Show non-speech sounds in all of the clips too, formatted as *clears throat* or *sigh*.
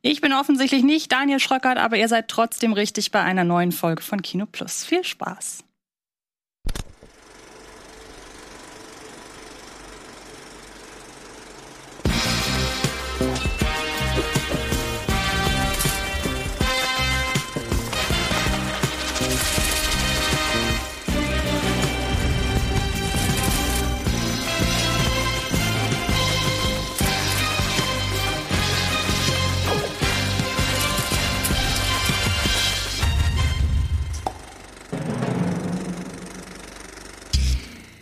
Ich bin offensichtlich nicht Daniel Schröckert, aber ihr seid trotzdem richtig bei einer neuen Folge von Kino Plus. Viel Spaß.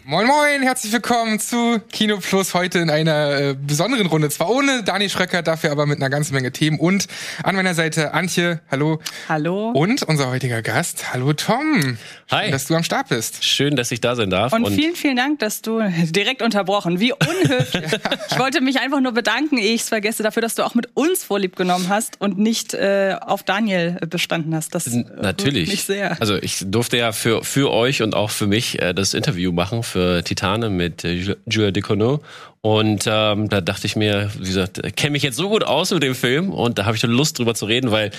Moin Moin, herzlich willkommen zu Kino Plus heute in einer äh, besonderen Runde. Zwar ohne Dani Schröcker, dafür aber mit einer ganzen Menge Themen. Und an meiner Seite Antje, hallo. Hallo. Und unser heutiger Gast, hallo Tom. Hi. Schön, dass du am Start bist. Schön, dass ich da sein darf. Und, vielen, vielen Dank, dass du *laughs* direkt unterbrochen. Wie unhöflich. *laughs* ich wollte mich einfach nur bedanken, ehe ich es vergesse, dafür, dass du auch mit uns vorlieb genommen hast und nicht äh, auf Daniel bestanden hast. Das äh, natürlich. mich sehr. Also ich durfte ja für, für euch und auch für mich äh, das Interview machen für Titane mit äh, Julia Decono. Und ähm, da dachte ich mir, wie gesagt, kenne mich jetzt so gut aus mit dem Film und da habe ich Lust drüber zu reden, weil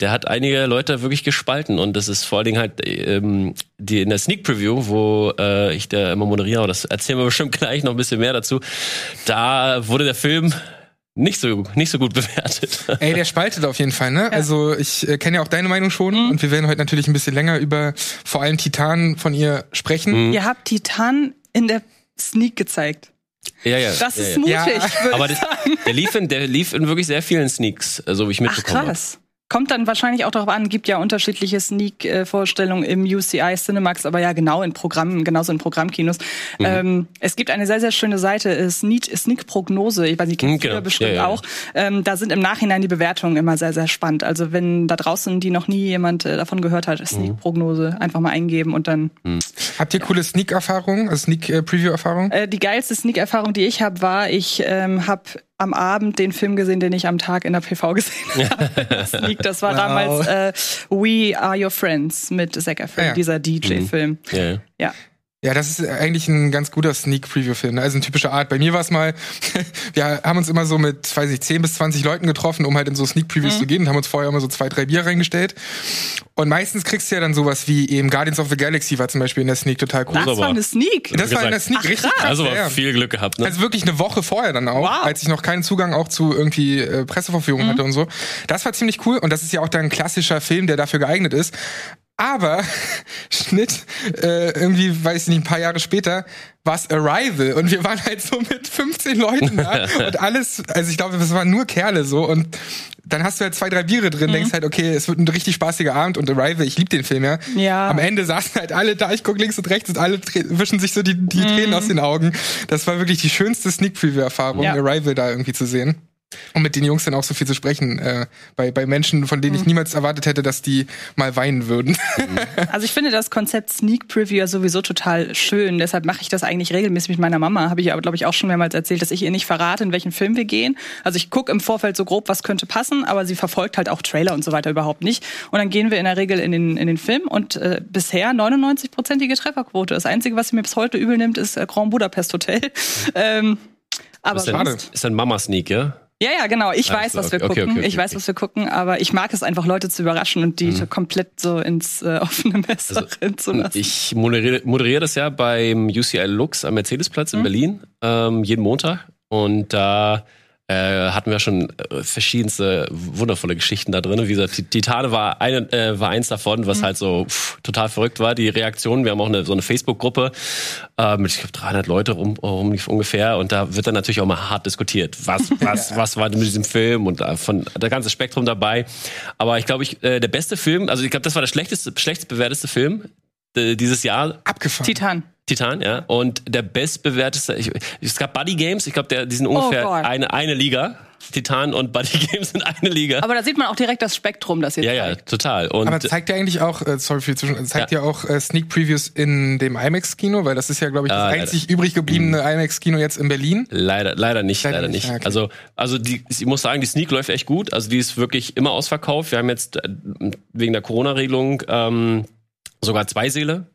der hat einige Leute wirklich gespalten und das ist vor allen Dingen halt ähm, die in der Sneak Preview, wo äh, ich da immer moderiere, das erzählen wir *laughs* bestimmt gleich noch ein bisschen mehr dazu. Da wurde der Film nicht so nicht so gut *laughs* bewertet. Ey, der spaltet auf jeden Fall, ne? Ja. Also ich äh, kenne ja auch deine Meinung schon mhm. und wir werden heute natürlich ein bisschen länger über vor allem Titan von ihr sprechen. Mhm. Ihr habt Titan in der Sneak gezeigt. Ja, ja. Das ja, ist mutig. Ja. Aber das, der lief in, der lief in wirklich sehr vielen Sneaks, so wie ich mitbekommen Ach, krass. Hab. Kommt dann wahrscheinlich auch darauf an, gibt ja unterschiedliche Sneak-Vorstellungen im UCI Cinemax, aber ja genau in Programmen, genauso in Programmkinos. Mhm. Ähm, es gibt eine sehr, sehr schöne Seite, äh, Sneak, Sneak Prognose, ich weiß nicht, kennt genau. bestimmt ja, ja. auch. Ähm, da sind im Nachhinein die Bewertungen immer sehr, sehr spannend. Also wenn da draußen, die noch nie jemand äh, davon gehört hat, Sneak Prognose, einfach mal eingeben und dann. Mhm. Habt ihr coole Sneak-Erfahrungen, also Sneak-Preview-Erfahrungen? Äh, die geilste Sneak-Erfahrung, die ich habe, war, ich ähm, habe am Abend den Film gesehen, den ich am Tag in der PV *laughs* gesehen habe. das war wow. damals äh, We Are Your Friends mit Zac Efron, ja. dieser DJ-Film. Mhm. Ja. ja. Ja, das ist eigentlich ein ganz guter Sneak-Preview-Film. Ne? Also eine typische Art. Bei mir war es mal, *laughs* wir haben uns immer so mit, weiß ich, 10 bis 20 Leuten getroffen, um halt in so Sneak-Previews mhm. zu gehen und haben uns vorher immer so zwei, drei Bier reingestellt. Und meistens kriegst du ja dann sowas wie eben Guardians of the Galaxy war zum Beispiel in der Sneak total cool. Das war eine Sneak? Das war in der Sneak Ach, richtig krass. Also ja. viel Glück gehabt, ne? Also wirklich eine Woche vorher dann auch, wow. als ich noch keinen Zugang auch zu irgendwie äh, Presseverführung mhm. hatte und so. Das war ziemlich cool und das ist ja auch dann ein klassischer Film, der dafür geeignet ist. Aber *laughs* Schnitt, äh, irgendwie, weiß ich nicht, ein paar Jahre später, war es Arrival und wir waren halt so mit 15 Leuten da *laughs* und alles, also ich glaube, es waren nur Kerle so und dann hast du halt zwei, drei Biere drin, mhm. denkst halt, okay, es wird ein richtig spaßiger Abend und Arrival, ich liebe den Film ja. ja. Am Ende saßen halt alle da, ich guck links und rechts und alle wischen sich so die, die mhm. Tränen aus den Augen. Das war wirklich die schönste Sneak Preview Erfahrung, ja. Arrival da irgendwie zu sehen. Und mit den Jungs dann auch so viel zu sprechen, äh, bei, bei Menschen, von denen ich mhm. niemals erwartet hätte, dass die mal weinen würden. Mhm. Also ich finde das Konzept Sneak Preview ja sowieso total schön. Deshalb mache ich das eigentlich regelmäßig mit meiner Mama. Habe ich aber, glaube ich, auch schon mehrmals erzählt, dass ich ihr nicht verrate, in welchen Film wir gehen. Also ich gucke im Vorfeld so grob, was könnte passen, aber sie verfolgt halt auch Trailer und so weiter überhaupt nicht. Und dann gehen wir in der Regel in den, in den Film und äh, bisher 99-prozentige Trefferquote. Das Einzige, was sie mir bis heute übel nimmt, ist äh, Grand Budapest Hotel. *laughs* Ähm, aber ist, ein, ist ein Mama-Sneak, ja? Ja, ja, genau. Ich weiß, was wir okay, gucken. Okay, okay, ich weiß, was wir gucken, aber ich mag es einfach, Leute zu überraschen und die mhm. komplett so ins äh, *laughs* offene Messer also, zu lassen. Ich moderiere, moderiere das ja beim UCI Lux am Mercedesplatz mhm. in Berlin ähm, jeden Montag und da äh, hatten wir schon äh, verschiedenste wundervolle Geschichten da drin. Wie gesagt, Titane war, eine, äh, war eins davon, was mhm. halt so pff, total verrückt war. Die Reaktionen, wir haben auch eine, so eine Facebook-Gruppe äh, mit, ich glaube, 300 Leute rum, rum ungefähr und da wird dann natürlich auch mal hart diskutiert. Was, *laughs* was, was war denn mit diesem Film und äh, von der ganze Spektrum dabei. Aber ich glaube, ich, äh, der beste Film, also ich glaube, das war der schlechteste, schlechtest bewerteste Film äh, dieses Jahr. Abgefahren. Titan. Titan, ja. Und der bestbewerteste, ich, es gab Buddy Games, ich glaube, die sind oh ungefähr oh eine, eine Liga. Titan und Buddy *laughs* Games sind eine Liga. Aber da sieht man auch direkt das Spektrum, das ihr Ja, zeigt. ja, total. Und Aber zeigt ja eigentlich auch, äh, sorry für die Zwischen, zeigt ja, ja auch äh, Sneak Previews in dem IMAX-Kino, weil das ist ja, glaube ich, das ah, einzig leider. übrig gebliebene mhm. IMAX-Kino jetzt in Berlin. Leider, leider nicht, leider, leider nicht. nicht. okay. Also, also die, ich muss sagen, die Sneak läuft echt gut. Also die ist wirklich immer ausverkauft. Wir haben jetzt äh, wegen der Corona-Regelung ähm, sogar zwei Seele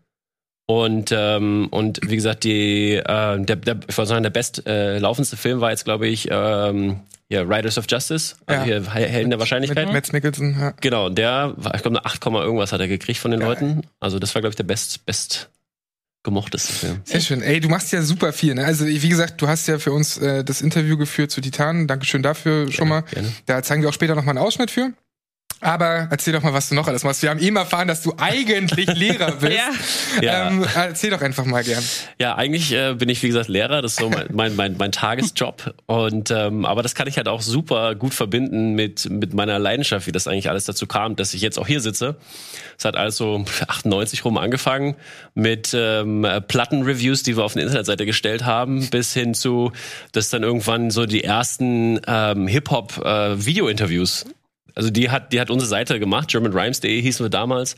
und, ähm, und wie gesagt, die, äh, der, der, ich wollte sagen, der best äh, laufendste Film war jetzt, glaube ich, ähm, ja, Riders of Justice, also hier Helden der Wahrscheinlichkeit. Mit Matt Nicholson, ja. Genau, der, ich glaube, eine 8, irgendwas hat er gekriegt von den Geil. Leuten. Also das war, glaube ich, der best, best gemochteste Film. Sehr schön. Ey, du machst ja super viel. Ne? Also wie gesagt, du hast ja für uns äh, das Interview geführt zu Titanen. Dankeschön dafür schon mal. Gerne. Da zeigen wir auch später noch mal einen Ausschnitt für. Aber erzähl doch mal, was du noch alles machst. Wir haben eben erfahren, dass du eigentlich *laughs* Lehrer bist. ja. Ähm, erzähl doch einfach mal gern. Ja, eigentlich äh, bin ich, wie gesagt, Lehrer. Das ist so mein, mein, mein, mein Tagesjob. Und ähm, aber das kann ich halt auch super gut verbinden mit, mit meiner Leidenschaft, wie das eigentlich alles dazu kam, dass ich jetzt auch hier sitze. Es hat alles so 98 rum angefangen mit ähm, Plattenreviews, die wir auf eine Internetseite gestellt haben, bis hin zu, dass dann irgendwann so die ersten ähm, Hip-Hop-Video-Interviews äh, also die hat, die hat unsere Seite gemacht, germanrhymes.de hießen wir damals.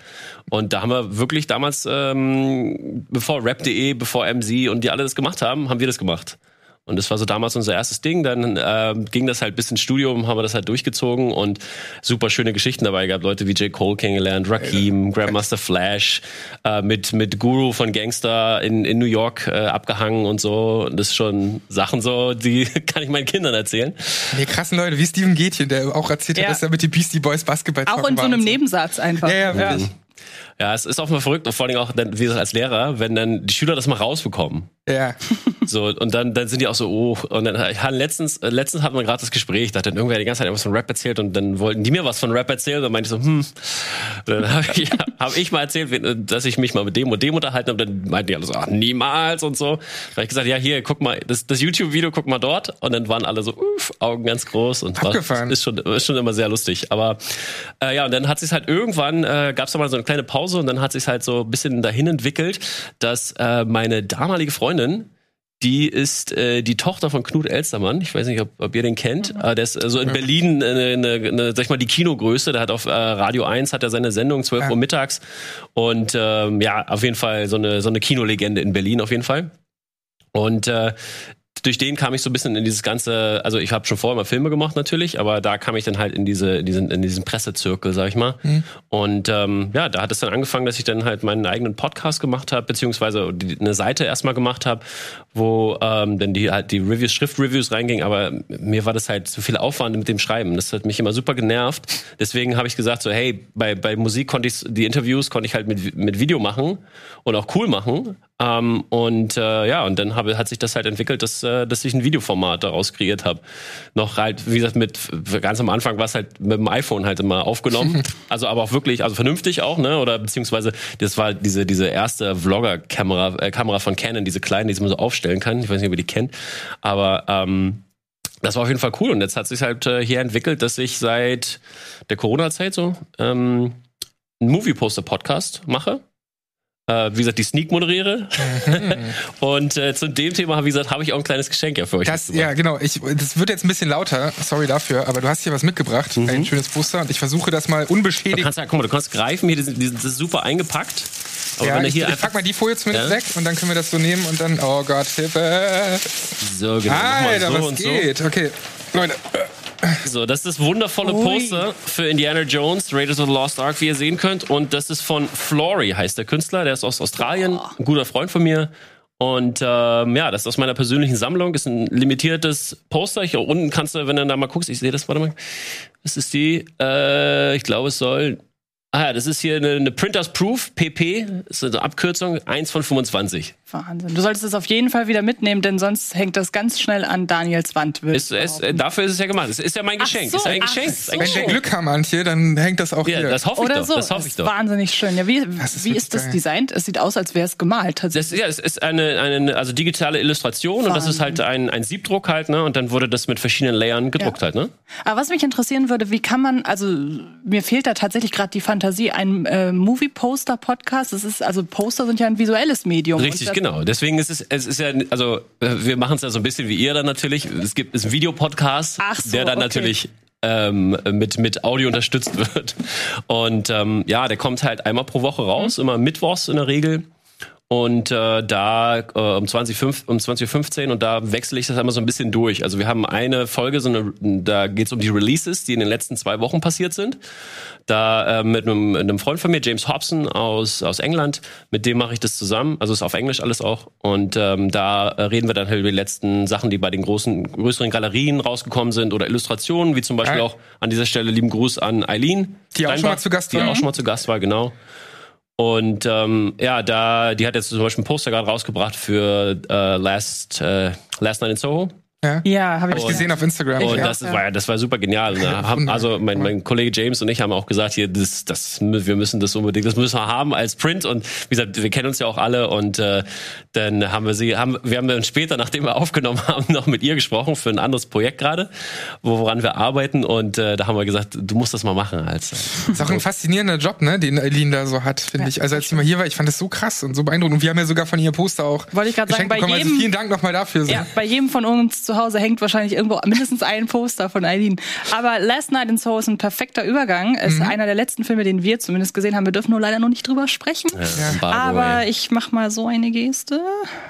Und da haben wir wirklich damals, ähm, bevor rap.de, bevor MC und die alle das gemacht haben, haben wir das gemacht. Und das war so damals unser erstes Ding. Dann äh, ging das halt bis ins Studium, haben wir das halt durchgezogen und super schöne Geschichten dabei gehabt. Leute wie J. Cole kennengelernt, Rakim, Grandmaster Flash, äh, mit, mit Guru von Gangster in, in New York äh, abgehangen und so. Und das ist schon Sachen so, die *laughs* kann ich meinen Kindern erzählen. Nee, krassen Leute, wie Steven Gätchen, der auch erzählt hat, ja. dass er mit den Beastie Boys Basketball Auch in so einem so. Nebensatz einfach. Ja, ja, wirklich. Ja. Ja, es ist auch mal verrückt und vor allem auch, wie gesagt, als Lehrer, wenn dann die Schüler das mal rausbekommen. Ja. So, und dann, dann sind die auch so, oh, und dann hatten letztens, äh, letztens hatten wir gerade das Gespräch, da hat dann irgendwer die ganze Zeit etwas von Rap erzählt und dann wollten die mir was von Rap erzählen und dann meinte ich so, hm, dann *laughs* habe ich, hab ich mal erzählt, dass ich mich mal mit dem und dem unterhalten habe, dann meinten die alle so, ach, niemals und so. Da habe ich gesagt, ja, hier, guck mal, das, das YouTube-Video, guck mal dort und dann waren alle so, uff, Augen ganz groß und Abgefahren. War, ist schon, ist schon immer sehr lustig. Aber äh, ja, und dann hat sich halt irgendwann, äh, gab es mal so eine kleine Pause und dann hat sich halt so ein bisschen dahin entwickelt, dass äh, meine damalige Freundin die ist äh, die Tochter von Knut Elstermann. Ich weiß nicht, ob, ob ihr den kennt. Mhm. der ist so also in Berlin eine, eine, eine, sag ich mal, die Kinogröße. Der hat auf äh, Radio 1 hat er seine Sendung 12 ja. Uhr mittags. Und ähm, ja, auf jeden Fall so eine, so eine Kinolegende in Berlin auf jeden Fall. Und äh, durch den kam ich so ein bisschen in dieses ganze, also ich habe schon vorher mal Filme gemacht natürlich, aber da kam ich dann halt in diese, in diesen, in diesen Pressezirkel, sag ich mal. Mhm. Und ähm, ja, da hat es dann angefangen, dass ich dann halt meinen eigenen Podcast gemacht habe, beziehungsweise eine Seite erstmal gemacht habe, wo ähm, dann die halt die Reviews, Schriftreviews reinging, aber mir war das halt zu viel Aufwand mit dem Schreiben. Das hat mich immer super genervt. Deswegen habe ich gesagt so, hey, bei, bei Musik konnte ich die Interviews konnte ich halt mit, mit Video machen und auch cool machen, ähm, und äh, ja, und dann hab, hat sich das halt entwickelt, dass, äh, dass ich ein Videoformat daraus kreiert habe. Noch halt, wie gesagt, mit ganz am Anfang war es halt mit dem iPhone halt immer aufgenommen. *laughs* also aber auch wirklich, also vernünftig auch, ne? Oder beziehungsweise das war diese, diese erste Vlogger-Kamera äh, Kamera von Canon, diese kleine, die man so aufstellen kann. Ich weiß nicht, ob ihr die kennt. Aber ähm, das war auf jeden Fall cool. Und jetzt hat sich halt äh, hier entwickelt, dass ich seit der Corona-Zeit so ähm, einen Movie-Poster-Podcast mache äh, wie gesagt, die Sneak moderiere. Mhm. *laughs* und äh, zu dem Thema, wie gesagt, habe ich auch ein kleines Geschenk ja für euch. Das, ja, genau. Ich, das wird jetzt ein bisschen lauter. Sorry dafür, aber du hast hier was mitgebracht. Mhm. Ein schönes Poster. Und ich versuche das mal unbeschädigt. Du kannst, ja, guck mal, du kannst greifen. Hier, das ist super eingepackt. Aber ja, ich, ich pack mal die Folie zumindest ja. weg und dann können wir das so nehmen und dann, oh Gott, Hilfe. So, genau. Alter, so was geht. So. Okay, Leute. So, das ist das wundervolle Poster für Indiana Jones, Raiders of the Lost Ark, wie ihr sehen könnt. Und das ist von Flory, heißt der Künstler. Der ist aus Australien, ein guter Freund von mir. Und ähm, ja, das ist aus meiner persönlichen Sammlung. Ist ein limitiertes Poster. Hier unten kannst du, wenn du da mal guckst, ich sehe das, warte mal. Das ist die, äh, ich glaube, es soll Ah ja, das ist hier eine, eine Printers Proof, PP, das ist eine Abkürzung, 1 von 25. Wahnsinn. Du solltest es auf jeden Fall wieder mitnehmen, denn sonst hängt das ganz schnell an Daniels Wand. Ist, ist, dafür ist es ja gemacht. Es ist ja mein Geschenk. So, ist ein Geschenk. So. Wenn wir Glück haben, Antje, dann hängt das auch ja, hier. Das hoffe ich doch. So. Das hoffe ich doch. Wahnsinnig schön. Ja, wie ist, wie ist das geil. designt? Es sieht aus, als wäre es gemalt. Das, ja, es ist eine, eine also digitale Illustration Wahnsinn. und das ist halt ein, ein Siebdruck halt, ne? Und dann wurde das mit verschiedenen Layern gedruckt ja. halt, ne? Aber was mich interessieren würde, wie kann man, also mir fehlt da tatsächlich gerade die Fantasie, ein äh, Movie-Poster-Podcast. Das ist, also Poster sind ja ein visuelles Medium. Richtig, genau. Deswegen ist es, es ist ja, also wir machen es ja so ein bisschen wie ihr dann natürlich. Es gibt es einen Videopodcast, so, der dann okay. natürlich ähm, mit, mit Audio unterstützt *laughs* wird. Und ähm, ja, der kommt halt einmal pro Woche raus, mhm. immer mittwochs in der Regel. Und äh, da äh, um 20.15 um 20 und da wechsle ich das einmal so ein bisschen durch. Also wir haben eine Folge, so eine, da geht es um die Releases, die in den letzten zwei Wochen passiert sind. Da äh, mit, einem, mit einem Freund von mir, James Hobson aus, aus England, mit dem mache ich das zusammen. Also ist auf Englisch alles auch. Und ähm, da äh, reden wir dann halt über die letzten Sachen, die bei den großen, größeren Galerien rausgekommen sind oder Illustrationen, wie zum Beispiel auch an dieser Stelle lieben Gruß an Eileen. Die auch schon mal zu Gast war. Die auch schon mal zu Gast war, genau. Und ähm, ja, da, die hat jetzt zum Beispiel ein Poster gerade rausgebracht für äh, Last, äh, Last Night in Soho. Ja, ja habe ich und, gesehen auf Instagram. Und ja. das, war, das war super genial. Ne? Also mein, mein Kollege James und ich haben auch gesagt, hier, das, das, wir müssen das unbedingt, das müssen wir haben als Print. Und wie gesagt, wir kennen uns ja auch alle. Und äh, dann haben wir sie, haben, wir haben dann später, nachdem wir *laughs* aufgenommen haben, noch mit ihr gesprochen für ein anderes Projekt gerade, woran wir arbeiten. Und äh, da haben wir gesagt, du musst das mal machen. Als, äh, ist auch ein faszinierender Job, ne, den Eileen da so hat, finde ja. ich. Also als sie mal hier war, ich fand das so krass und so beeindruckend. Und wir haben ja sogar von ihr Poster auch Wollte ich gerade sagen, bei bekommen. Also jedem, also vielen Dank nochmal dafür. So. Ja, bei jedem von uns zu Hause hängt wahrscheinlich irgendwo mindestens ein Poster von Eileen. Aber Last Night in Soho ist ein perfekter Übergang. Es ist mhm. einer der letzten Filme, den wir zumindest gesehen haben. Wir dürfen nur leider noch nicht drüber sprechen. Ja, Aber ich mach mal so eine Geste.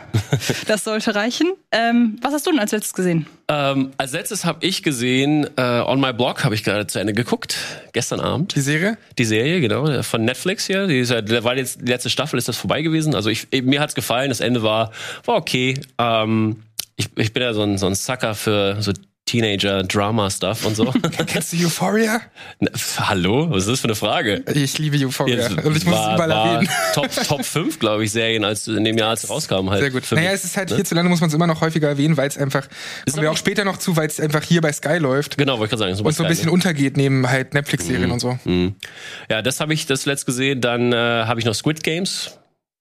*laughs* das sollte reichen. Ähm, was hast du denn als letztes gesehen? Ähm, als letztes habe ich gesehen, äh, On My Blog habe ich gerade zu Ende geguckt, gestern Abend. Die Serie? Die Serie, genau, von Netflix hier. Die ist, weil jetzt die letzte Staffel ist das vorbei gewesen. Also ich, mir hat's gefallen, das Ende war, war okay. Ähm, ich, ich bin ja so ein, so ein Sucker für so Teenager-Drama-Stuff und so. *laughs* Kennst du Euphoria? Na, hallo? Was ist das für eine Frage? Ich liebe Euphoria. und ich muss war, es überall erwähnen. *laughs* Top, Top 5, glaube ich, Serien, als in dem Jahr, als es rauskam. Halt Sehr gut. Naja, es ist halt ne? hierzulande muss man es immer noch häufiger erwähnen, weil es einfach, ist kommen wir auch später noch zu, weil es einfach hier bei Sky läuft. Genau, wollte ich gerade sagen. Und so ein bisschen ne? untergeht neben halt Netflix-Serien mhm. und so. Mhm. Ja, das habe ich das letzt gesehen. Dann äh, habe ich noch Squid Games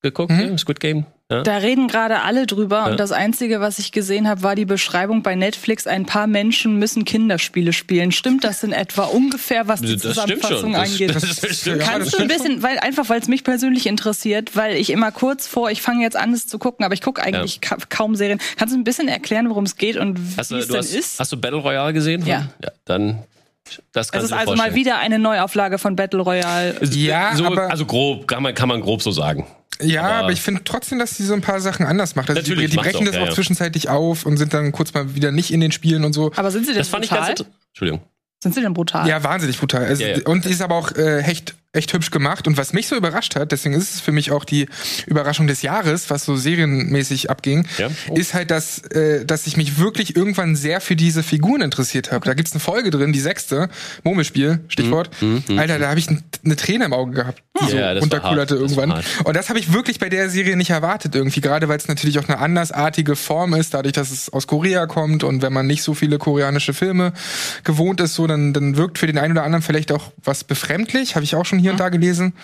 geguckt, mhm. Squid Game. Ja? Da reden gerade alle drüber ja. und das Einzige, was ich gesehen habe, war die Beschreibung bei Netflix, ein paar Menschen müssen Kinderspiele spielen. Stimmt das in etwa ungefähr, was die das Zusammenfassung das, angeht? Das, *laughs* das stimmt. Kannst du ein bisschen, weil einfach weil es mich persönlich interessiert, weil ich immer kurz vor, ich fange jetzt an, es zu gucken, aber ich gucke eigentlich ja. kaum Serien. Kannst du ein bisschen erklären, worum es geht und wie es denn hast, ist? Hast du Battle Royale gesehen? Ja. ja. Dann das es ist also vorstellen. mal wieder eine Neuauflage von Battle Royale. Ja, so, aber also grob kann man kann man grob so sagen. Ja, aber, aber ich finde trotzdem, dass sie so ein paar Sachen anders macht. Also die, die brechen auch, das ja, auch ja. zwischenzeitlich auf und sind dann kurz mal wieder nicht in den Spielen und so. Aber sind sie denn das brutal? fand ich ganz Entschuldigung. Sind sie denn brutal? Ja, wahnsinnig brutal. Also, ja, und die ist aber auch äh, echt echt hübsch gemacht. Und was mich so überrascht hat, deswegen ist es für mich auch die Überraschung des Jahres, was so serienmäßig abging, ja. oh. ist halt, dass, äh, dass ich mich wirklich irgendwann sehr für diese Figuren interessiert habe. Da gibt's eine Folge drin, die sechste, Murmelspiel, Stichwort. Mhm, mhm Alter, da habe ich eine Träne im Auge gehabt, die ja, so unterkullerte irgendwann. Und das habe ich wirklich bei der Serie nicht erwartet irgendwie, gerade weil es natürlich auch eine andersartige Form ist, dadurch, dass es aus Korea kommt und wenn man nicht so viele koreanische Filme gewohnt ist, so dann, dann wirkt für den einen oder anderen vielleicht auch was befremdlich, habe ich auch schon hier und da gelesen.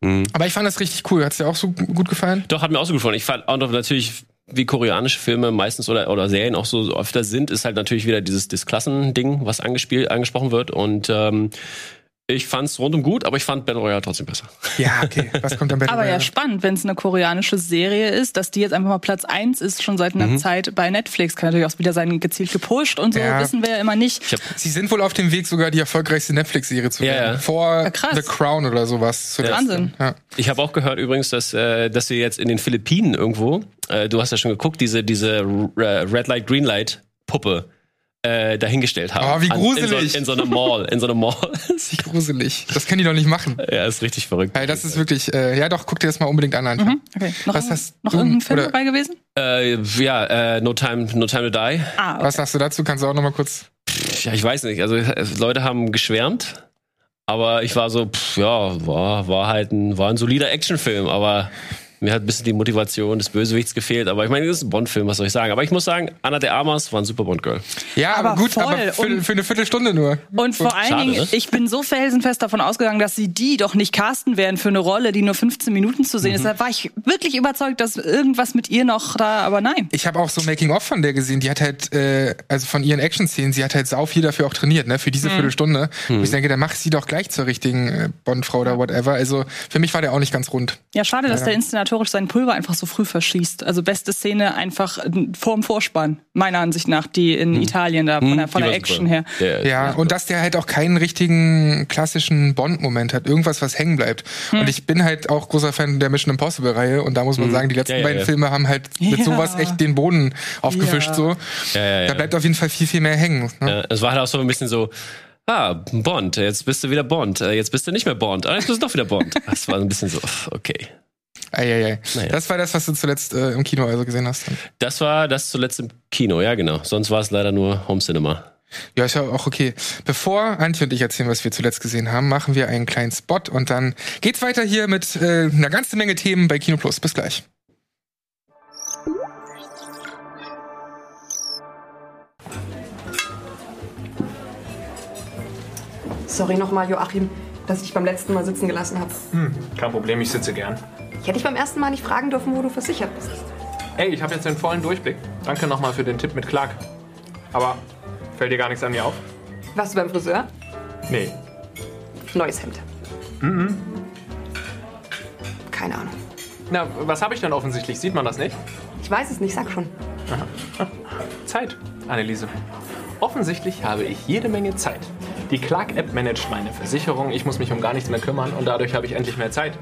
Mhm. Aber ich fand das richtig cool. Hat es dir auch so gut gefallen? Doch, hat mir auch so gefallen. Ich fand auch noch natürlich wie koreanische Filme meistens oder, oder Serien auch so öfter sind, ist halt natürlich wieder dieses, dieses Klassending, was angespielt, angesprochen wird. Und ähm, ich fand's rundum gut, aber ich fand Battle Royale trotzdem besser. Ja, okay. Was kommt dann *laughs* Battle Royale? Aber ja, spannend, wenn es eine koreanische Serie ist, dass die jetzt einfach mal Platz eins ist, schon seit einer mhm. Zeit bei Netflix. Kann natürlich auch wieder sein, gezielt gepusht und so, ja. wissen wir ja immer nicht. Sie sind wohl auf dem Weg, sogar die erfolgreichste Netflix-Serie zu werden. Ja, Vor ja, The Crown oder sowas. Wahnsinn. Ja. Ich habe auch gehört übrigens, dass, äh, dass sie jetzt in den Philippinen irgendwo, äh, du hast ja schon geguckt, diese, diese Red Light, Green Light Puppe äh, dahingestellt haben. Oh, wie gruselig. in, so, in so einer Mall. In so einer Mall. *laughs* wie gruselig. Das können die doch nicht machen. Ja, ist richtig verrückt. Hey, das ist wirklich, äh, ja doch, guck dir das mal unbedingt an. Mhm, okay. Noch, Was hast noch irgendein Film dabei gewesen? Äh, ja, äh, no, Time, no Time to Die. Ah, okay. Was sagst du dazu? Kannst du auch noch mal kurz... Ja, ich weiß nicht. Also Leute haben geschwärmt. Aber ich war so, pff, ja, war, war halt ein, war ein solider Actionfilm, aber mir hat ein bisschen die Motivation des Bösewichts gefehlt, aber ich meine, das ist ein Bond-Film, was soll ich sagen? Aber ich muss sagen, Anna de Armas war ein super Bond-Girl. Ja, aber, aber gut, voll. aber für, für, eine Viertelstunde nur. Und vor allen Schade, Dingen, ne? ich bin so felsenfest davon ausgegangen, dass sie die doch nicht casten werden für eine Rolle, die nur 15 Minuten zu sehen ist. Mhm. Deshalb war ich wirklich überzeugt, dass irgendwas mit ihr noch da, aber nein. Ich habe auch so Making-of von der gesehen, die hat halt, äh, also von ihren Action-Szenen, sie hat halt sau viel dafür auch trainiert, ne, für diese mhm. Viertelstunde. Mhm. Und ich denke, dann mach sie doch gleich zur richtigen äh, Bond-Frau oder whatever. Also für mich war der auch nicht ganz rund. Ja, schade, dass der Instant inszenatorisch sein Pulver einfach so früh verschießt. Also beste Szene einfach vorm Vorspann, meiner Ansicht nach, die in hm. Italien da von hm, der, von der Action her. Ja, ja, und dass der halt auch keinen richtigen klassischen Bond-Moment hat, irgendwas, was hängen bleibt. Hm. Und ich bin halt auch großer Fan der Mission Impossible-Reihe und da muss man hm. sagen, die letzten ja, ja, beiden Filme haben halt mit sowas echt den Boden aufgefischt. So. Da bleibt auf jeden Fall viel, viel mehr hängen. Ne? es war halt auch so ein bisschen so, ah, Bond, jetzt bist du wieder Bond, äh, jetzt bist du nicht mehr Bond, ah, jetzt bist du doch wieder Bond. *laughs* Das war ein bisschen so, okay. Eieiei. Naja. Das war das, was du zuletzt äh, im Kino also gesehen hast. Das war das zuletzt im Kino, ja genau. Sonst war es leider nur Home Cinema. Ja, ist ja auch okay. Bevor Antje und ich erzählen, was wir zuletzt gesehen haben, machen wir einen kleinen Spot und dann geht's weiter hier mit äh, einer ganzen Menge Themen bei Kino Plus. Bis gleich. Sorry nochmal, Joachim, dass ich dich beim letzten Mal sitzen gelassen habe. Hm, kein Problem, ich sitze gern. Ich hätte dich beim ersten Mal nicht fragen dürfen, wo du versichert bist. Ey, ich habe jetzt den vollen Durchblick. Danke nochmal für den Tipp mit Clark. Aber fällt dir gar nichts an mir auf? Warst du beim Friseur? Nee. Neues Hemd. Mhm. Keine Ahnung. Na, was habe ich denn offensichtlich? Sieht man das nicht? Ich weiß es nicht, sag schon. Aha. Zeit, Anneliese. Offensichtlich habe ich jede Menge Zeit. Die Clark-App managt meine Versicherung, ich muss mich um gar nichts mehr kümmern und dadurch habe ich endlich mehr Zeit.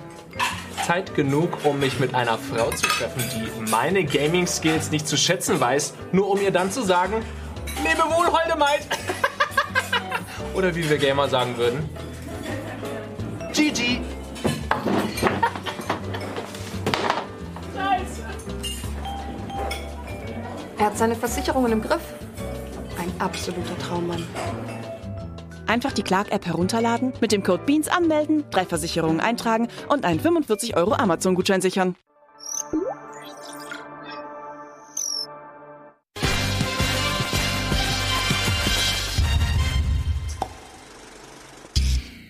Zeit genug, um mich mit einer Frau zu treffen, die meine Gaming-Skills nicht zu schätzen weiß, nur um ihr dann zu sagen, lebe wohl, holde Maid. *laughs* Oder wie wir Gamer sagen würden, GG. Er hat seine Versicherungen im Griff. Ein absoluter Traummann. Einfach die Clark-App herunterladen, mit dem Code BEANS anmelden, drei Versicherungen eintragen und einen 45 Euro Amazon-Gutschein sichern.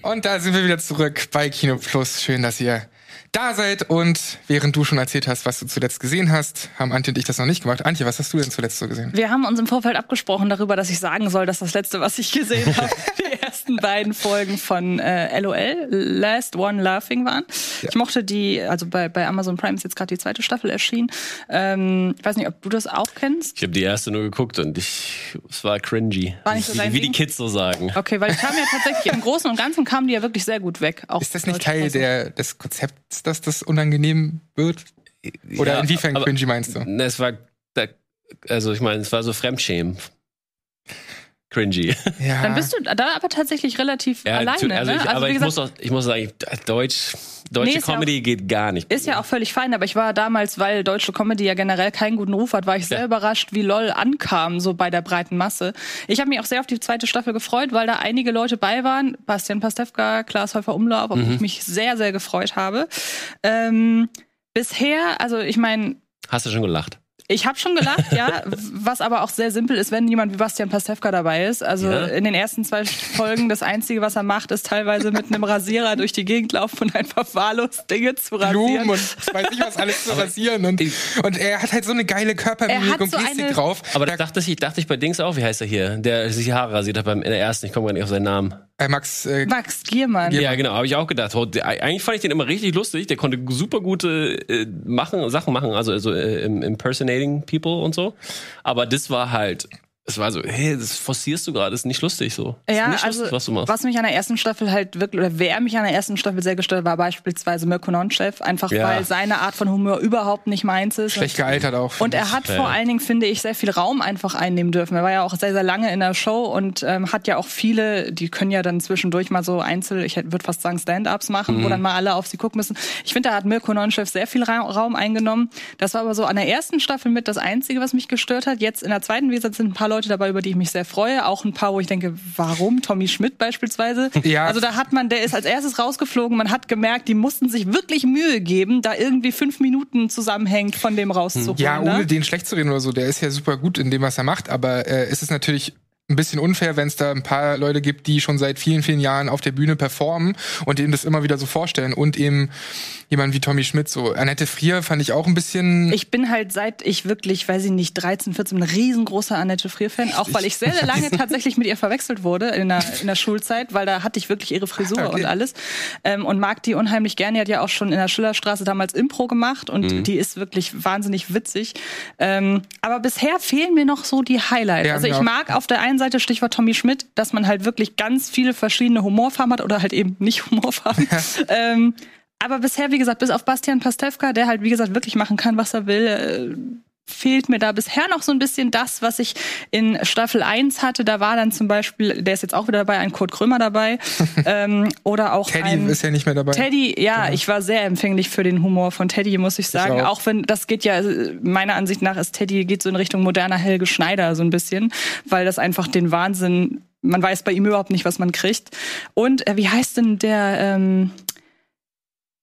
Und da sind wir wieder zurück bei Kino Plus. Schön, dass ihr da seid. Und während du schon erzählt hast, was du zuletzt gesehen hast, haben Antje und ich das noch nicht gemacht. Antje, was hast du denn zuletzt so gesehen? Wir haben uns im Vorfeld abgesprochen darüber, dass ich sagen soll, dass das letzte, was ich gesehen *laughs* habe, die ersten beiden Folgen von äh, LOL, Last One Laughing waren. Ja. Ich mochte die, also bei, bei Amazon Prime ist jetzt gerade die zweite Staffel erschienen. Ähm, ich weiß nicht, ob du das auch kennst. Ich habe die erste nur geguckt und ich, es war cringy. War nicht so wie, wie die Kids so sagen. Okay, weil ich kam ja tatsächlich im Großen und Ganzen kamen die ja wirklich sehr gut weg. ist das nicht Teil der, des Konzepts, dass das unangenehm wird? Oder ja, inwiefern cringy meinst du? Ne, es war, also ich meine, es war so Fremdschämen cringy. *laughs* Ja. Dann bist du da aber tatsächlich relativ ja, alleine. Also, ich, ne? also aber ich, gesagt, muss auch, ich muss sagen, Deutsch, deutsche nee, Comedy ja auch, geht gar nicht. Ist ja auch völlig fein, aber ich war damals, weil deutsche Comedy ja generell keinen guten Ruf hat, war ich sehr ja. überrascht, wie LOL ankam, so bei der breiten Masse. Ich habe mich auch sehr auf die zweite Staffel gefreut, weil da einige Leute bei waren. Bastian Pastewka, Klaas Häufer Umlauf, auf mhm. ich mich sehr, sehr gefreut habe. Ähm, bisher, also ich meine. Hast du schon gelacht? Ich habe schon gelacht, ja. *laughs* Was aber auch sehr simpel ist, wenn jemand wie Bastian Pastewka dabei ist. Also ja. in den ersten zwei Folgen, das Einzige, was er macht, ist teilweise mit einem Rasierer durch die Gegend laufen und einfach wahllos Dinge zu rasieren. Blumen und ich weiß nicht, was alles zu rasieren. Und, und er hat halt so eine geile Körpermimik und so Gestik drauf. Aber das dachte ich, dachte ich bei Dings auch, wie heißt er hier? Der sich die Haare rasiert hat beim in der ersten, ich komme gar nicht auf seinen Namen. Äh, Max, äh, Max Giermann. Ja, genau, habe ich auch gedacht. Eigentlich fand ich den immer richtig lustig. Der konnte super gute äh, machen, Sachen machen, also, also äh, impersonating people und so. Aber das war halt es war so, hey, das forcierst du gerade, ist nicht lustig so. Ja, lustig, also was, du machst. was mich an der ersten Staffel halt wirklich, oder wer mich an der ersten Staffel sehr gestört war, beispielsweise Mirko Nonchef, einfach ja. weil seine Art von Humor überhaupt nicht meins ist. Schlecht gealtert auch. Und er hat ja. vor allen Dingen, finde ich, sehr viel Raum einfach einnehmen dürfen. Er war ja auch sehr, sehr lange in der Show und ähm, hat ja auch viele, die können ja dann zwischendurch mal so einzel, ich würde fast sagen Stand-Ups machen, mhm. wo dann mal alle auf sie gucken müssen. Ich finde, da hat Mirko Nonchef sehr viel Raum eingenommen. Das war aber so an der ersten Staffel mit das Einzige, was mich gestört hat. Jetzt in der zweiten, wie gesagt, sind ein paar Leute dabei, über die ich mich sehr freue. Auch ein paar, wo ich denke, warum? Tommy Schmidt beispielsweise. Ja. Also da hat man, der ist als erstes rausgeflogen. Man hat gemerkt, die mussten sich wirklich Mühe geben, da irgendwie fünf Minuten zusammenhängt von dem rauszuholen. Ja, ohne ne? den schlecht zu reden oder so. Der ist ja super gut in dem, was er macht. Aber äh, es ist natürlich ein bisschen unfair, wenn es da ein paar Leute gibt, die schon seit vielen, vielen Jahren auf der Bühne performen und eben das immer wieder so vorstellen und eben jemand wie Tommy Schmidt so. Annette Frier fand ich auch ein bisschen. Ich bin halt seit ich wirklich, weiß ich nicht, 13, 14, ein riesengroßer Annette Frier-Fan, auch weil ich sehr, sehr lange *laughs* tatsächlich mit ihr verwechselt wurde in der, in der Schulzeit, weil da hatte ich wirklich ihre Frisur okay. und alles ähm, und mag die unheimlich gerne. Die hat ja auch schon in der Schillerstraße damals Impro gemacht und mhm. die ist wirklich wahnsinnig witzig. Ähm, aber bisher fehlen mir noch so die Highlights. Ja, also ich mag auf der einen einen Seite, Stichwort Tommy Schmidt, dass man halt wirklich ganz viele verschiedene Humorfarben hat oder halt eben nicht Humorfarben. ähm, aber bisher, wie gesagt, bis auf Bastian Pastewka, der halt, wie gesagt, wirklich machen kann, was er will, äh, fehlt mir da bisher noch so ein bisschen das, was ich in Staffel 1 hatte. Da war dann zum Beispiel, der ist jetzt auch wieder dabei, ein Kurt Krömer dabei. *laughs* ähm, oder auch Teddy ein, ist ja nicht mehr dabei. Teddy, ja, ja, ich war sehr empfänglich für den Humor von Teddy, muss ich sagen. Ich auch. auch. wenn, das geht ja, meiner Ansicht nach ist Teddy, geht so in Richtung moderner Helge Schneider so ein bisschen, weil das einfach den Wahnsinn, man weiß bei ihm überhaupt nicht, was man kriegt. Und äh, wie heißt denn der, ähm,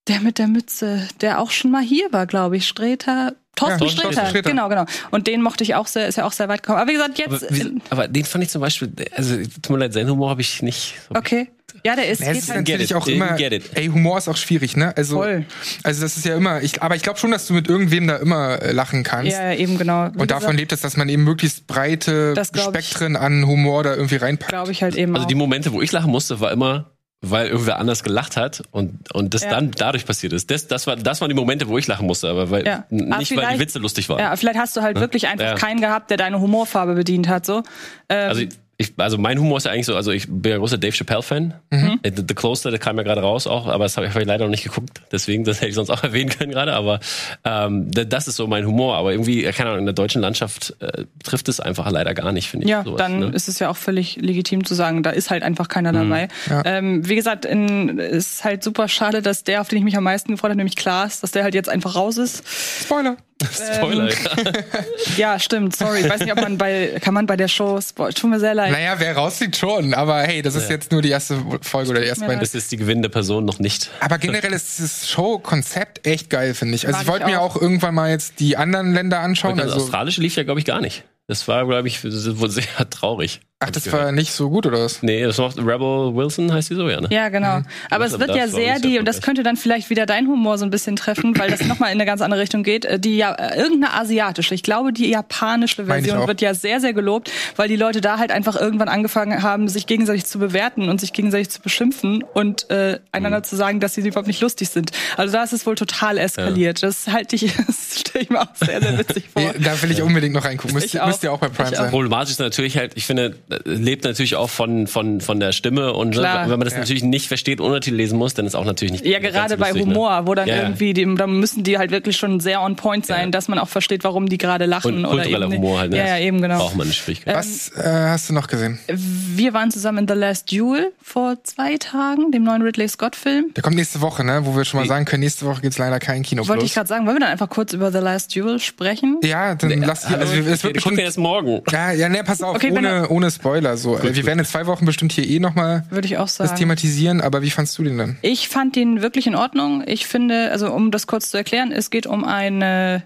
der mit der Mütze, der auch schon mal hier war, glaube ich, Streter, Thorsten, ja, Sträter. Sträter. Genau, genau. Und den mochte ich auch sehr, ist ja auch sehr weit gekommen. Aber wie gesagt, jetzt. Aber, wie, aber den fand ich zum Beispiel, also tut mir leid, seinen Humor habe ich nicht. Okay. Ja, der ist, ja, ist halt natürlich auch immer. Ey, Humor ist auch schwierig, ne? Also, Voll. also das ist ja immer. Ich, aber ich glaube schon, dass du mit irgendwem da immer äh, lachen kannst. Ja, eben genau. Wie und davon gesagt, lebt es, dass man eben möglichst breite Spektren an Humor da irgendwie reinpackt. Glaube ich halt eben. Also auch. die Momente, wo ich lachen musste, war immer weil irgendwer anders gelacht hat und, und das ja. dann dadurch passiert ist. Das, das, war, das waren die Momente, wo ich lachen musste, aber weil, ja. nicht weil die Witze lustig waren. Ja, vielleicht hast du halt ja? wirklich einfach keinen gehabt, der deine Humorfarbe bedient hat. So. Ähm, also ich, also mein Humor ist ja eigentlich so, also ich bin ja großer Dave Chappelle-Fan. Mhm. Äh, The, The Closer, der kam ja gerade raus auch, aber das habe ich leider noch nicht geguckt. Deswegen, das hätte ich sonst auch *laughs* erwähnen können gerade. Aber ähm, das ist so mein Humor. Aber irgendwie, keine Ahnung, in der deutschen Landschaft äh, trifft es einfach leider gar nicht, finde ich. Ja, sowas, dann ne? ist es ja auch völlig legitim zu sagen, da ist halt einfach keiner mhm. dabei. Ja. Ähm, wie gesagt, in, ist halt super schade, dass der, auf den ich mich am meisten gefreut habe, nämlich Klaas, dass der halt jetzt einfach raus ist. Spoiler. *laughs* Spoiler, ähm, ja. *laughs* ja, stimmt, sorry. Ich weiß nicht, ob man bei, kann man bei der Show, tut mir sehr leid. Naja, wer rausfliegt schon, aber hey, das ist ja. jetzt nur die erste Folge oder die erste Band. Das ist die gewinnende Person noch nicht. Aber generell ist das Show-Konzept echt geil, finde ich. Also Mag ich wollte mir auch irgendwann mal jetzt die anderen Länder anschauen. Das also australische lief ja, glaube ich, gar nicht. Das war, glaube ich, wohl sehr traurig. Ach, das war nicht so gut, oder was? Nee, das macht Rebel Wilson, heißt die so, ja, ne? Ja, genau. Mhm. Aber es wird ja sehr die, und das könnte dann vielleicht wieder dein Humor so ein bisschen treffen, weil das nochmal in eine ganz andere Richtung geht. Äh, die ja, äh, irgendeine asiatische, ich glaube, die japanische Version wird ja sehr, sehr gelobt, weil die Leute da halt einfach irgendwann angefangen haben, sich gegenseitig zu bewerten und sich gegenseitig zu beschimpfen und äh, einander mhm. zu sagen, dass sie überhaupt nicht lustig sind. Also da ist es wohl total eskaliert. Ja. Das halte ich, *laughs* das stelle ich mir auch sehr, sehr witzig vor. da will ich unbedingt noch reingucken. Müsst, müsst ihr auch bei Prime sein. Problematisch ist natürlich halt, ich finde, lebt natürlich auch von, von, von der Stimme und ne, Klar. wenn man das ja. natürlich nicht versteht, Untertitel lesen muss, dann ist auch natürlich nicht. Ja, gerade bei lustig, ne? Humor, ne? wo dann ja, irgendwie, die, da müssen die halt wirklich schon sehr on point sein, ja. dass man auch versteht, warum die gerade lachen. Und oder eben, Humor halt, ne? Ja, ja, eben genau. Braucht man eine Schwierigkeit. Was äh, hast du noch gesehen? Wir waren zusammen in The Last Duel vor zwei Tagen, dem neuen Ridley Scott-Film. Der kommt nächste Woche, ne? Wo wir schon mal sagen können, nächste Woche gibt es leider kein Kino. Wollte ich gerade sagen, wollen wir dann einfach kurz über The Last Duel sprechen? Ja, dann nee, lass. Also, es wird bestimmt erst morgen. Ja, ja, ne, pass auf, okay, ohne, ohne Spoiler. So, gut, wir werden in zwei Wochen bestimmt hier eh nochmal Würde ich auch sagen. das thematisieren, aber wie fandst du den denn? Ich fand den wirklich in Ordnung. Ich finde, also um das kurz zu erklären, es geht um eine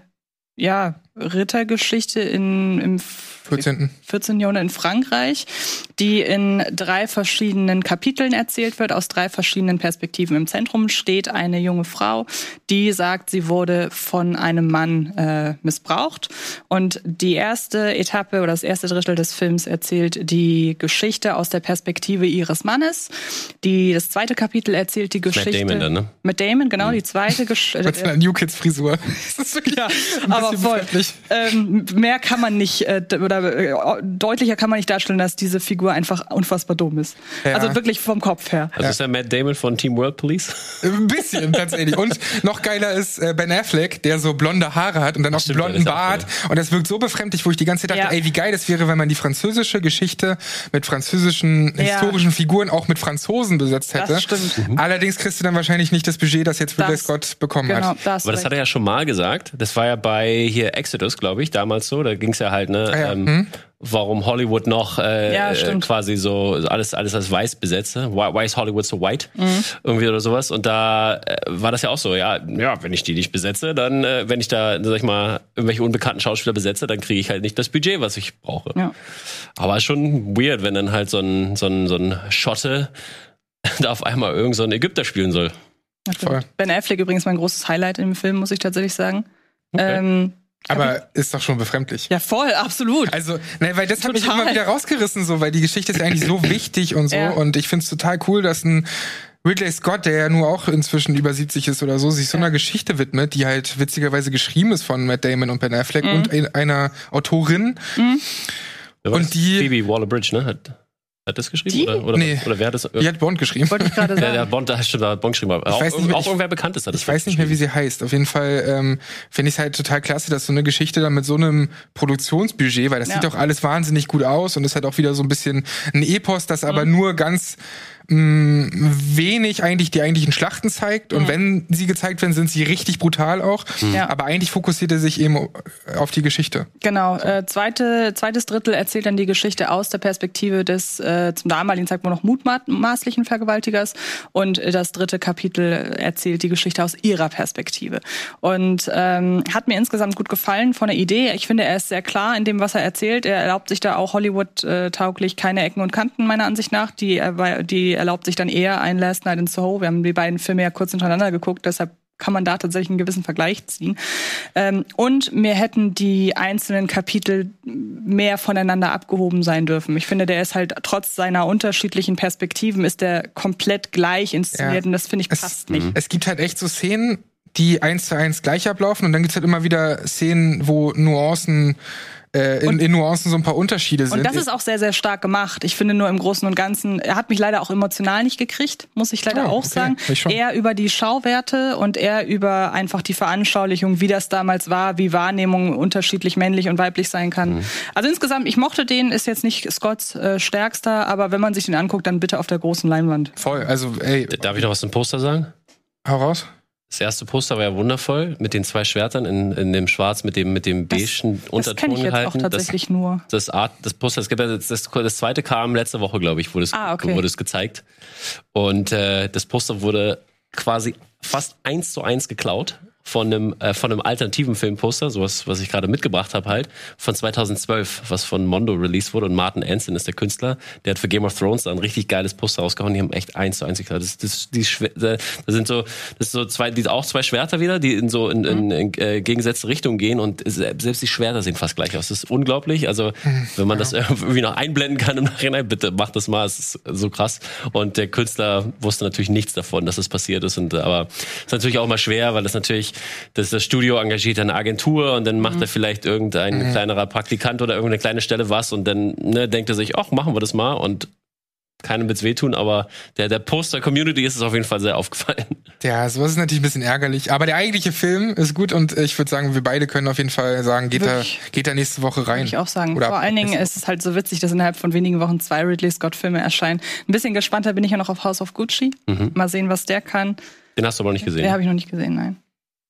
ja, Rittergeschichte in, im 14. 14. Jahrhundert in Frankreich, die in drei verschiedenen Kapiteln erzählt wird, aus drei verschiedenen Perspektiven. Im Zentrum steht eine junge Frau, die sagt, sie wurde von einem Mann äh, missbraucht. Und die erste Etappe oder das erste Drittel des Films erzählt die Geschichte aus der Perspektive ihres Mannes. Die, das zweite Kapitel erzählt die Geschichte. Mit Damon dann, ne? Mit Damon, genau, die zweite *laughs* Geschichte. Mit seiner New Kids Frisur. *laughs* das ist wirklich ja, aber voll. *laughs* Ähm, mehr kann man nicht, äh, oder äh, deutlicher kann man nicht darstellen, dass diese Figur einfach unfassbar dumm ist. Ja. Also wirklich vom Kopf her. Also ist der Matt Damon von Team World Police? Ein bisschen tatsächlich. Und noch geiler ist äh, Ben Affleck, der so blonde Haare hat und dann auch einen blonden Bart. Auch, und das wirkt so befremdlich, wo ich die ganze Zeit dachte, ja. ey, wie geil das wäre, wenn man die französische Geschichte mit französischen historischen Figuren auch mit Franzosen besetzt hätte. Das stimmt. Mhm. Allerdings kriegst du dann wahrscheinlich nicht das Budget, das jetzt Ridley Scott bekommen genau, hat. Das Aber das hat er ja schon mal gesagt. Das war ja bei hier Exodus, glaube ich, damals so. Da ging es ja halt, ne? Ah, ja. Ähm, hm? warum Hollywood noch äh, Ja, äh, quasi so alles alles als weiß besetze. Why, why is Hollywood so white? Irgendwie oder sowas. Und da äh, war das ja auch so. Ja, ja, wenn ich die nicht besetze, dann äh, wenn ich da sag ich mal irgendwelche unbekannten Schauspieler besetze, dann kriege ich halt nicht das Budget, was ich brauche. Ja. Aber schon weird, wenn dann halt so ein so ein so ein Schotte *laughs* da auf einmal irgend so ein Ägypter spielen soll. Voll. Ben Affleck übrigens mein großes Highlight im Film, muss ich tatsächlich sagen. Ähm, Aber ist doch schon befremdlich. ja, voll, absolut. Also, ne, weil das hat mich immer wieder rausgerissen, so, weil die Geschichte ist ja eigentlich so *clears throat* wichtig und so. Ja. Und ich find's total cool, dass ein Ridley Scott, der ja nur auch inzwischen über 70 ist oder so, sich so einer Geschichte widmet, die halt witzigerweise geschrieben ist von Matt Damon und Ben Affleck Mhm. und ein- einer Autorin. Wer Und die- Phoebe Waller-Bridge, ne? Hat, hat das geschrieben? Die? Oder, oder, Nee. oder wer hat das? Die hat Bond geschrieben. Wollte ich gerade *laughs* der, der sagen. Bond, da stimmt, da hat Bond geschrieben. Aber auch, weiß nicht auch ich- irgendwer Bekanntes hat das Ich weiß nicht mehr, wie sie heißt. Auf jeden Fall ähm, finde ich es halt total klasse, dass so eine Geschichte dann mit so einem Produktionsbudget, weil das Ja. sieht doch alles wahnsinnig gut aus und ist halt auch wieder so ein bisschen ein Epos, das aber Mhm. nur ganz mh, wenig eigentlich die eigentlichen Schlachten zeigt. Mhm. Und wenn sie gezeigt werden, sind sie richtig brutal auch. Ja. Aber eigentlich fokussiert er sich eben auf die Geschichte. Genau, äh, zweite, zweites Drittel erzählt dann die Geschichte aus der Perspektive des äh, zum damaligen Zeitpunkt noch mutmaßlichen Vergewaltigers und äh, das dritte Kapitel erzählt die Geschichte aus ihrer Perspektive. Und ähm, hat mir insgesamt gut gefallen von der Idee. Ich finde, er ist sehr klar in dem, was er erzählt. Er erlaubt sich da auch Hollywood-tauglich keine Ecken und Kanten, meiner Ansicht nach. Die, er- die erlaubt sich dann eher ein Last Night in Soho. Wir haben die beiden Filme ja kurz hintereinander geguckt, deshalb kann man da tatsächlich einen gewissen Vergleich ziehen. Ähm, und mir hätten die einzelnen Kapitel mehr voneinander abgehoben sein dürfen. Ich finde, der ist halt trotz seiner unterschiedlichen Perspektiven ist der komplett gleich inszeniert Ja. und das finde ich Es- passt nicht. Es gibt halt echt so Szenen, die eins zu eins gleich ablaufen und dann gibt's halt immer wieder Szenen, wo Nuancen äh, in, in Nuancen so ein paar Unterschiede sind. Und das ist auch sehr, sehr stark gemacht. Ich finde nur im Großen und Ganzen, er hat mich leider auch emotional nicht gekriegt, muss ich leider Oh, auch okay. sagen. Eher über die Schauwerte und eher über einfach die Veranschaulichung, wie das damals war, wie Wahrnehmung unterschiedlich männlich und weiblich sein kann. Mhm. Also insgesamt, ich mochte den, ist jetzt nicht Scotts äh, stärkster, aber wenn man sich den anguckt, dann bitte auf der großen Leinwand. voll. Also, ey, Darf ich noch was zum Poster sagen? hau raus. Das erste Poster war ja wundervoll mit den zwei Schwertern in, in dem Schwarz mit dem mit dem beigen Das Unterton ich jetzt auch gehalten. tatsächlich nur. Das, das Art, das Poster, es gibt ja das, das, das zweite kam letzte Woche, glaube ich, wurde es, Ah, okay. wurde es gezeigt. Und äh, das Poster wurde quasi fast eins zu eins geklaut von einem äh, von einem alternativen Filmposter, sowas, was ich gerade mitgebracht habe halt, von 2012, was von Mondo released wurde und Martin Anson ist der Künstler, der hat für Game of Thrones da ein richtig geiles Poster rausgehauen, die haben echt eins zu eins geklaut. Das, das, die, Schwer- da da sind so, das ist so zwei, die auch zwei Schwerter wieder, die in so in, in, in äh, gegensätzte Richtungen gehen und se- selbst die Schwerter sehen fast gleich aus. Das ist unglaublich. Also *laughs* wenn man das irgendwie noch einblenden kann im Nachhinein, bitte macht das mal. Es ist so krass. Und der Künstler wusste natürlich nichts davon, dass das passiert ist. Und aber es ist natürlich auch mal schwer, weil das natürlich, das, das Studio engagiert eine Agentur und dann macht er vielleicht irgendein kleinerer Praktikant oder irgendeine kleine Stelle was und dann ne, denkt er sich, ach, machen wir das mal und keinem wird's wehtun, aber der, der Poster-Community ist es auf jeden Fall sehr aufgefallen. *laughs* Ja, sowas ist natürlich ein bisschen ärgerlich. Aber der eigentliche Film ist gut und ich würde sagen, wir beide können auf jeden Fall sagen, geht da, geht da nächste Woche rein. Würde ich auch sagen. Oder Vor allen Dingen ist es halt so witzig, dass innerhalb von wenigen Wochen zwei Ridley Scott-Filme erscheinen. Ein bisschen gespannter bin ich ja noch auf House of Gucci. Mal sehen, was der kann. Den hast du aber nicht gesehen. Den habe ich noch nicht gesehen, nein.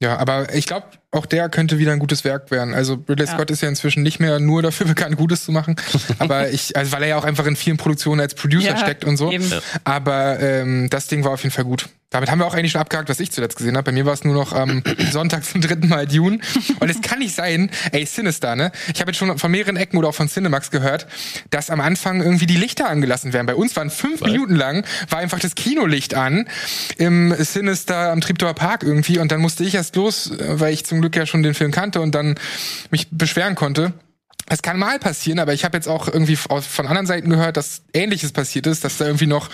Ja, aber ich glaube, auch der könnte wieder ein gutes Werk werden. Also Ridley Ja. Scott ist ja inzwischen nicht mehr nur dafür *laughs* bekannt, Gutes zu machen. aber *laughs* ich, also weil er ja auch einfach in vielen Produktionen als Producer Ja, steckt und so. eben. Aber ähm, das Ding war auf jeden Fall gut. Damit haben wir auch eigentlich schon abgehakt, was ich zuletzt gesehen habe. Bei mir war es nur noch am *clears throat* Sonntag zum dritten Mal Dune. Und es kann nicht sein, ey, Sinister, ne? Ich habe jetzt schon von mehreren Ecken oder auch von Cinemax gehört, dass am Anfang irgendwie die Lichter angelassen werden. Bei uns waren fünf Minuten lang, war einfach das Kinolicht an im Sinister am Treptower Park irgendwie. Und dann musste ich erst los, äh, weil ich zum Glück ja schon den Film kannte und dann mich beschweren konnte. Es kann mal passieren, aber ich habe jetzt auch irgendwie von anderen Seiten gehört, dass Ähnliches passiert ist, dass da irgendwie noch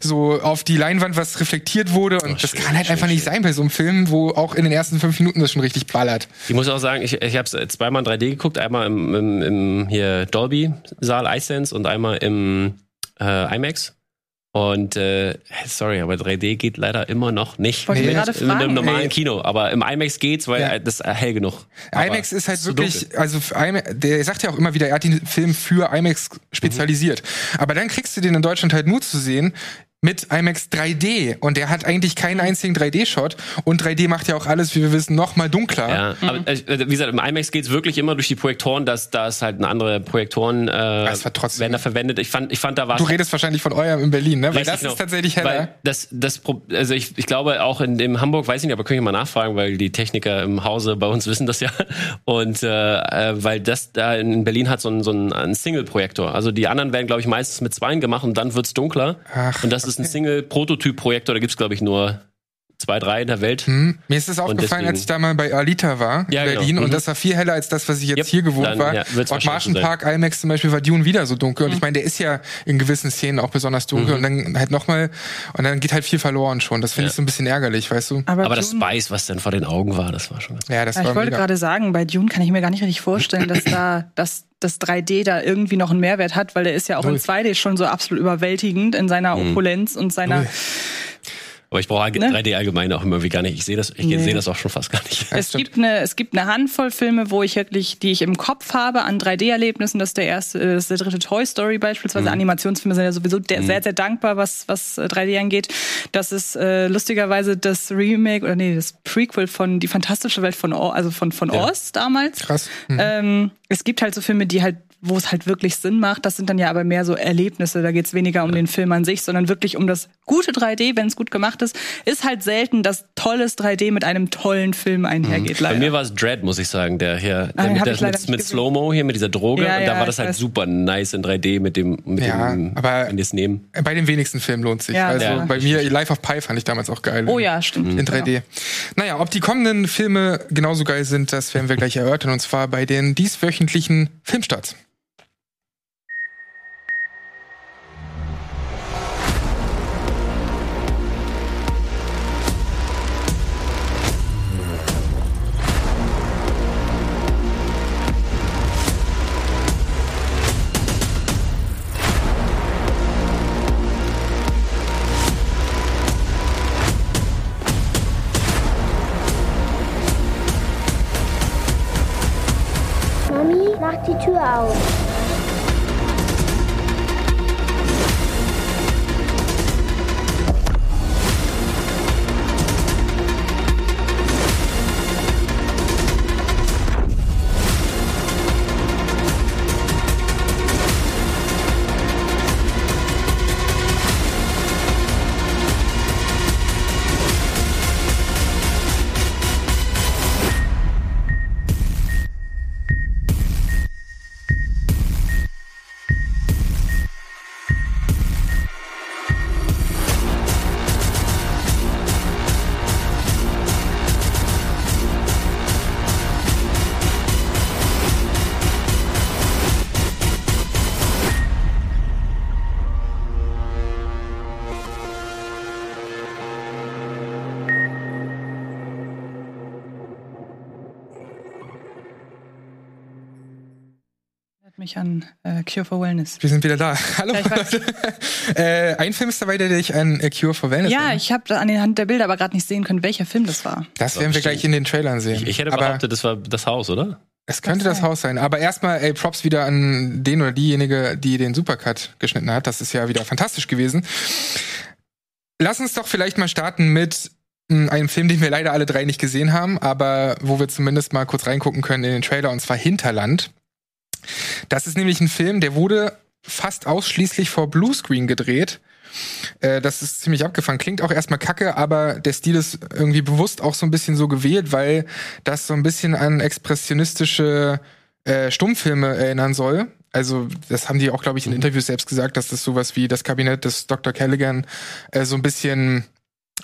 so auf die Leinwand was reflektiert wurde und das schön, kann halt schön, einfach nicht schön. sein bei so einem Film, wo auch in den ersten fünf Minuten das schon richtig ballert. Ich muss auch sagen, ich, ich habe es zweimal in 3D geguckt, einmal im, im, im hier Dolby-Saal iSense und einmal im äh, IMAX. Und äh, sorry, aber 3D geht leider immer noch nicht. Wollte gerade in einem normalen Nee. Kino. Aber im IMAX geht's, weil Ja. das ist hell genug. Aber IMAX ist halt wirklich, dunkel. also für IMAX, der sagt ja auch immer wieder, er hat den Film für IMAX spezialisiert. Aber dann kriegst du den in Deutschland halt nur zu sehen mit IMAX 3D und der hat eigentlich keinen einzigen 3D-Shot und 3D macht ja auch alles, wie wir wissen, noch mal dunkler. Ja, aber äh, wie gesagt, im IMAX geht's wirklich immer durch die Projektoren, dass da ist halt eine andere Projektoren äh, Das war trotzdem- werden da verwendet. Ich fand, ich fand da war Du redest wahrscheinlich von eurem in Berlin, ne? Weil das genau. ist tatsächlich heller. Weil das, das, also ich, ich glaube auch in, in Hamburg, weiß ich nicht, aber können ich mal nachfragen, weil die Techniker im Hause bei uns *laughs* wissen das ja. Und äh, äh, weil das da in Berlin hat so ein, so ein, ein Single-Projektor. Also die anderen werden, glaube ich, meistens mit zweien gemacht und dann wird's dunkler. Ach, und das ist ein Single-Prototyp-Projektor, da gibt's glaube ich, nur zwei, drei in der Welt. Hm. Mir ist es aufgefallen, deswegen- als ich da mal bei Alita war, Ja, in genau. Berlin, und Mhm. das war viel heller als das, was ich jetzt Yep. hier gewohnt Dann, war. ja, und wahrscheinlich Martian so sein. Park IMAX zum Beispiel war Dune wieder so dunkel. Mhm. Und ich meine, der ist ja in gewissen Szenen auch besonders dunkel. Und dann halt nochmal, und dann geht halt viel verloren schon. Das finde Ja. ich so ein bisschen ärgerlich, weißt du? Aber das Dune- Spice, was dann vor den Augen war, das war schon ganz Ja, das Ja, war ich wollte gerade sagen, bei Dune kann ich mir gar nicht richtig vorstellen, dass da dass das 3D da irgendwie noch einen Mehrwert hat, weil der ist ja auch Null. in 2D schon so absolut überwältigend in seiner Mhm. Opulenz und seiner. Aber ich brauche Ne? 3D allgemein auch immer wie gar nicht. Ich sehe das, ich Nee. sehe das auch schon fast gar nicht. Es gibt, eine, es gibt eine Handvoll Filme, wo ich wirklich, die ich im Kopf habe an 3D-Erlebnissen. Das ist der erste, äh, das ist der dritte Toy Story beispielsweise. Animationsfilme sind ja sowieso der, sehr, sehr dankbar, was, was äh, 3D angeht. Das ist äh, lustigerweise das Remake oder nee, das Prequel von Die fantastische Welt von Oz, also von, von Oz damals. Krass. Mhm. Ähm, es gibt halt so Filme, die halt wo es halt wirklich Sinn macht, das sind dann ja aber mehr so Erlebnisse. Da geht's weniger um den Film an sich, sondern wirklich um das gute 3D, wenn es gut gemacht ist. Ist halt selten, dass tolles 3D mit einem tollen Film einhergeht, Bei leider. mir war es Dread, muss ich sagen, der hier Ah, der den mit, der, mit, mit. Slow-Mo hier, mit dieser Droge. Ja, und da ja, war das halt weiß. super nice in 3D mit dem, mit Ja, dem aber- wenn es nehmen. Bei den wenigsten Filmen lohnt sich. Ja, also ja. bei mir, Life of Pi fand ich damals auch geil. Oh ja, stimmt. In 3D. Naja, ob die kommenden Filme genauso geil sind, das werden wir gleich erörtern. Und zwar bei den dieswöchentlichen Filmstarts. Mich an äh, Cure for Wellness. Wir sind wieder da. *laughs* Hallo. Ja, äh, ein Film ist dabei, der dich an A Cure for Wellness Ja, erinnert. ich habe an den Hand der Bilder aber gerade nicht sehen können, welcher Film das war. Das werden wir gleich in den Trailern sehen. Ich, ich hätte aber behauptet, das war das Haus, oder? es könnte das sein. Haus sein. Aber erstmal, ey, Props wieder an den oder diejenige, die den Supercut geschnitten hat. Das ist ja wieder fantastisch gewesen. Lass uns doch vielleicht mal starten mit mh, einem Film, den wir leider alle drei nicht gesehen haben, aber wo wir zumindest mal kurz reingucken können in den Trailer, und zwar Hinterland. Das ist nämlich ein Film, der wurde fast ausschließlich vor Bluescreen gedreht. Äh, das ist ziemlich abgefangen. Klingt auch erstmal kacke, aber der Stil ist irgendwie bewusst auch so ein bisschen so gewählt, weil das so ein bisschen an expressionistische äh, Stummfilme erinnern soll. Also, das haben die auch, glaube ich, in Interviews selbst gesagt, dass das sowas wie das Kabinett des Dr. Callaghan äh, so ein bisschen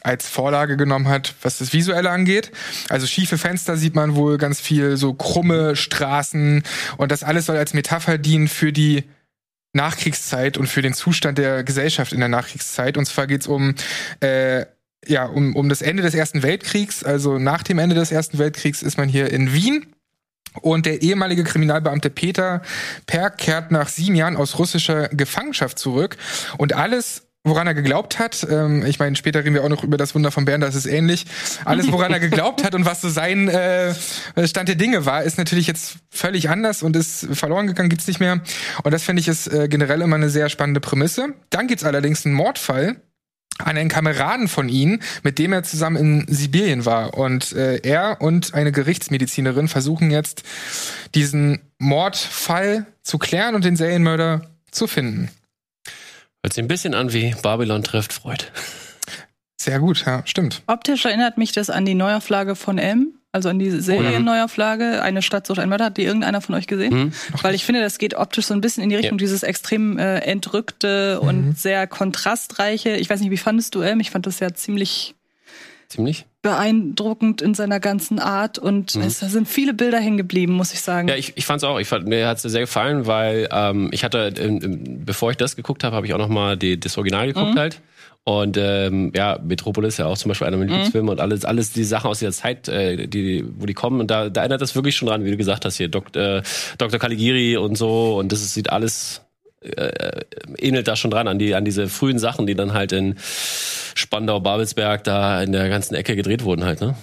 als Vorlage genommen hat, was das Visuelle angeht. Also schiefe Fenster sieht man wohl ganz viel, so krumme Straßen und das alles soll als Metapher dienen für die Nachkriegszeit und für den Zustand der Gesellschaft in der Nachkriegszeit. Und zwar geht's um äh, ja um, um das Ende des Ersten Weltkriegs. Also nach dem Ende des Ersten Weltkriegs ist man hier in Wien. Und der ehemalige Kriminalbeamte Peter Perk kehrt nach sieben Jahren aus russischer Gefangenschaft zurück. Und alles, woran er geglaubt hat, ähm, ich meine, später reden wir auch noch über das Wunder von Bern, das ist ähnlich. Alles, woran er geglaubt hat und was so sein äh, Stand der Dinge war, ist natürlich jetzt völlig anders und ist verloren gegangen, gibt's nicht mehr. Und das finde ich ist äh, generell immer eine sehr spannende Prämisse. Dann gibt's allerdings einen Mordfall, an einen Kameraden von ihnen, mit dem er zusammen in Sibirien war. Und äh, er und eine Gerichtsmedizinerin versuchen jetzt, diesen Mordfall zu klären und den Serienmörder zu finden. Hört sich ein bisschen an wie Babylon trifft Freud. Sehr gut, ja, stimmt. Optisch erinnert mich das an die Neuauflage von M. Also an die Serienneuauflage, eine Stadt sucht ein Mörder, hat die irgendeiner von euch gesehen? Mhm. Weil ich finde, das geht optisch so ein bisschen in die Richtung Ja. dieses extrem äh, entrückte Mhm. und sehr kontrastreiche. Ich weiß nicht, wie fandest du M? Ich fand das ja ziemlich Ziemlich. beeindruckend in seiner ganzen Art und es, da sind viele Bilder hängen geblieben, muss ich sagen. Mhm. Ja, ich, ich fand's auch. Ich fand, mir hat's sehr gefallen, weil ähm, ich hatte, ähm, ähm, bevor ich das geguckt habe, habe ich auch noch mal die, das Original geguckt halt. Und ähm, ja, Metropolis ist ja auch zum Beispiel einer meiner Lieblingsfilme und alles, alles die Sachen aus dieser Zeit, äh, die, wo die kommen. Und da, da erinnert das wirklich schon dran, wie du gesagt hast hier, Dok, äh, Dr. Caligari und so. Und das ist, sieht alles äh, ähnelt da schon dran an die an diese frühen Sachen, die dann halt in Spandau, Babelsberg da in der ganzen Ecke gedreht wurden halt, ne?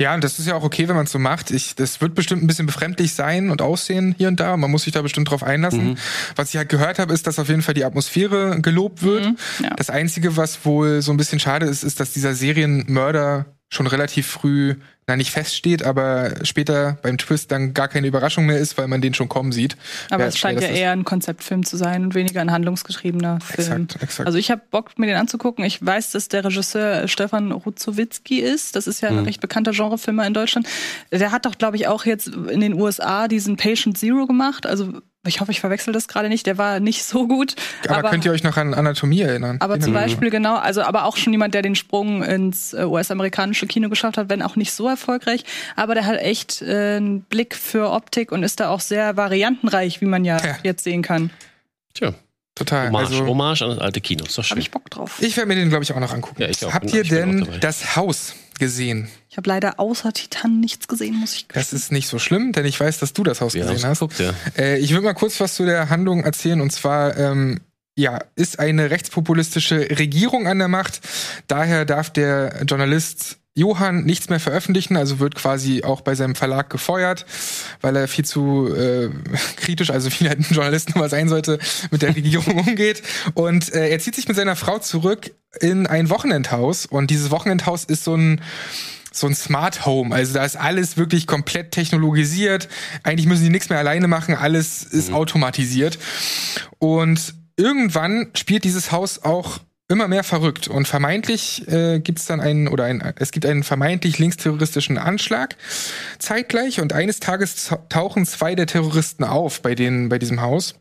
Ja, und das ist ja auch okay, wenn man es so macht. Ich, das wird bestimmt ein bisschen befremdlich sein und aussehen hier und da. Man muss sich da bestimmt drauf einlassen. Was ich halt gehört habe, ist, dass auf jeden Fall die Atmosphäre gelobt wird. ja. Das Einzige, was wohl so ein bisschen schade ist, ist, dass dieser Serienmörder schon relativ früh, na nicht feststeht, aber später beim Twist dann gar keine Überraschung mehr ist, weil man den schon kommen sieht. Aber Wer- es scheint ja eher ein Konzeptfilm zu sein und weniger ein handlungsgetriebener Film. Exakt, exakt. Also ich habe Bock, mir den anzugucken. Ich weiß, dass der Regisseur Stefan Ruzowitzki ist. Das ist ja ein Mhm. recht bekannter Genrefilmer in Deutschland. Der hat doch, glaube ich, auch jetzt in den USA diesen Patient Zero gemacht. Also ich hoffe, ich verwechsel das gerade nicht. Der war nicht so gut. aber, könnt ihr euch noch an Anatomie erinnern? Aber zum Erinnern? Beispiel genau, also aber auch schon jemand, der den Sprung ins äh, US-amerikanische Kino geschafft hat, wenn auch nicht so erfolgreich. Aber der hat echt äh, einen Blick für Optik und ist da auch sehr variantenreich, wie man ja, Ja. jetzt sehen kann. Tja, Total. Hommage, Also, Hommage an das alte Kino. Ist doch Habe schön. ich Bock drauf. ich werde mir den, glaube ich, auch noch angucken. Ja, ich auch. Habt Bin- ihr denn das Haus gesehen? Ich habe leider außer Titan nichts gesehen, muss ich Das ist nicht so schlimm, denn ich weiß, dass du das Haus Ja, gesehen hast geguckt, ja. Äh, ich will mal kurz was zu der Handlung erzählen. Und zwar, ähm, ja, ist eine rechtspopulistische Regierung an der Macht. Daher darf der Journalist Johann nichts mehr veröffentlichen, also wird quasi auch bei seinem Verlag gefeuert, weil er viel zu äh, *laughs* kritisch, also wie halt ein Journalist nur mal sein sollte, mit der Regierung *laughs* umgeht. Und äh, er zieht sich mit seiner Frau zurück in ein Wochenendhaus. Und dieses Wochenendhaus ist so ein so ein Smart Home. Also da ist alles wirklich komplett technologisiert. Eigentlich müssen die nichts mehr alleine machen. Alles ist automatisiert. Und irgendwann spielt dieses Haus auch immer mehr verrückt und vermeintlich äh, gibt es dann einen oder ein, es gibt einen vermeintlich linksterroristischen Anschlag zeitgleich und eines Tages ta- tauchen zwei der Terroristen auf bei denen bei diesem Haus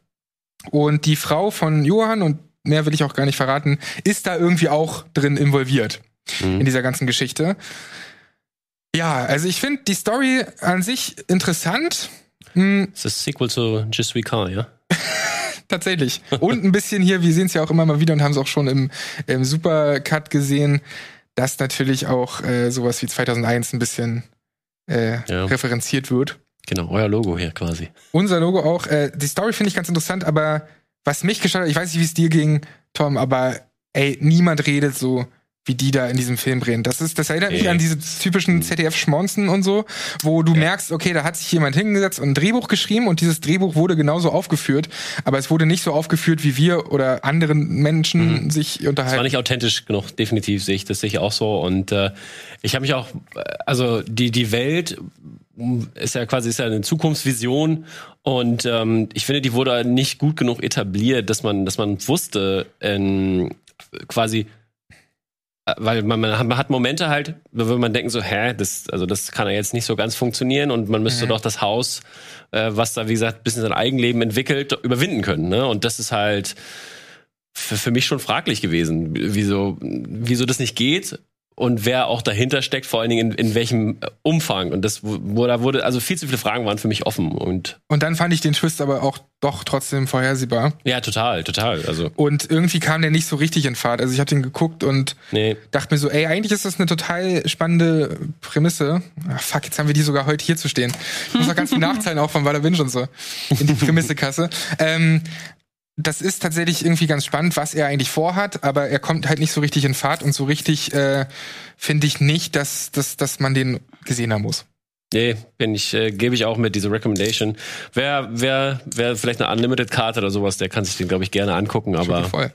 und die Frau von Johann und mehr will ich auch gar nicht verraten ist da irgendwie auch drin involviert in dieser ganzen Geschichte ja also ich finde die Story an sich interessant Hm, Das ist das Sequel zu Je suis Car, ja? *laughs* Tatsächlich. Und ein bisschen hier, wir sehen es ja auch immer mal wieder und haben es auch schon im, im Supercut gesehen, dass natürlich auch äh, sowas wie 2001 ein bisschen äh, Ja. referenziert wird. Genau, euer Logo hier quasi. Unser Logo auch. Äh, die Story finde ich ganz interessant, aber was mich gestört hat, ich weiß nicht, wie es dir ging, Tom, aber ey, niemand redet so wie die da in diesem Film reden. Das ist, das erinnert mich an diese typischen ZDF-Schmonzen und so, wo du merkst, okay, da hat sich jemand hingesetzt und ein Drehbuch geschrieben und dieses Drehbuch wurde genauso aufgeführt, aber es wurde nicht so aufgeführt, wie wir oder anderen Menschen sich Es war unterhalten. nicht authentisch genug, definitiv sehe ich das sehe ich auch so. Und äh, ich habe mich auch, also die, die Welt ist ja quasi ist ja eine Zukunftsvision und ähm, ich finde, die wurde nicht gut genug etabliert, dass man, dass man wusste, ähm, quasi weil man, man, hat, man hat Momente halt, wo man denken so, hä, das, also das kann ja jetzt nicht so ganz funktionieren und man müsste Mhm. doch das Haus, äh, was da wie gesagt ein bisschen sein Eigenleben entwickelt, überwinden können. Ne? Und das ist halt für, für mich schon fraglich gewesen, wieso, wieso das nicht geht und wer auch dahinter steckt, vor allen Dingen in, in welchem Umfang. Und das wo da wurde, also viel zu viele Fragen waren für mich offen. Und Und dann fand ich den Twist aber auch doch trotzdem vorhersehbar. ja, total, total. Also, Und irgendwie kam der nicht so richtig in Fahrt. Also ich habe den geguckt und nee. dachte mir so, ey, eigentlich ist das eine total spannende Prämisse. Ach, fuck, jetzt haben wir die sogar heute hier zu stehen. Ich muss noch ganz viel *laughs* nachzahlen, auch von Walla Binge und so. In die Prämissekasse. ähm, das ist tatsächlich irgendwie ganz spannend, was er eigentlich vorhat, aber er kommt halt nicht so richtig in Fahrt und so richtig äh, finde ich nicht, dass, dass, dass man den gesehen haben muss. Nee, bin ich, äh, gebe ich auch mit diese Recommendation. Wer, wer, wer vielleicht eine Unlimited-Karte oder sowas, der kann sich den, glaube ich, gerne angucken, aber Voll.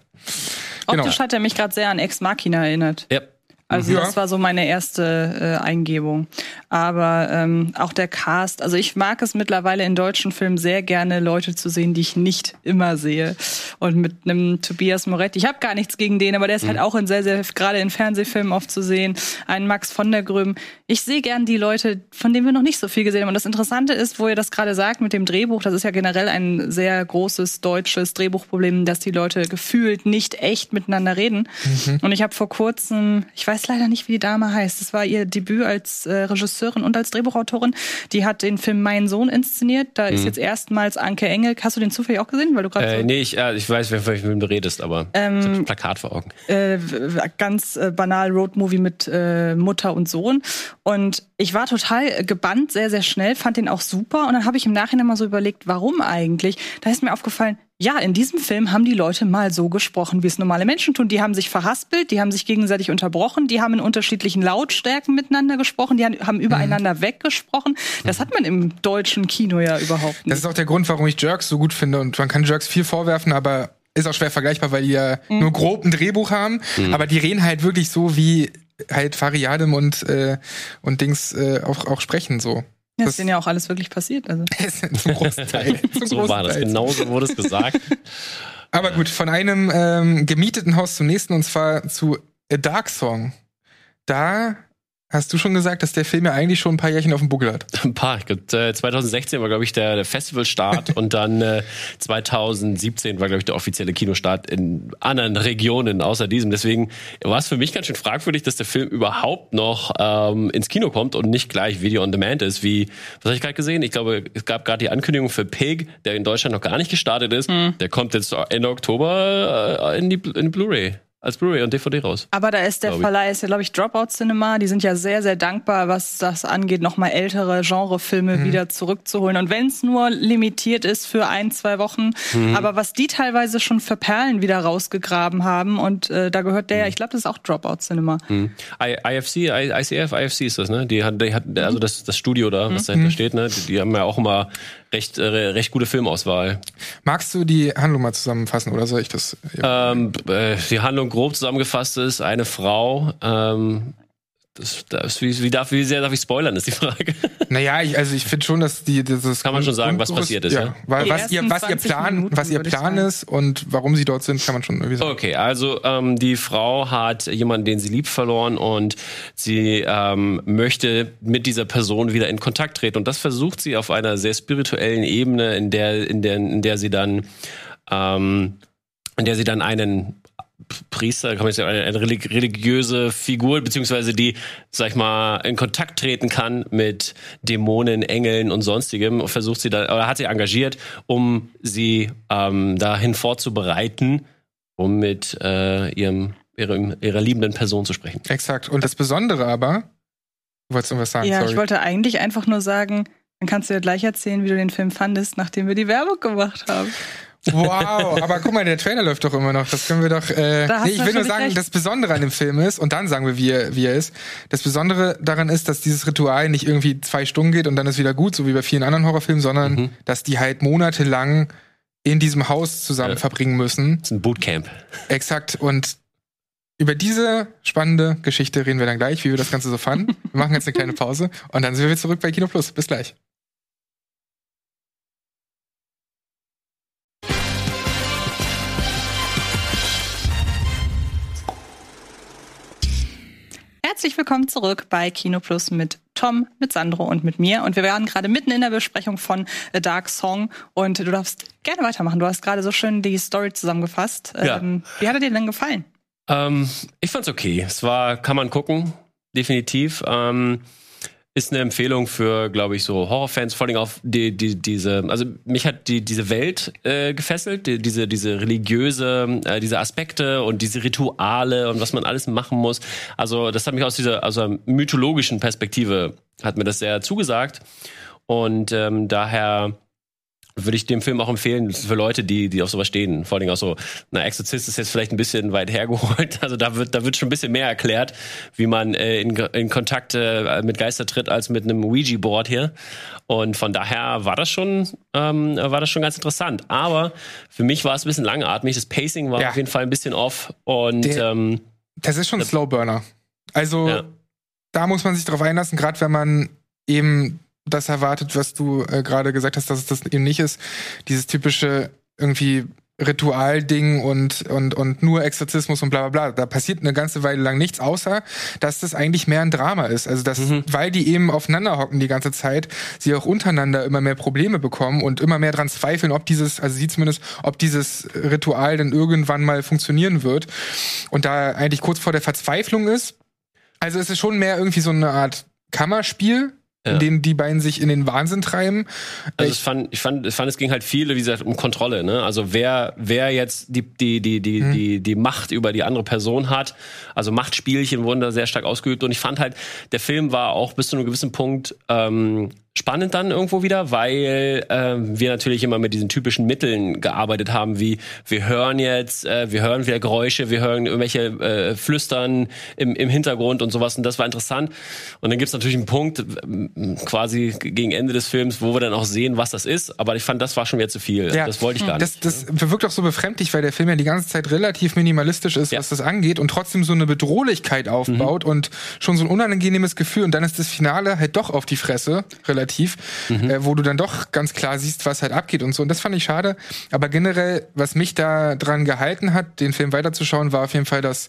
Genau. Optisch hat er mich gerade sehr an Ex Machina erinnert. Ja. Also Ja. das war so meine erste äh, Eingebung. Aber ähm, auch der Cast, also ich mag es mittlerweile in deutschen Filmen sehr gerne, Leute zu sehen, die ich nicht immer sehe. Und mit einem Tobias Moretti, ich habe gar nichts gegen den, aber der ist Mhm. halt auch in sehr, sehr, gerade in Fernsehfilmen oft zu sehen. Ein Max von der Gröben. Ich sehe gern die Leute, von denen wir noch nicht so viel gesehen haben. Und das Interessante ist, wo ihr das gerade sagt mit dem Drehbuch, das ist ja generell ein sehr großes deutsches Drehbuchproblem, dass die Leute gefühlt nicht echt miteinander reden. Mhm. Und ich habe vor kurzem, ich weiß leider nicht, wie die Dame heißt, das war ihr Debüt als äh, Regisseurin und als Drehbuchautorin. Die hat den Film Mein Sohn inszeniert. Da ist jetzt erstmals Anke Engel. Hast du den zufällig auch gesehen? Weil du gerade Äh, so nee, ich, äh, ich weiß, wer wem du redest, aber ich hab das Plakat vor Augen. äh, ganz äh, banal Roadmovie mit äh, Mutter und Sohn. Und ich war total gebannt, sehr, sehr schnell, fand den auch super. Und dann habe ich im Nachhinein mal so überlegt, warum eigentlich? Da ist mir aufgefallen, ja, in diesem Film haben die Leute mal so gesprochen, wie es normale Menschen tun. Die haben sich verhaspelt, die haben sich gegenseitig unterbrochen, die haben in unterschiedlichen Lautstärken miteinander gesprochen, die haben übereinander weggesprochen. Das hat man im deutschen Kino ja überhaupt Das nicht. ist auch der Grund, warum ich Jerks so gut finde. Und man kann Jerks viel vorwerfen, aber ist auch schwer vergleichbar, weil die ja Mhm. nur grob ein Drehbuch haben. Aber die reden halt wirklich so, wie halt Fariadim und, äh, und Dings äh, auch, auch sprechen so. Ja, das- ist denen ja auch alles wirklich passiert. Also. *laughs* Zum großen Teil. *laughs* Zum So war das. Teil. Genauso wurde es gesagt. *laughs* Aber gut, von einem ähm, gemieteten Haus zum nächsten und zwar zu A Dark Song. Da hast du schon gesagt, dass der Film ja eigentlich schon ein paar Jährchen auf dem Buckel hat. *laughs* Ein paar. Ich glaub, äh, 2016 war, glaube ich, der, der Festivalstart *laughs* und dann äh, 2017 war, glaube ich, der offizielle Kinostart in anderen Regionen außer diesem. Deswegen war es für mich ganz schön fragwürdig, dass der Film überhaupt noch ähm, ins Kino kommt und nicht gleich Video on Demand ist, wie, was habe ich gerade gesehen? Ich glaube, es gab gerade die Ankündigung für Pig, der in Deutschland noch gar nicht gestartet ist. Der kommt jetzt Ende Oktober äh, in die, in Blu-ray. Als Blu-ray und DVD raus. Aber da ist der. Verleih, ist ja, glaube ich, Dropout Cinema. Die sind ja sehr, sehr dankbar, was das angeht, nochmal ältere Genrefilme wieder zurückzuholen. Und wenn es nur limitiert ist für ein, zwei Wochen. Aber was die teilweise schon für Perlen wieder rausgegraben haben. Und äh, da gehört der, ich glaube, das ist auch Dropout Cinema. I, IFC, I, ICF, IFC ist das, ne? Die hat, die hat also das, das Studio da, was Mhm. dahinter steht, ne? Die, die haben ja auch immer recht, äh, recht gute Filmauswahl. Magst du die Handlung mal zusammenfassen oder soll ich das? Ähm, äh, die Handlung grob zusammengefasst ist, eine Frau, ähm, das, das, wie, wie, darf, wie sehr darf ich spoilern, ist die Frage. *laughs* Naja, ich, also ich finde schon, dass die das Kann man schon sagen, was passiert ist, ja? Wa- Die Was ihr, was ihr 20 Plan, Minuten, was ihr Plan sagen. ist und warum sie dort sind, kann man schon irgendwie sagen. Okay, also ähm, die Frau hat jemanden, den sie liebt, verloren und sie ähm, möchte mit dieser Person wieder in Kontakt treten. Und das versucht sie auf einer sehr spirituellen Ebene, in der, in der, in der sie dann, ähm, in der sie dann einen Priester, kann man sagen, eine, eine relig- religiöse Figur, beziehungsweise die, sag ich mal, in Kontakt treten kann mit Dämonen, Engeln und sonstigem, und versucht sie da, oder hat sie engagiert, um sie ähm, dahin vorzubereiten, um mit äh, ihrem, ihrem, ihrer liebenden Person zu sprechen. Exakt. Und das Besondere aber, du wolltest irgendwas sagen, Ja, sorry. ich wollte eigentlich einfach nur sagen, dann kannst du ja gleich erzählen, wie du den Film fandest, nachdem wir die Werbung gemacht haben. Wow, aber guck mal, der Trailer läuft doch immer noch. Das können wir doch. Äh, nee, ich will nur sagen, recht. das Besondere an dem Film ist, und dann sagen wir, wie er, wie er ist. Das Besondere daran ist, dass dieses Ritual nicht irgendwie zwei Stunden geht und dann ist wieder gut, so wie bei vielen anderen Horrorfilmen, sondern Mhm. dass die halt monatelang in diesem Haus zusammen Ja. verbringen müssen. Das ist ein Bootcamp. Exakt. Und über diese spannende Geschichte reden wir dann gleich, wie wir das Ganze so fanden. Wir machen jetzt eine kleine Pause und dann sind wir wieder zurück bei Kino Plus. Bis gleich. Herzlich willkommen zurück bei Kino Plus mit Tom, mit Sandro und mit mir. Und wir waren gerade mitten in der Besprechung von A Dark Song. Und du darfst gerne weitermachen. Du hast gerade so schön die Story zusammengefasst. Ja. Ähm, wie hat er dir denn gefallen? Ähm, ich fand's okay. Es war, kann man gucken, definitiv. Ähm, ist eine Empfehlung für, glaube ich, so Horrorfans, vor allem auf die, die, diese, also mich hat die, diese Welt äh, gefesselt, die, diese, diese religiöse, äh, diese Aspekte und diese Rituale und was man alles machen muss. Also das hat mich aus dieser, einer mythologischen Perspektive, hat mir das sehr zugesagt. Und ähm, daher würde ich dem Film auch empfehlen für Leute, die die auf sowas stehen. Vor allem auch so, na Exorzist ist jetzt vielleicht ein bisschen weit hergeholt. *laughs* Also da wird da wird schon ein bisschen mehr erklärt, wie man äh, in, in Kontakt äh, mit Geister tritt als mit einem Ouija Board hier. Und von daher war das schon ähm, war das schon ganz interessant. Aber für mich war es ein bisschen langatmig. Das Pacing war Ja. auf jeden Fall ein bisschen off und Der- ähm, Das ist schon ein Slowburner. Also Ja. da muss man sich drauf einlassen, gerade wenn man eben das erwartet, was du äh, gerade gesagt hast, dass es das eben nicht ist. Dieses typische irgendwie Ritualding und, und, und nur Exorzismus und bla bla bla. Da passiert eine ganze Weile lang nichts, außer dass das eigentlich mehr ein Drama ist. Also dass, weil die eben aufeinander hocken die ganze Zeit, sie auch untereinander immer mehr Probleme bekommen und immer mehr dran zweifeln, ob dieses, also sie zumindest, ob dieses Ritual denn irgendwann mal funktionieren wird. Und da eigentlich kurz vor der Verzweiflung ist. Also es ist schon mehr irgendwie so eine Art Kammerspiel, Ja. in dem die beiden sich in den Wahnsinn treiben. Also Ich- ich fand, ich fand, ich fand, es ging halt viel, wie gesagt, um Kontrolle, ne? Also wer, wer jetzt die, die, die, die, Mhm. die, die Macht über die andere Person hat. Also Machtspielchen wurden da sehr stark ausgeübt. Und ich fand halt, der Film war auch bis zu einem gewissen Punkt ähm, spannend dann irgendwo wieder, weil ähm, wir natürlich immer mit diesen typischen Mitteln gearbeitet haben, wie wir hören jetzt, äh, wir hören wieder Geräusche, wir hören irgendwelche äh, Flüstern im, im Hintergrund und sowas. Und das war interessant. Und dann gibt's natürlich einen Punkt, ähm, quasi gegen Ende des Films, wo wir dann auch sehen, was das ist. Aber ich fand, das war schon wieder zu viel. Das wollte ich gar das, nicht. Das wirkt auch so befremdlich, weil der Film ja die ganze Zeit relativ minimalistisch ist, Ja. was das angeht und trotzdem so eine Bedrohlichkeit aufbaut und schon so ein unangenehmes Gefühl. Und dann ist das Finale halt doch auf die Fresse, relativ, äh, wo du dann doch ganz klar siehst, was halt abgeht und so. Und das fand ich schade. Aber generell, was mich da dran gehalten hat, den Film weiterzuschauen, war auf jeden Fall das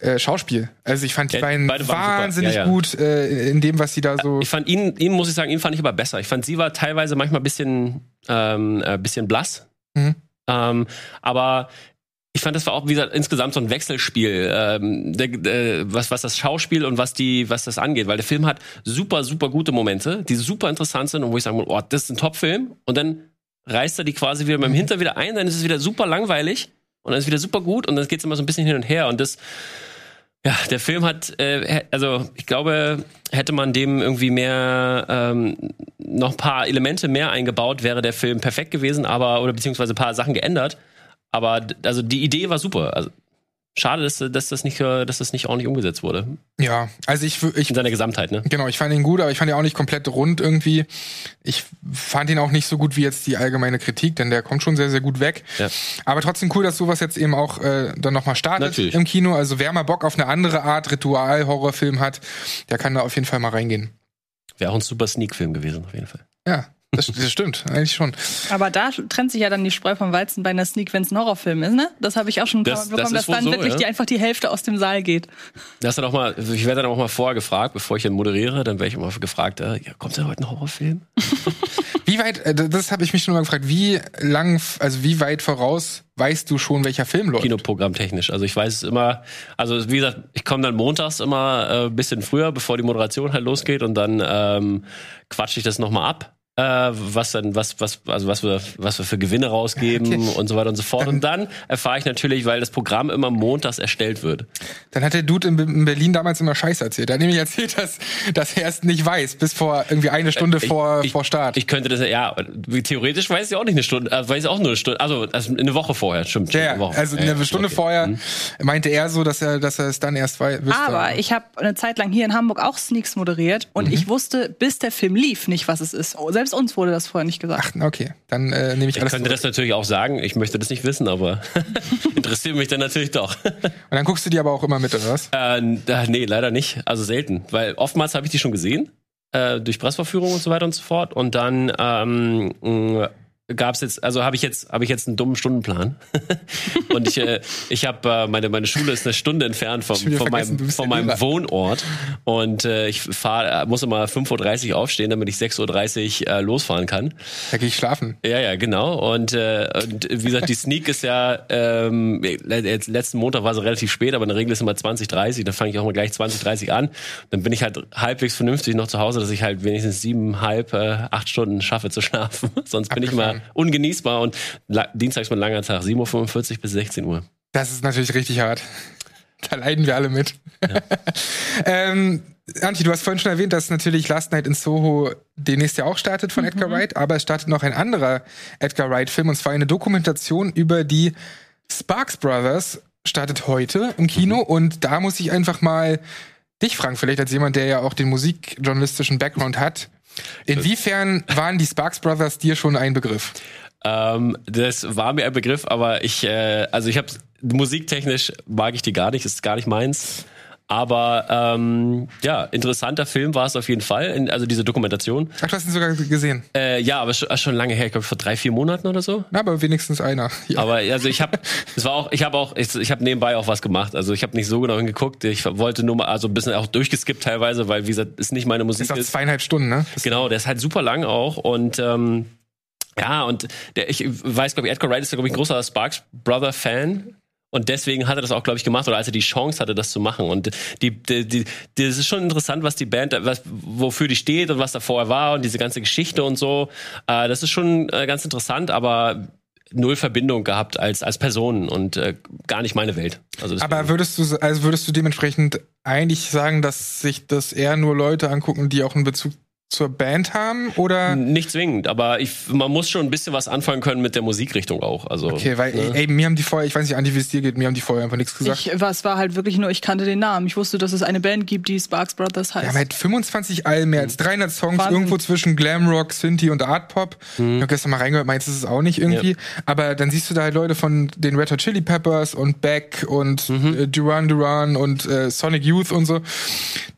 äh, Schauspiel. Also ich fand die Ja, beiden wahnsinnig Ja, ja. gut äh, in dem, was sie da so. Ich fand ihn, ihn muss ich sagen, ihn fand ich aber besser. Ich fand sie war teilweise manchmal ein bisschen, ähm, äh, bisschen blass. Mhm. Ähm, aber ich fand, das war auch, wie gesagt, insgesamt so ein Wechselspiel, ähm, der, äh, was, was das Schauspiel und was die, was das angeht, weil der Film hat super, super gute Momente, die super interessant sind und wo ich sagen muss, oh, das ist ein Top-Film. Und dann reißt er die quasi wieder mit dem Hinter wieder ein, dann ist es wieder super langweilig und dann ist es wieder super gut und dann geht es immer so ein bisschen hin und her. Und das, ja, der Film hat, äh, also ich glaube, hätte man dem irgendwie mehr ähm, noch ein paar Elemente mehr eingebaut, wäre der Film perfekt gewesen, aber oder beziehungsweise ein paar Sachen geändert. Aber also die Idee war super. Also schade, dass, dass das nicht, äh, dass das nicht ordentlich umgesetzt wurde Ja, also ich, ich in seiner Gesamtheit. Ne? Genau, ich fand ihn gut, aber ich fand ihn auch nicht komplett rund irgendwie. Ich fand ihn auch nicht so gut wie jetzt die allgemeine Kritik, denn der kommt schon sehr, sehr gut weg. Ja. Aber trotzdem cool, dass sowas jetzt eben auch äh, dann nochmal startet Natürlich. im Kino. Also wer mal Bock auf eine andere Art Ritual-Horrorfilm hat, der kann da auf jeden Fall mal reingehen. Wäre auch ein super Sneak-Film gewesen, auf jeden Fall. Ja, das, das stimmt, eigentlich schon. Aber da trennt sich ja dann die Spreu vom Weizen bei einer Sneak, wenn es ein Horrorfilm ist, ne? Das habe ich auch schon ein paar Das- Mal bekommen, das dass dann so, wirklich ja. die, einfach die Hälfte aus dem Saal geht. Das dann auch mal, ich werde dann auch mal vorher gefragt, bevor ich dann moderiere, dann werde ich immer gefragt, äh, ja, kommt denn heute ein Horrorfilm? *laughs* Wie weit, äh, das habe ich mich schon mal gefragt, wie lang, also wie weit voraus weißt du schon, welcher Film läuft? Kinoprogramm technisch. Also ich weiß es immer, also wie gesagt, ich komme dann montags immer äh, ein bisschen früher, bevor die Moderation halt losgeht und dann ähm, quatsche ich das nochmal ab. Äh, was dann, was, was, also was wir, was wir für Gewinne rausgeben Okay. und so weiter und so fort. Dann- und dann erfahre ich natürlich, weil das Programm immer montags erstellt wird. Dann hat der Dude in, in Berlin damals immer Scheiße erzählt. Er hat nämlich erzählt, dass, dass er es nicht weiß, bis vor irgendwie eine Stunde Ich- vor, ich, vor Start. Ich könnte das, ja, theoretisch weiß ich auch nicht eine Stunde, äh, weiß ich auch nur eine Stunde, also, also eine Woche vorher, stimmt. Ja, eine Woche. also Ja, eine Stunde okay. vorher Mhm. meinte er so, dass er, dass er es dann erst wei- wüsste. Aber ich habe eine Zeit lang hier in Hamburg auch Sneaks moderiert und Mhm. ich wusste, bis der Film lief, nicht, was es ist. Oh, selbst uns wurde das vorher nicht gesagt. Ach, okay, dann äh, nehme ich Ich alles könnte zurück. das natürlich auch sagen, ich möchte das nicht wissen, aber *laughs* interessiert mich dann natürlich doch. *laughs* Und dann guckst du die aber auch immer mit, oder was? Äh, nee, leider nicht. Also selten. Weil oftmals habe ich die schon gesehen, äh, durch Pressverführung und so weiter und so fort. Und dann ähm, gab's jetzt, also habe ich jetzt, habe ich jetzt einen dummen Stundenplan. *laughs* und ich, äh, ich habe äh, meine meine Schule ist eine Stunde entfernt vom, von meinem von meinem Lehrer. Wohnort und äh, ich fahr, muss immer 5:30 Uhr aufstehen, damit ich 6:30 Uhr äh, losfahren kann. Da gehe ich schlafen. Ja, ja, genau. Und, äh, und wie gesagt, die Sneak ist ja, ähm, jetzt, letzten Montag war sie relativ spät, aber in der Regel ist immer 20, 30. Dann fange ich auch mal gleich 20, 30 an. Dann bin ich halt halbwegs vernünftig noch zu Hause, dass ich halt wenigstens siebeneinhalb, äh, acht Stunden schaffe zu schlafen. *laughs* Sonst bin ich mal ungenießbar. Und la Dienstag ist mein langer Tag, 7.45 Uhr bis 16 Uhr. Das ist natürlich richtig hart. *laughs* Da leiden wir alle mit. *laughs* ähm, Antje, du hast vorhin schon erwähnt, dass natürlich Last Night in Soho demnächst ja auch startet von mhm. Edgar Wright, aber es startet noch ein anderer Edgar Wright-Film und zwar eine Dokumentation über die Sparks Brothers startet heute im Kino mhm. und da muss ich einfach mal dich fragen, vielleicht als jemand, der ja auch den musikjournalistischen Background hat. Inwiefern waren die Sparks Brothers dir schon ein Begriff? Ähm, das war mir ein Begriff, aber ich, äh, also ich habe musiktechnisch mag ich die gar nicht, ist gar nicht meins. Aber ähm, ja, interessanter Film war es auf jeden Fall, also diese Dokumentation. Ach, du hast ihn sogar gesehen? Äh, ja, aber schon, schon lange her, ich glaube vor drei, vier Monaten oder so. Na, aber wenigstens einer. *laughs* Ja. Aber also ich habe, es war auch, ich habe auch, ich, ich habe nebenbei auch was gemacht. Also ich habe nicht so genau hingeguckt. Ich wollte nur mal, also ein bisschen auch durchgeskippt teilweise, weil wie gesagt, ist nicht meine Musik. Ist auch zweieinhalb Stunden, ne? Das genau, der ist halt super lang auch und ähm, ja, und der, ich weiß, glaube ich, Edgar Wright ist, glaube ich, ein großer Sparks Brother Fan. Und deswegen hat er das auch, glaube ich, gemacht, oder als er die Chance hatte, das zu machen. Und die, die, die, das ist schon interessant, was die Band, was, wofür die steht und was da vorher war und diese ganze Geschichte und so. Äh, das ist schon äh, ganz interessant, aber null Verbindung gehabt als als Person und äh, gar nicht meine Welt. Also aber würdest du also würdest du dementsprechend eigentlich sagen, dass sich das eher nur Leute angucken, die auch einen Bezug zur Band haben oder nicht zwingend, aber ich, man muss schon ein bisschen was anfangen können mit der Musikrichtung auch. Also okay, weil ne? ey, mir haben die vorher, ich weiß nicht, Andi, wie es dir geht, mir haben die vorher einfach nichts gesagt. Ich, was war halt wirklich nur, ich kannte den Namen. Ich wusste, dass es eine Band gibt, die Sparks Brothers heißt. Ja, halt 25 Alben, mehr als 300 Songs Wahnsinn. irgendwo zwischen Glamrock, Synthie und Art Pop. Mhm. Ich habe gestern mal reingehört, meinst ist es auch nicht irgendwie, ja. aber dann siehst du da halt Leute von den Red Hot Chili Peppers und Beck und mhm. äh, Duran Duran und äh, Sonic Youth und so,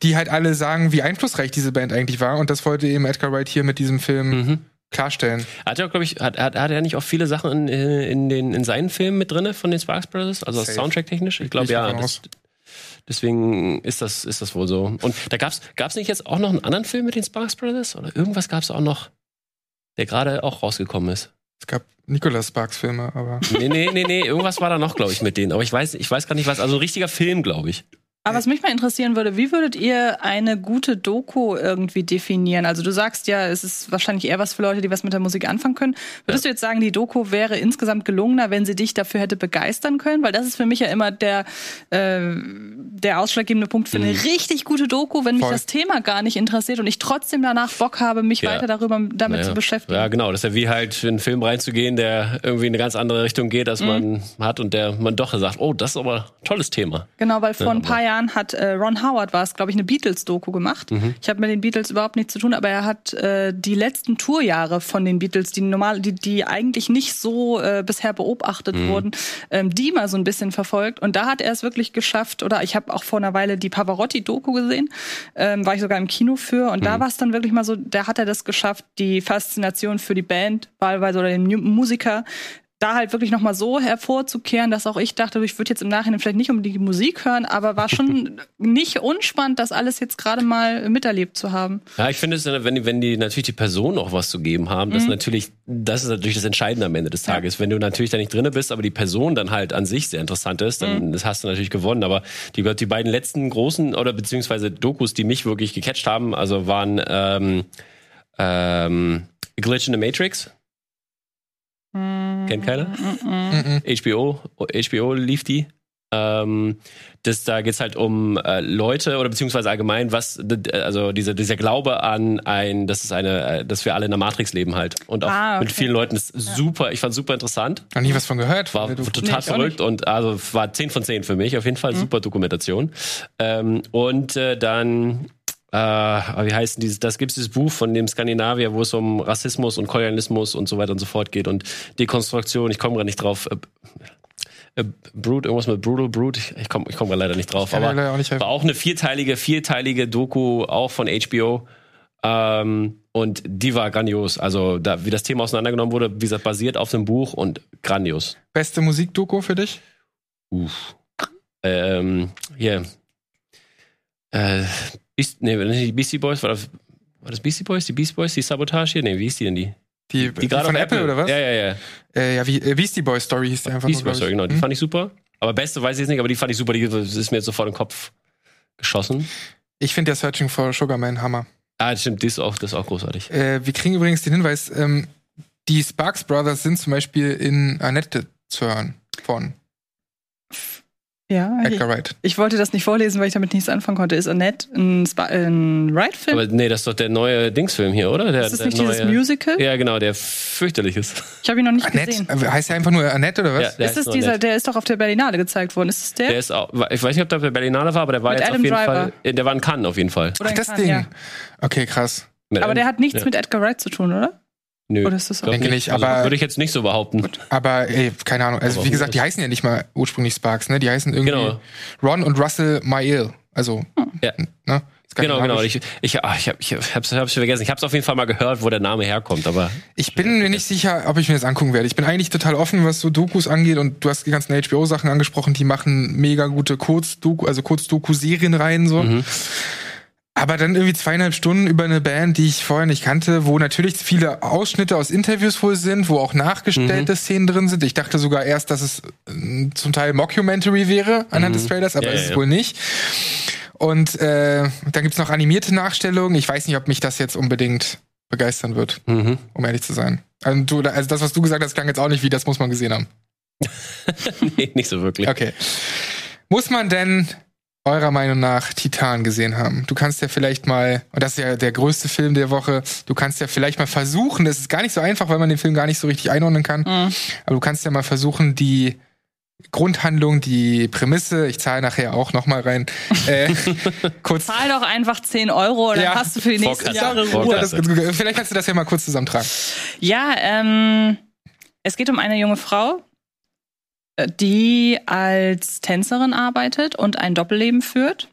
die halt alle sagen, wie einflussreich diese Band eigentlich war und das wollte eben Edgar Wright hier mit diesem Film mhm. klarstellen. Hat er, glaube ich, hat, hat, hat er nicht auch viele Sachen in, in, den, in seinen Filmen mit drin von den Sparks Brothers? Also Soundtrack-technisch? Ich glaube, ja. Das, deswegen ist das, ist das wohl so. Und da gab's, gab's nicht jetzt auch noch einen anderen Film mit den Sparks Brothers? Oder irgendwas gab's auch noch, der gerade auch rausgekommen ist? Es gab Nicolas Sparks Filme, aber. Nee, nee, nee, nee, irgendwas war da noch, glaube ich, mit denen. Aber ich weiß, ich weiß gar nicht was. Also ein richtiger Film, glaube ich. Aber was mich mal interessieren würde, wie würdet ihr eine gute Doku irgendwie definieren? Also du sagst ja, es ist wahrscheinlich eher was für Leute, die was mit der Musik anfangen können. Würdest ja. du jetzt sagen, die Doku wäre insgesamt gelungener, wenn sie dich dafür hätte begeistern können? Weil das ist für mich ja immer der, äh, der ausschlaggebende Punkt für eine mhm. richtig gute Doku, wenn mich Voll. das Thema gar nicht interessiert und ich trotzdem danach Bock habe, mich ja. weiter darüber damit naja. zu beschäftigen. Ja, genau. Das ist ja wie halt in einen Film reinzugehen, der irgendwie in eine ganz andere Richtung geht, als mhm. man hat und der man doch sagt, oh, das ist aber ein tolles Thema. Genau, weil vor ja, ein paar Jahren Jahren hat äh, Ron Howard, war es, glaube ich, eine Beatles-Doku gemacht. Mhm. Ich habe mit den Beatles überhaupt nichts zu tun, aber er hat äh, die letzten Tourjahre von den Beatles, die normal, die, die eigentlich nicht so äh, bisher beobachtet mhm. wurden, ähm, die mal so ein bisschen verfolgt. Und da hat er es wirklich geschafft, oder ich habe auch vor einer Weile die Pavarotti-Doku gesehen, ähm, war ich sogar im Kino für. Und mhm. da war es dann wirklich mal so, da hat er das geschafft, die Faszination für die Band, wahlweise oder den Musiker da halt wirklich nochmal so hervorzukehren, dass auch ich dachte, ich würde jetzt im Nachhinein vielleicht nicht um die Musik hören, aber war schon *laughs* nicht unspannend, das alles jetzt gerade mal miterlebt zu haben. Ja, ich finde es, wenn die, wenn die natürlich die Person auch was zu geben haben, mhm. das natürlich, das ist natürlich das Entscheidende am Ende des Tages. Ja. Wenn du natürlich da nicht drinne bist, aber die Person dann halt an sich sehr interessant ist, dann mhm. hast du natürlich gewonnen. Aber die, die beiden letzten großen oder beziehungsweise Dokus, die mich wirklich gecatcht haben, also waren ähm, ähm, Glitch in the Matrix Kennt keiner? HBO, HBO lief die. Ähm, das, da geht's halt um äh, Leute oder beziehungsweise allgemein, was, also dieser, dieser Glaube an ein, das ist eine, äh, dass wir alle in der Matrix leben halt. Und auch ah, okay. mit vielen Leuten ist super, ich fand super interessant. Noch nie was von gehört. War total nee, verrückt und also war 10 von 10 für mich, auf jeden Fall mhm. super Dokumentation. Ähm, und äh, dann äh, wie heißt dieses, das gibt es dieses Buch von dem Skandinavier, wo es um Rassismus und Kolonialismus und so weiter und so fort geht und Dekonstruktion, ich komme gerade nicht drauf. Äh, äh, Brute, irgendwas mit Brutal Brute, ich komme ich komm gerade leider nicht drauf, aber auch nicht war auch eine vierteilige, vierteilige Doku, auch von HBO. Ähm, und die war grandios. Also, da, wie das Thema auseinandergenommen wurde, wie gesagt, basiert auf dem Buch und grandios. Beste Musikdoku für dich? Uff. Ähm, hier. Äh, Beast, nee, die Beastie Boys, war das, war das Beastie Boys? Die Beastie Boys, die Sabotage hier? Nee, wie hieß die denn die? Die, die, die von Apple, Apple, oder was? Ja, ja, ja. Äh, ja, wie, äh, Beastie Boys Story hieß die einfach Beastie Boys Story, genau. Die hm? fand ich super. Aber beste weiß ich jetzt nicht, aber die fand ich super. Die ist mir jetzt sofort im Kopf geschossen. Ich finde der Searching for Sugar Man Hammer. Ah, das stimmt, das ist auch, das ist auch großartig. Äh, wir kriegen übrigens den Hinweis, ähm, die Sparks Brothers sind zum Beispiel in Annette zu hören von Ja, Edgar Wright. Ich wollte das nicht vorlesen, weil ich damit nichts anfangen konnte. Ist Annette ein, Sp- ein Wright-Film? Aber nee, das ist doch der neue Dingsfilm hier, oder? Der, Ist das der nicht dieses Musical? Ja, genau, der fürchterlich ist. Ich habe ihn noch nicht Annette? gesehen. Äh, Heißt er einfach nur Annette oder was? Ja, der Ist es nur dieser, Annette. der ist doch auf der Berlinale gezeigt worden. Ist es der? Der ist auch, ich weiß nicht, ob der auf der Berlinale war, aber der war Mit jetzt Adam auf jeden Driver. Fall, äh, der war in Cannes auf jeden Fall. Oder Ach, das Cannes, Ding. ja. Okay, krass. Mit Aber Adam- der hat nichts ja. mit Edgar Wright zu tun, oder? Nö. Oder ist das auch? Denke nicht, Also, aber- würde ich jetzt nicht so behaupten. Aber ey, keine Ahnung. Also Aber wie gesagt, die heißen ja nicht mal ursprünglich Sparks, ne? Die heißen irgendwie Genau. Ron und Russell Mael. Also, Ja. ne? Genau, genau. Ich, ich, ah, ich, hab, ich hab's, hab's schon vergessen. Ich hab's auf jeden Fall mal gehört, wo der Name herkommt, aber Ich bin mir nicht sicher, ob ich mir das angucken werde. Ich bin eigentlich total offen, was so Dokus angeht und du hast die ganzen HBO-Sachen angesprochen, die machen mega gute Kurz-Doku, also Kurz-Doku-Serien rein so. Aber dann irgendwie zweieinhalb Stunden über eine Band, die ich vorher nicht kannte, wo natürlich viele Ausschnitte aus Interviews wohl sind, wo auch nachgestellte Szenen drin sind. Ich dachte sogar erst, dass es äh, zum Teil Mockumentary wäre anhand des Trailers, aber Ja, ist es ja. wohl nicht. Und äh, dann gibt's noch animierte Nachstellungen. Ich weiß nicht, ob mich das jetzt unbedingt begeistern wird, mhm. um ehrlich zu sein. Also, du, also das, was du gesagt hast, klang jetzt auch nicht wie, das muss man gesehen haben. *laughs* nee, nicht so wirklich. Okay. Muss man denn eurer Meinung nach Titan gesehen haben? Du kannst ja vielleicht mal, und das ist ja der größte Film der Woche, du kannst ja vielleicht mal versuchen, das ist gar nicht so einfach, weil man den Film gar nicht so richtig einordnen kann, Mhm. aber du kannst ja mal versuchen, die Grundhandlung, die Prämisse, ich zahle nachher auch noch mal rein, äh, *laughs* kurz Zahl doch einfach 10 Euro und dann Ja. hast du für die nächsten Vorkasse. Jahre. Ruhe. Das gut. Vielleicht kannst du das ja mal kurz zusammentragen. Ja, ähm, es geht um eine junge Frau, äh, die als Tänzerin arbeitet und ein Doppelleben führt.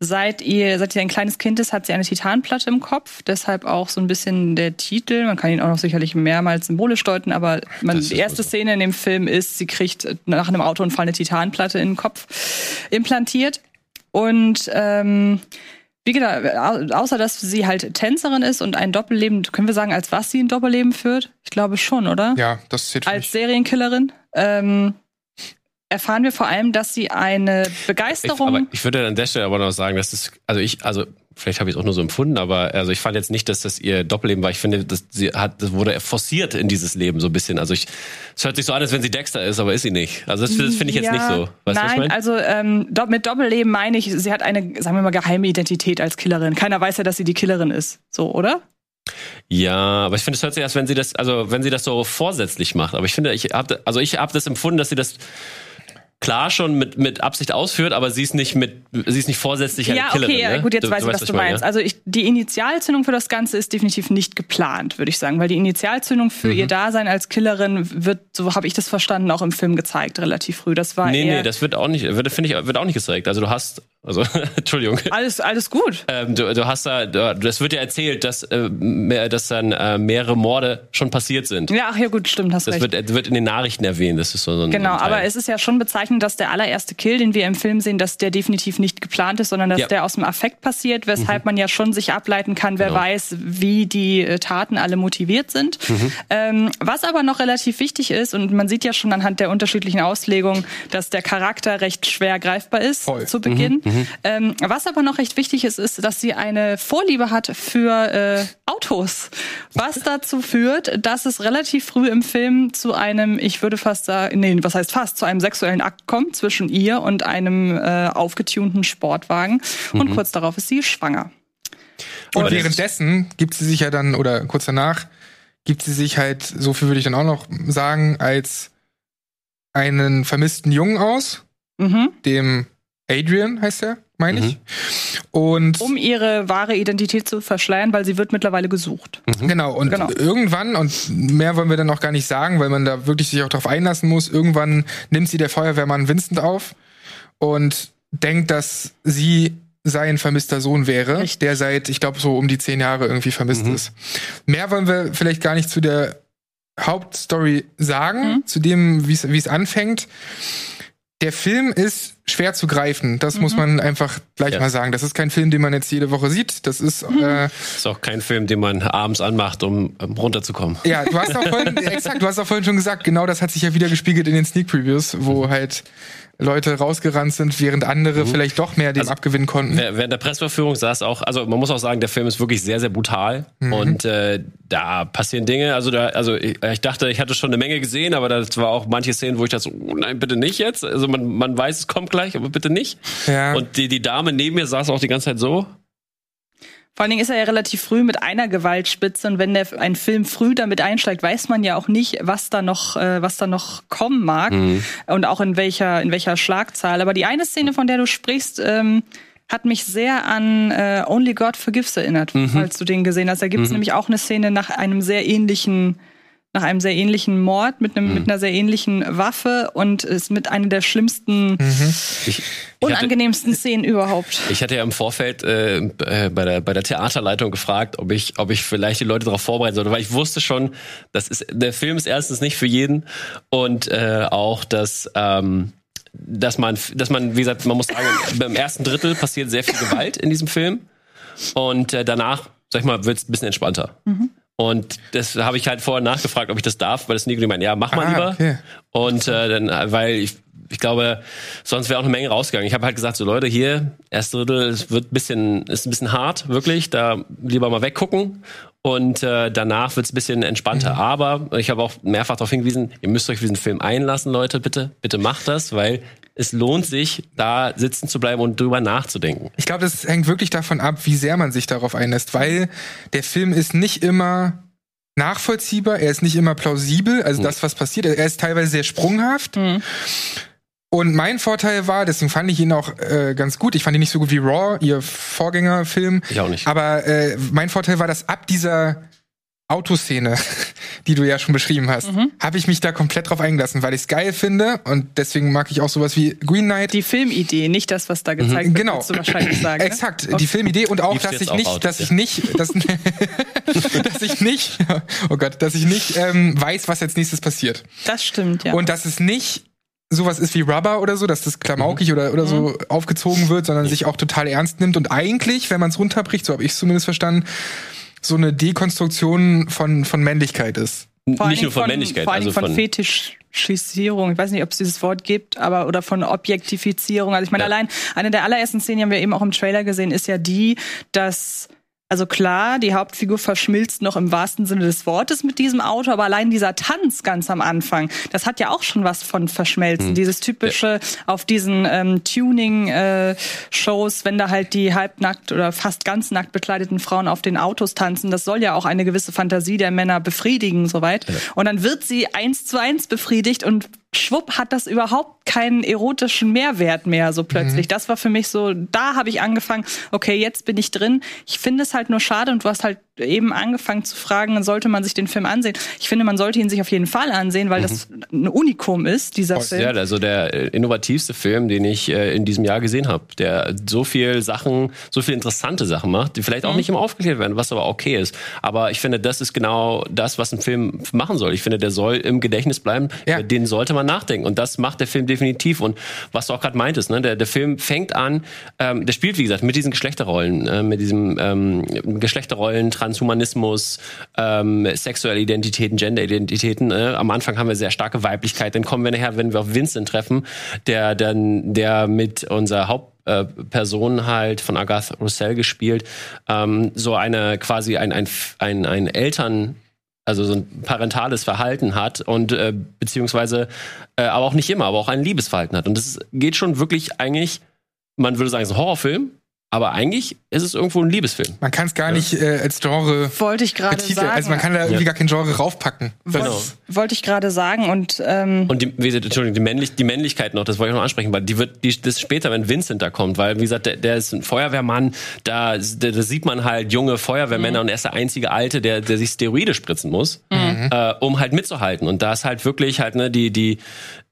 Seit ihr, seit sie ein kleines Kind ist, hat sie eine Titanplatte im Kopf. Deshalb auch so ein bisschen der Titel. Man kann ihn auch noch sicherlich mehrmals symbolisch deuten, aber man, die erste wohl so. Szene in dem Film ist, sie kriegt nach einem Autounfall eine Titanplatte in den Kopf implantiert. Und ähm, wie gesagt, au- außer dass sie halt Tänzerin ist und ein Doppelleben, können wir sagen, als was sie ein Doppelleben führt? Ich glaube schon, oder? Ja, das zählt für Als mich. Serienkillerin. Ähm, erfahren wir vor allem, dass sie eine Ich, Begeisterung. aber ich würde an der Stelle aber noch sagen, dass das, also ich, also vielleicht habe ich es auch nur so empfunden, aber also ich fand jetzt nicht, dass das ihr Doppelleben war. Ich finde, dass sie hat, das wurde forciert in dieses Leben so ein bisschen. Also ich, es hört sich so an, als wenn sie Dexter ist, aber ist sie nicht. Also das, das finde ich jetzt Ja, nicht so. Weißt was ich Nein, meine? also ähm, mit Doppelleben meine ich, sie hat eine, sagen wir mal, geheime Identität als Killerin. Keiner weiß ja, dass sie die Killerin ist. So, oder? Ja, aber ich finde, es hört sich erst, wenn sie das, also wenn sie das so vorsätzlich macht. Aber ich finde, ich habe, also ich habe das empfunden, dass sie das klar schon mit, mit Absicht ausführt, aber sie ist nicht mit, sie ist nicht vorsätzlich eine Ja, Killerin. okay, ja, ne? gut, jetzt Du- weiß du ich, was du meine, meinst. ja? Also ich, die Initialzündung für das Ganze ist definitiv nicht geplant, würde ich sagen, weil die Initialzündung für Mhm. ihr Dasein als Killerin wird, so habe ich das verstanden, auch im Film gezeigt, relativ früh. Das war Nee, nee, das wird auch nicht, wird, finde ich, wird auch nicht gezeigt. Also du hast, also, *laughs* Entschuldigung. alles, alles gut. Ähm, du, du hast da, du, das wird ja erzählt, dass, äh, mehr, dass dann äh, mehrere Morde schon passiert sind. Ja, ach ja, gut, stimmt, hast Das recht. wird, wird in den Nachrichten erwähnt. Das ist so, so ein Genau, Teil. aber es ist ja schon bezeichnend, dass der allererste Kill, den wir im Film sehen, dass der definitiv nicht geplant ist, sondern dass Ja. der aus dem Affekt passiert, weshalb man ja schon sich ableiten kann, wer Genau. weiß, wie die äh, Taten alle motiviert sind. Ähm, was aber noch relativ wichtig ist, und man sieht ja schon anhand der unterschiedlichen Auslegungen, dass der Charakter recht schwer greifbar ist Voll. zu Beginn. Ähm, was aber noch recht wichtig ist, ist, dass sie eine Vorliebe hat für äh, Autos. Was dazu führt, dass es relativ früh im Film zu einem, ich würde fast sagen, nee, was heißt fast, zu einem sexuellen Akt kommt zwischen ihr und einem äh, aufgetunten Sportwagen. Und kurz darauf ist sie schwanger. Und währenddessen gibt sie sich ja dann, oder kurz danach, gibt sie sich halt, so viel würde ich dann auch noch sagen, als einen vermissten Jungen aus, Mhm. dem Adrian heißt er, meine ich. Und Um ihre wahre Identität zu verschleiern, weil sie wird mittlerweile gesucht. genau, und Genau. irgendwann, und mehr wollen wir dann noch gar nicht sagen, weil man da wirklich sich auch drauf einlassen muss, irgendwann nimmt sie der Feuerwehrmann Vincent auf und denkt, dass sie sein vermisster Sohn wäre, Richtig. der seit, ich glaube, so um die zehn Jahre irgendwie vermisst ist. Mehr wollen wir vielleicht gar nicht zu der Hauptstory sagen, zu dem, wie es anfängt. Der Film ist schwer zu greifen. Das muss man einfach gleich Ja. mal sagen. Das ist kein Film, den man jetzt jede Woche sieht. Das ist äh, ist auch kein Film, den man abends anmacht, um ähm, runterzukommen. ja, du hast auch vorhin *laughs* exakt, du hast auch vorhin schon gesagt, genau das hat sich ja wieder gespiegelt in den Sneak Previews, wo halt Leute rausgerannt sind, während andere vielleicht doch mehr dem Also, abgewinnen konnten. Während der Presseverführung saß auch, also man muss auch sagen, der Film ist wirklich sehr, sehr brutal und äh, da passieren Dinge. Also da, also ich, ich dachte, ich hatte schon eine Menge gesehen, aber das war auch manche Szenen, wo ich dachte, so, oh nein, bitte nicht jetzt. Also man, man weiß, es kommt gleich, aber bitte nicht. Ja. Und die, die Dame neben mir saß auch die ganze Zeit so. Vor allen Dingen ist er ja relativ früh mit einer Gewaltspitze und wenn der ein Film früh damit einsteigt, weiß man ja auch nicht, was da noch, äh, was da noch kommen mag Mhm. und auch in welcher, in welcher Schlagzahl. Aber die eine Szene, von der du sprichst, ähm, hat mich sehr an äh, Only God Forgives erinnert, Mhm. als du den gesehen hast. Da gibt es nämlich auch eine Szene nach einem sehr ähnlichen nach einem sehr ähnlichen Mord mit einem mit einer sehr ähnlichen Waffe und ist mit einer der schlimmsten, Ich, ich, hatte, unangenehmsten Szenen überhaupt. ich hatte ja im Vorfeld äh, äh, bei, der, bei der Theaterleitung gefragt, ob ich, ob ich vielleicht die Leute darauf vorbereiten sollte, weil ich wusste schon, das ist, der Film ist erstens nicht für jeden und äh, auch, dass, ähm, dass man, dass man, wie gesagt, man muss sagen, beim ersten Drittel passiert sehr viel Gewalt in diesem Film und äh, danach, sag ich mal, wird es ein bisschen entspannter. Und das habe ich halt vorher nachgefragt, ob ich das darf, weil das Nico gemeint, ja, mach mal Ah, lieber. okay. Und äh, dann, weil ich, ich glaube, sonst wäre auch eine Menge rausgegangen. Ich habe halt gesagt, so Leute, hier, erste Drittel, es wird ein bisschen, ist ein bisschen hart, wirklich. Da lieber mal weggucken. Und äh, danach wird es ein bisschen entspannter. Aber ich habe auch mehrfach darauf hingewiesen, ihr müsst euch auf diesen Film einlassen, Leute, bitte. Bitte macht das, weil es lohnt sich, da sitzen zu bleiben und drüber nachzudenken. Ich glaube, das hängt wirklich davon ab, wie sehr man sich darauf einlässt, weil der Film ist nicht immer nachvollziehbar, er ist nicht immer plausibel, also das, was passiert, er ist teilweise sehr sprunghaft. Und mein Vorteil war, deswegen fand ich ihn auch äh, ganz gut. Ich fand ihn nicht so gut wie Raw, ihr Vorgängerfilm. Ich auch nicht. Aber äh, mein Vorteil war, dass ab dieser Autoszene, *laughs* die du ja schon beschrieben hast, habe ich mich da komplett drauf eingelassen, weil ich es geil finde und deswegen mag ich auch sowas wie Green Knight. Die Filmidee, nicht das, was da gezeigt wird, Genau. würdest du wahrscheinlich sagen. ne? Exakt, die Filmidee und auch, Liebst dass ich auch nicht, Autos, dass ja. ich nicht, dass, *laughs* dass ich nicht, *laughs* oh Gott, dass ich nicht ähm, weiß, was jetzt nächstes passiert. Das stimmt, ja. Und dass es nicht sowas ist wie Rubber oder so, dass das klamaukig Mhm. oder, oder so aufgezogen wird, sondern sich auch total ernst nimmt und eigentlich, wenn man es runterbricht, so habe ich es zumindest verstanden, so eine Dekonstruktion von, von Männlichkeit ist. Vor nicht nur Dingen von, Männlichkeit, vor allen also Dingen von, von Fetischisierung. Ich weiß nicht, ob es dieses Wort gibt, aber oder von Objektifizierung. Also ich meine, Ja. allein eine der allerersten Szenen, die haben wir eben auch im Trailer gesehen, ist ja die, dass also klar, die Hauptfigur verschmilzt noch im wahrsten Sinne des Wortes mit diesem Auto, aber allein dieser Tanz ganz am Anfang, das hat ja auch schon was von Verschmelzen. Hm. Dieses typische auf diesen ähm, Tuning-Shows, wenn da halt die halbnackt oder fast ganz nackt bekleideten Frauen auf den Autos tanzen, das soll ja auch eine gewisse Fantasie der Männer befriedigen, soweit. Und dann wird sie eins zu eins befriedigt und schwupp hat das überhaupt keinen erotischen Mehrwert mehr so plötzlich. Das war für mich so, da habe ich angefangen, okay, jetzt bin ich drin. Ich finde es halt nur schade und du hast halt eben angefangen zu fragen, sollte man sich den Film ansehen? Ich finde, man sollte ihn sich auf jeden Fall ansehen, weil das ein Unikum ist, dieser Film. Ja, also der äh, innovativste Film, den ich äh, in diesem Jahr gesehen habe, der so viel Sachen, so viel interessante Sachen macht, die vielleicht Mhm. auch nicht immer aufgeklärt werden, was aber okay ist. Aber ich finde, das ist genau das, was ein Film machen soll. Ich finde, der soll im Gedächtnis bleiben. Ja. Den sollte man nachdenken. Und das macht der Film definitiv. Und was du auch gerade meintest, ne, der, der Film fängt an, ähm, der spielt, wie gesagt, mit diesen Geschlechterrollen, äh, mit diesem ähm, Geschlechterrollen, Transhumanismus, ähm, sexuelle Identitäten, Genderidentitäten. Äh. Am Anfang haben wir sehr starke Weiblichkeit. Dann kommen wir nachher, wenn wir auf Vincent treffen, der dann, der mit unserer Haupt äh, Person halt von Agatha Roussel gespielt, ähm, so eine quasi ein, ein, ein, ein Eltern, also so ein parentales Verhalten hat und äh, beziehungsweise äh, aber auch nicht immer, aber auch ein Liebesverhalten hat. Und das geht schon wirklich eigentlich, man würde sagen, es ist ein Horrorfilm, aber eigentlich ist es irgendwo ein Liebesfilm. Man kann es gar nicht äh, als Genre Wollte ich gerade sagen. Also man kann da irgendwie gar kein Genre raufpacken. Das Genau. Wollte ich gerade sagen und ähm, Und die, wie gesagt, Entschuldigung, die, Männlich, die Männlichkeit noch, das wollte ich noch ansprechen, weil die wird, die, das später, wenn Vincent da kommt, weil, wie gesagt, der, der ist ein Feuerwehrmann, da, da, da sieht man halt junge Feuerwehrmänner und er ist der einzige Alte, der, der sich Steroide spritzen muss, äh, um halt mitzuhalten. Und da ist halt wirklich halt, ne, die, die,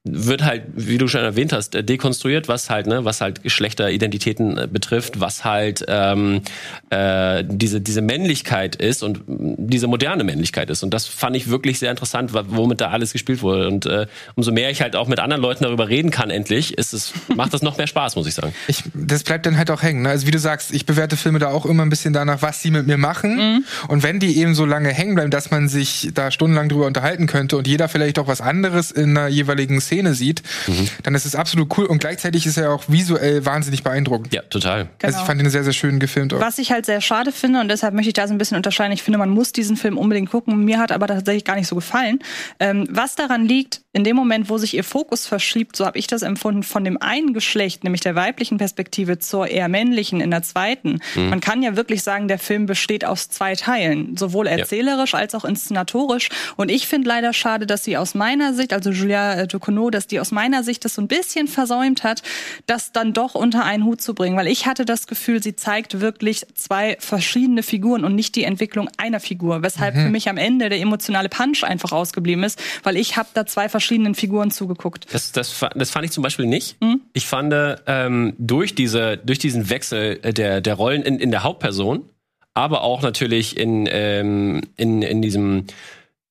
wird halt, wie du schon erwähnt hast, äh, dekonstruiert, was halt, ne, was halt Geschlechteridentitäten äh, betrifft, was halt ähm, äh, diese diese Männlichkeit ist und diese moderne Männlichkeit ist. Und das fand ich wirklich sehr interessant, womit da alles gespielt wurde. Und äh, umso mehr ich halt auch mit anderen Leuten darüber reden kann, endlich, ist es macht das noch mehr Spaß, muss ich sagen. Ich, das bleibt dann halt auch hängen. Ne? Also wie du sagst, ich bewerte Filme da auch immer ein bisschen danach, was sie mit mir machen. Und wenn die eben so lange hängen bleiben, dass man sich da stundenlang drüber unterhalten könnte und jeder vielleicht auch was anderes in einer jeweiligen Szene Szene sieht, mhm. dann ist es absolut cool und gleichzeitig ist er auch visuell wahnsinnig beeindruckend. Ja, total. Genau. Also ich fand ihn sehr, sehr schön gefilmt. Auch. Was ich halt sehr schade finde und deshalb möchte ich da so ein bisschen unterscheiden. Ich finde, man muss diesen Film unbedingt gucken. Mir hat aber tatsächlich gar nicht so gefallen. Ähm, was daran liegt, in dem Moment, wo sich ihr Fokus verschiebt, so habe ich das empfunden, von dem einen Geschlecht, nämlich der weiblichen Perspektive zur eher männlichen in der zweiten. Mhm. Man kann ja wirklich sagen, der Film besteht aus zwei Teilen, sowohl erzählerisch ja. als auch inszenatorisch. Und ich finde leider schade, dass sie aus meiner Sicht, also Julia äh, Ducournau, dass die aus meiner Sicht das so ein bisschen versäumt hat, das dann doch unter einen Hut zu bringen. Weil ich hatte das Gefühl, sie zeigt wirklich zwei verschiedene Figuren und nicht die Entwicklung einer Figur. Weshalb mhm. für mich am Ende der emotionale Punch einfach ausgeblieben ist, weil ich habe da zwei verschiedenen Figuren zugeguckt. Das, das, das fand ich zum Beispiel nicht. Mhm. Ich fand ähm, durch, diese, durch diesen Wechsel der, der Rollen in, in der Hauptperson, aber auch natürlich in, ähm, in, in diesem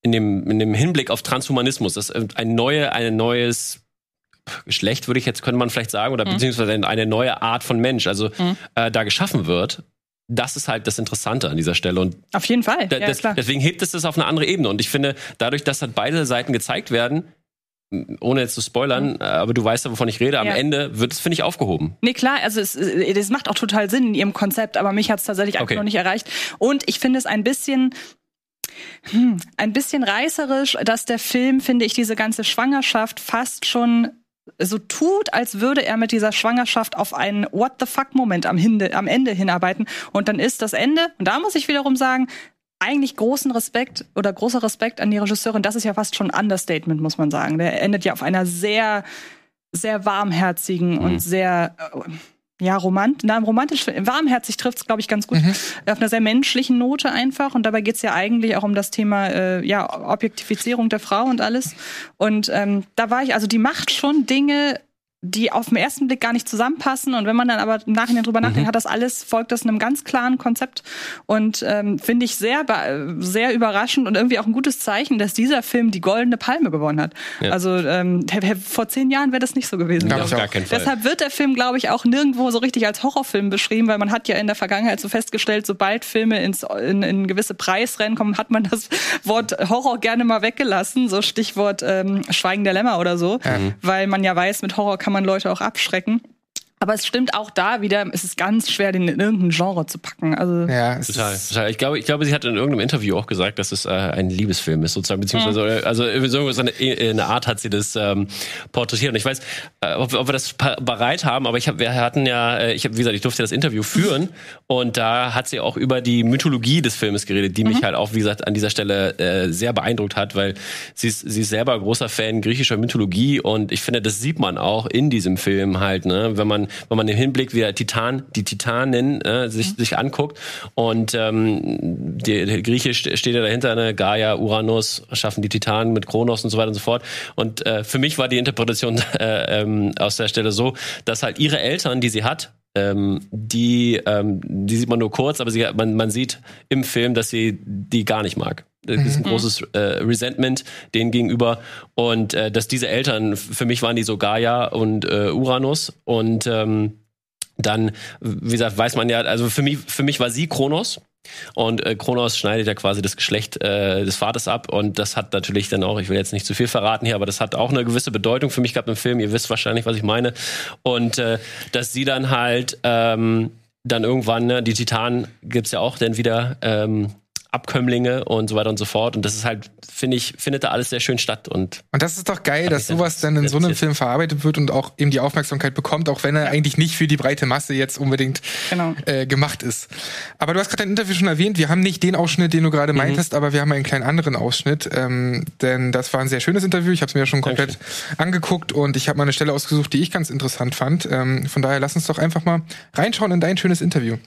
in dem, in dem Hinblick auf Transhumanismus, dass ein neue, ein neues Geschlecht, würde ich jetzt, könnte man vielleicht sagen, oder mhm. beziehungsweise eine neue Art von Mensch, also mhm. äh, da geschaffen wird, das ist halt das Interessante an dieser Stelle. Und auf jeden Fall. Ja, das, deswegen hebt es das auf eine andere Ebene. Und ich finde, dadurch, dass halt beide Seiten gezeigt werden, ohne jetzt zu spoilern, mhm. aber du weißt ja, wovon ich rede, am ja. Ende wird es, finde ich, aufgehoben. Nee, klar, also es, es macht auch total Sinn in ihrem Konzept, aber mich hat es tatsächlich einfach okay. noch nicht erreicht. Und ich finde es ein bisschen, hm, ein bisschen reißerisch, dass der Film, finde ich, diese ganze Schwangerschaft fast schon so tut, als würde er mit dieser Schwangerschaft auf einen What the fuck Moment am, Hinde, am Ende hinarbeiten. Und dann ist das Ende, und da muss ich wiederum sagen, eigentlich großen Respekt oder großer Respekt an die Regisseurin. Das ist ja fast schon ein Understatement, muss man sagen. Der endet ja auf einer sehr, sehr warmherzigen mhm. und sehr, äh, ja, romant, na, romantisch, warmherzig trifft es, glaube ich, ganz gut. Mhm. Auf einer sehr menschlichen Note einfach. Und dabei geht es ja eigentlich auch um das Thema äh, ja, Objektifizierung der Frau und alles. Und ähm, da war ich, also die macht schon Dinge, die auf den ersten Blick gar nicht zusammenpassen. Und wenn man dann aber im Nachhinein drüber nachdenkt, mhm. hat das alles, folgt das einem ganz klaren Konzept. Und ähm, finde ich sehr, sehr überraschend und irgendwie auch ein gutes Zeichen, dass dieser Film die Goldene Palme gewonnen hat. Ja. Also ähm, vor zehn Jahren wäre das nicht so gewesen. Ja, auf gar keinen Fall. Deshalb wird der Film, glaube ich, auch nirgendwo so richtig als Horrorfilm beschrieben, weil man hat ja in der Vergangenheit so festgestellt, sobald Filme ins, in, in gewisse Preisrennen kommen, hat man das *laughs* Wort Horror gerne mal weggelassen. So Stichwort ähm, Schweigen der Lämmer oder so. Mhm. Weil man ja weiß, mit Horror kann kann man Leute auch abschrecken. Aber es stimmt auch da wieder, es ist ganz schwer, den in irgendein Genre zu packen. Also ja, total, total. Ich glaube, ich glaube, sie hat in irgendeinem Interview auch gesagt, dass es äh, ein Liebesfilm ist, sozusagen, beziehungsweise, mhm. also so eine, eine Art hat sie das ähm, porträtiert. Und ich weiß, äh, ob, ob wir das bereit haben, aber ich hab, wir hatten ja, äh, ich habe, wie gesagt, ich durfte das Interview führen *laughs* und da hat sie auch über die Mythologie des Filmes geredet, die mhm. mich halt auch, wie gesagt, an dieser Stelle äh, sehr beeindruckt hat, weil sie ist, sie ist selber großer Fan griechischer Mythologie und ich finde, das sieht man auch in diesem Film halt, ne, wenn man wenn man den Hinblick wie der Titan, die Titanin äh, sich, mhm. sich anguckt. Und ähm, die, der Grieche steht ja dahinter, ne? Gaia, Uranus schaffen die Titanen mit Kronos und so weiter und so fort. Und äh, für mich war die Interpretation *laughs* äh, ähm, aus der Stelle so, dass halt ihre Eltern, die sie hat, ähm, die, ähm, die sieht man nur kurz, aber sie, man, man sieht im Film, dass sie die gar nicht mag. Das ist ein mhm. großes äh, Resentment denen gegenüber. Und äh, dass diese Eltern, für mich waren die so Gaia und äh, Uranus. Und ähm, dann, wie gesagt, weiß man ja, also für mich, für mich war sie Kronos. Und äh, Kronos schneidet ja quasi das Geschlecht äh, des Vaters ab und das hat natürlich dann auch, ich will jetzt nicht zu viel verraten hier, aber das hat auch eine gewisse Bedeutung für mich gehabt im Film. Ihr wisst wahrscheinlich, was ich meine. Und äh, dass sie dann halt ähm, dann irgendwann, ne, die Titanen gibt's ja auch dann wieder ähm, Abkömmlinge und so weiter und so fort. Und das ist halt, finde ich, findet da alles sehr schön statt. Und, und das ist doch geil, dass sowas dann in so einem Film verarbeitet wird und auch eben die Aufmerksamkeit bekommt, auch wenn er eigentlich nicht für die breite Masse jetzt unbedingt genau. äh, gemacht ist. Aber du hast gerade dein Interview schon erwähnt, wir haben nicht den Ausschnitt, den du gerade mhm. meintest, aber wir haben einen kleinen anderen Ausschnitt. Ähm, denn das war ein sehr schönes Interview. Ich habe es mir ja schon komplett Dankeschön. angeguckt und ich habe mal eine Stelle ausgesucht, die ich ganz interessant fand. Ähm, von daher lass uns doch einfach mal reinschauen in dein schönes Interview.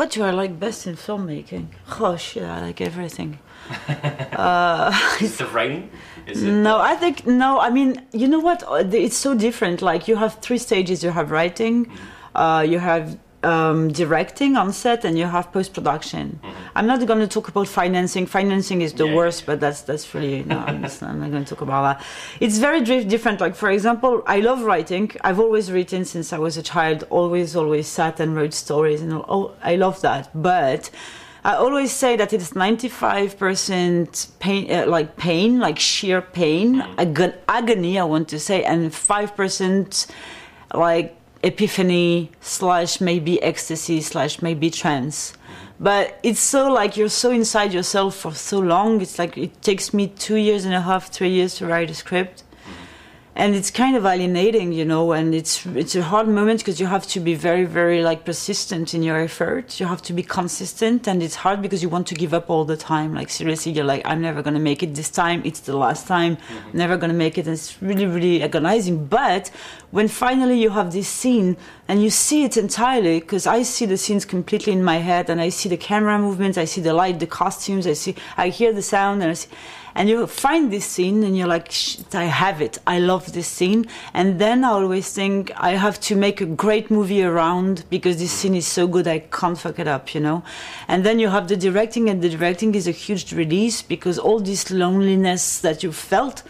What do I like best in filmmaking? Oh shit, I like everything. *laughs* uh, is the *laughs* writing? Is it no, I think no. I mean, you know what? Uh, it's so different. Like you have three stages. You have writing, uh, you have um, directing on set and you have post production. I'm not going to talk about financing. Financing is the worst, but that's that's really no. *laughs* I'm, just, I'm not going to talk about that. It's very different. Like for example, I love writing. I've always written since I was a child. Always, always sat and wrote stories, and oh, I love that. But I always say that it's 95% pain, uh, like pain, like sheer pain, agon- agony, I want to say, and 5% like epiphany slash maybe ecstasy slash maybe trance. But it's so like you're so inside yourself for so long. It's like it takes me two years and a half, three years to write a script and it's kind of alienating you know and it's it's a hard moment because you have to be very very like persistent in your effort you have to be consistent and it's hard because you want to give up all the time. Like seriously you're like i'm never going to make it this time. It's the last time. Mm-hmm. Never going to make it. And it's really really agonizing. But when finally you have this scene and you see it entirely because i see the scenes completely in my head and i see the camera movements i see the light the costumes i see i hear the sound and i see and you find this scene and you're like i have it. I love this scene. And then i always think i have to make a great movie around because this scene is so good i can't fuck it up you know? And then you have the directing and the directing is a huge release because all this loneliness that you felt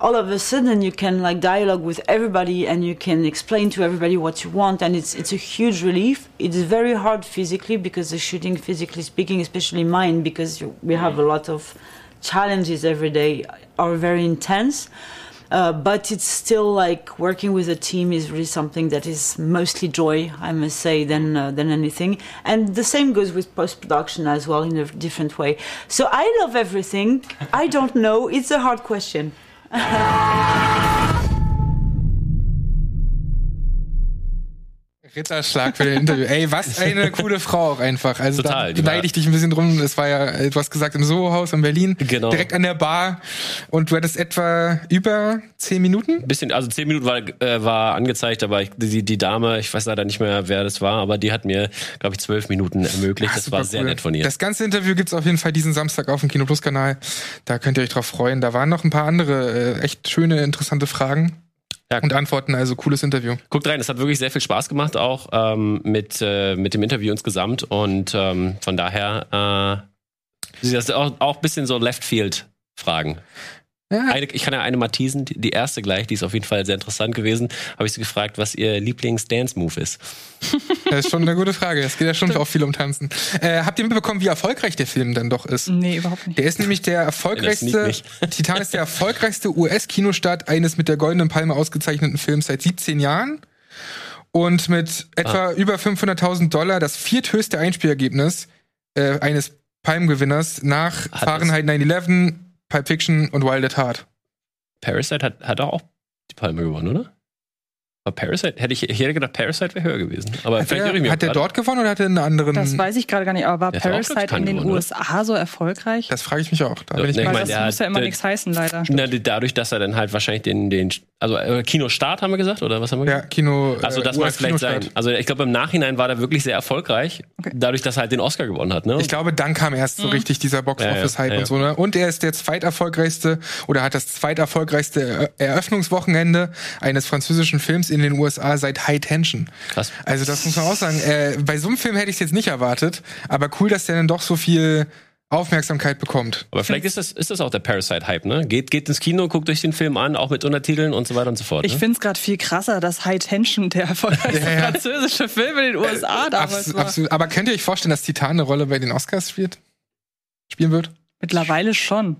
all of a sudden you can like dialogue with everybody and you can explain to everybody what you want and it's it's a huge relief. It's very hard physically because the shooting physically speaking especially mine because you- we have a lot of challenges every day are very intense uh, but it's still like working with a team is really something that is mostly joy, I must say, than uh, than anything. And the same goes with post production as well in a different way. So I love everything. I don't know. It's a hard question. *laughs* Ritterschlag für den Interview. Ey, was *laughs* eine coole Frau auch einfach. Also Total, da beneide ich dich ein bisschen drum. Es war ja, du hast gesagt, im Soho-Haus in Berlin. Genau. Direkt an der Bar. Und du hattest etwa über zehn Minuten? Bisschen, also zehn Minuten war, äh, war angezeigt, aber ich, die, die Dame, ich weiß leider nicht mehr, wer das war, aber die hat mir, glaube ich, zwölf Minuten ermöglicht. Ah, das war sehr cool. nett von ihr. Das ganze Interview gibt's auf jeden Fall diesen Samstag auf dem Kino Plus Kanal. Da könnt ihr euch drauf freuen. Da waren noch ein paar andere äh, echt schöne, interessante Fragen Ja. und Antworten. Also cooles Interview. Guckt rein, es hat wirklich sehr viel Spaß gemacht, auch ähm, mit, äh, mit dem Interview insgesamt. Und ähm, von daher äh, ist das auch, auch ein bisschen so Left-Field-Fragen. Ja, Eine, ich kann ja eine mal teasen, die erste gleich, die ist auf jeden Fall sehr interessant gewesen. Habe ich sie gefragt, was ihr Lieblings-Dance-Move ist. *laughs* das ist schon eine gute Frage. Es geht ja schon auch viel um Tanzen. Äh, habt ihr mitbekommen, wie erfolgreich der Film dann doch ist? Nee, überhaupt nicht. Der ist nämlich der erfolgreichste. *laughs* Titan ist der erfolgreichste US-Kinostart eines mit der Goldenen Palme ausgezeichneten Films seit 17 Jahren. Und mit etwa Ah. über 500.000 Dollar das vierthöchste Einspielergebnis äh, eines Palmgewinners nach Hat Fahrenheit 9-11, Pulp Fiction und Wild at Heart. Parasite hat, hat auch die Palme gewonnen, oder? War Parasite? Hätte ich, ich hätte gedacht, Parasite wäre höher gewesen. Aber Hat vielleicht der, irre ich mich hat der dort gewonnen oder hat er einen anderen? Das weiß ich gerade gar nicht, aber war Der Parasite in den gewonnen, oder? USA so erfolgreich? das frage ich mich auch. Da Ja, bin ich nee, ich mal mein, das der muss ja immer nichts heißen, leider. Na, dadurch, dass er dann halt wahrscheinlich den, den also äh, Kinostart haben wir gesagt, oder was haben wir ja, gesagt? Kino. Also äh, das mag vielleicht sein. Also ich glaube, im Nachhinein war der wirklich sehr erfolgreich, dadurch, dass er halt den Oscar gewonnen hat. Ne? Ich glaube, dann kam erst so richtig dieser Box-Office-Hype Ja, ja, ja, und so. Ne? Und er ist der zweiterfolgreichste oder hat das zweiterfolgreichste Er- Eröffnungswochenende eines französischen Films in den USA seit High Tension. Krass. Also das muss man auch sagen. Äh, bei so einem Film hätte ich es jetzt nicht erwartet, aber cool, dass der dann doch so viel Aufmerksamkeit bekommt. Aber vielleicht ist das, ist das auch der Parasite-Hype, ne? Geht, geht ins Kino, guckt euch den Film an, auch mit Untertiteln und so weiter und so fort. Ich ne? finde es gerade viel krasser, dass High Tension der erfolgreichste Ja, ja. französische Film in den USA damals Abs war. absolut. Aber könnt ihr euch vorstellen, dass Titan eine Rolle bei den Oscars spielt? Spielen wird? Mittlerweile schon.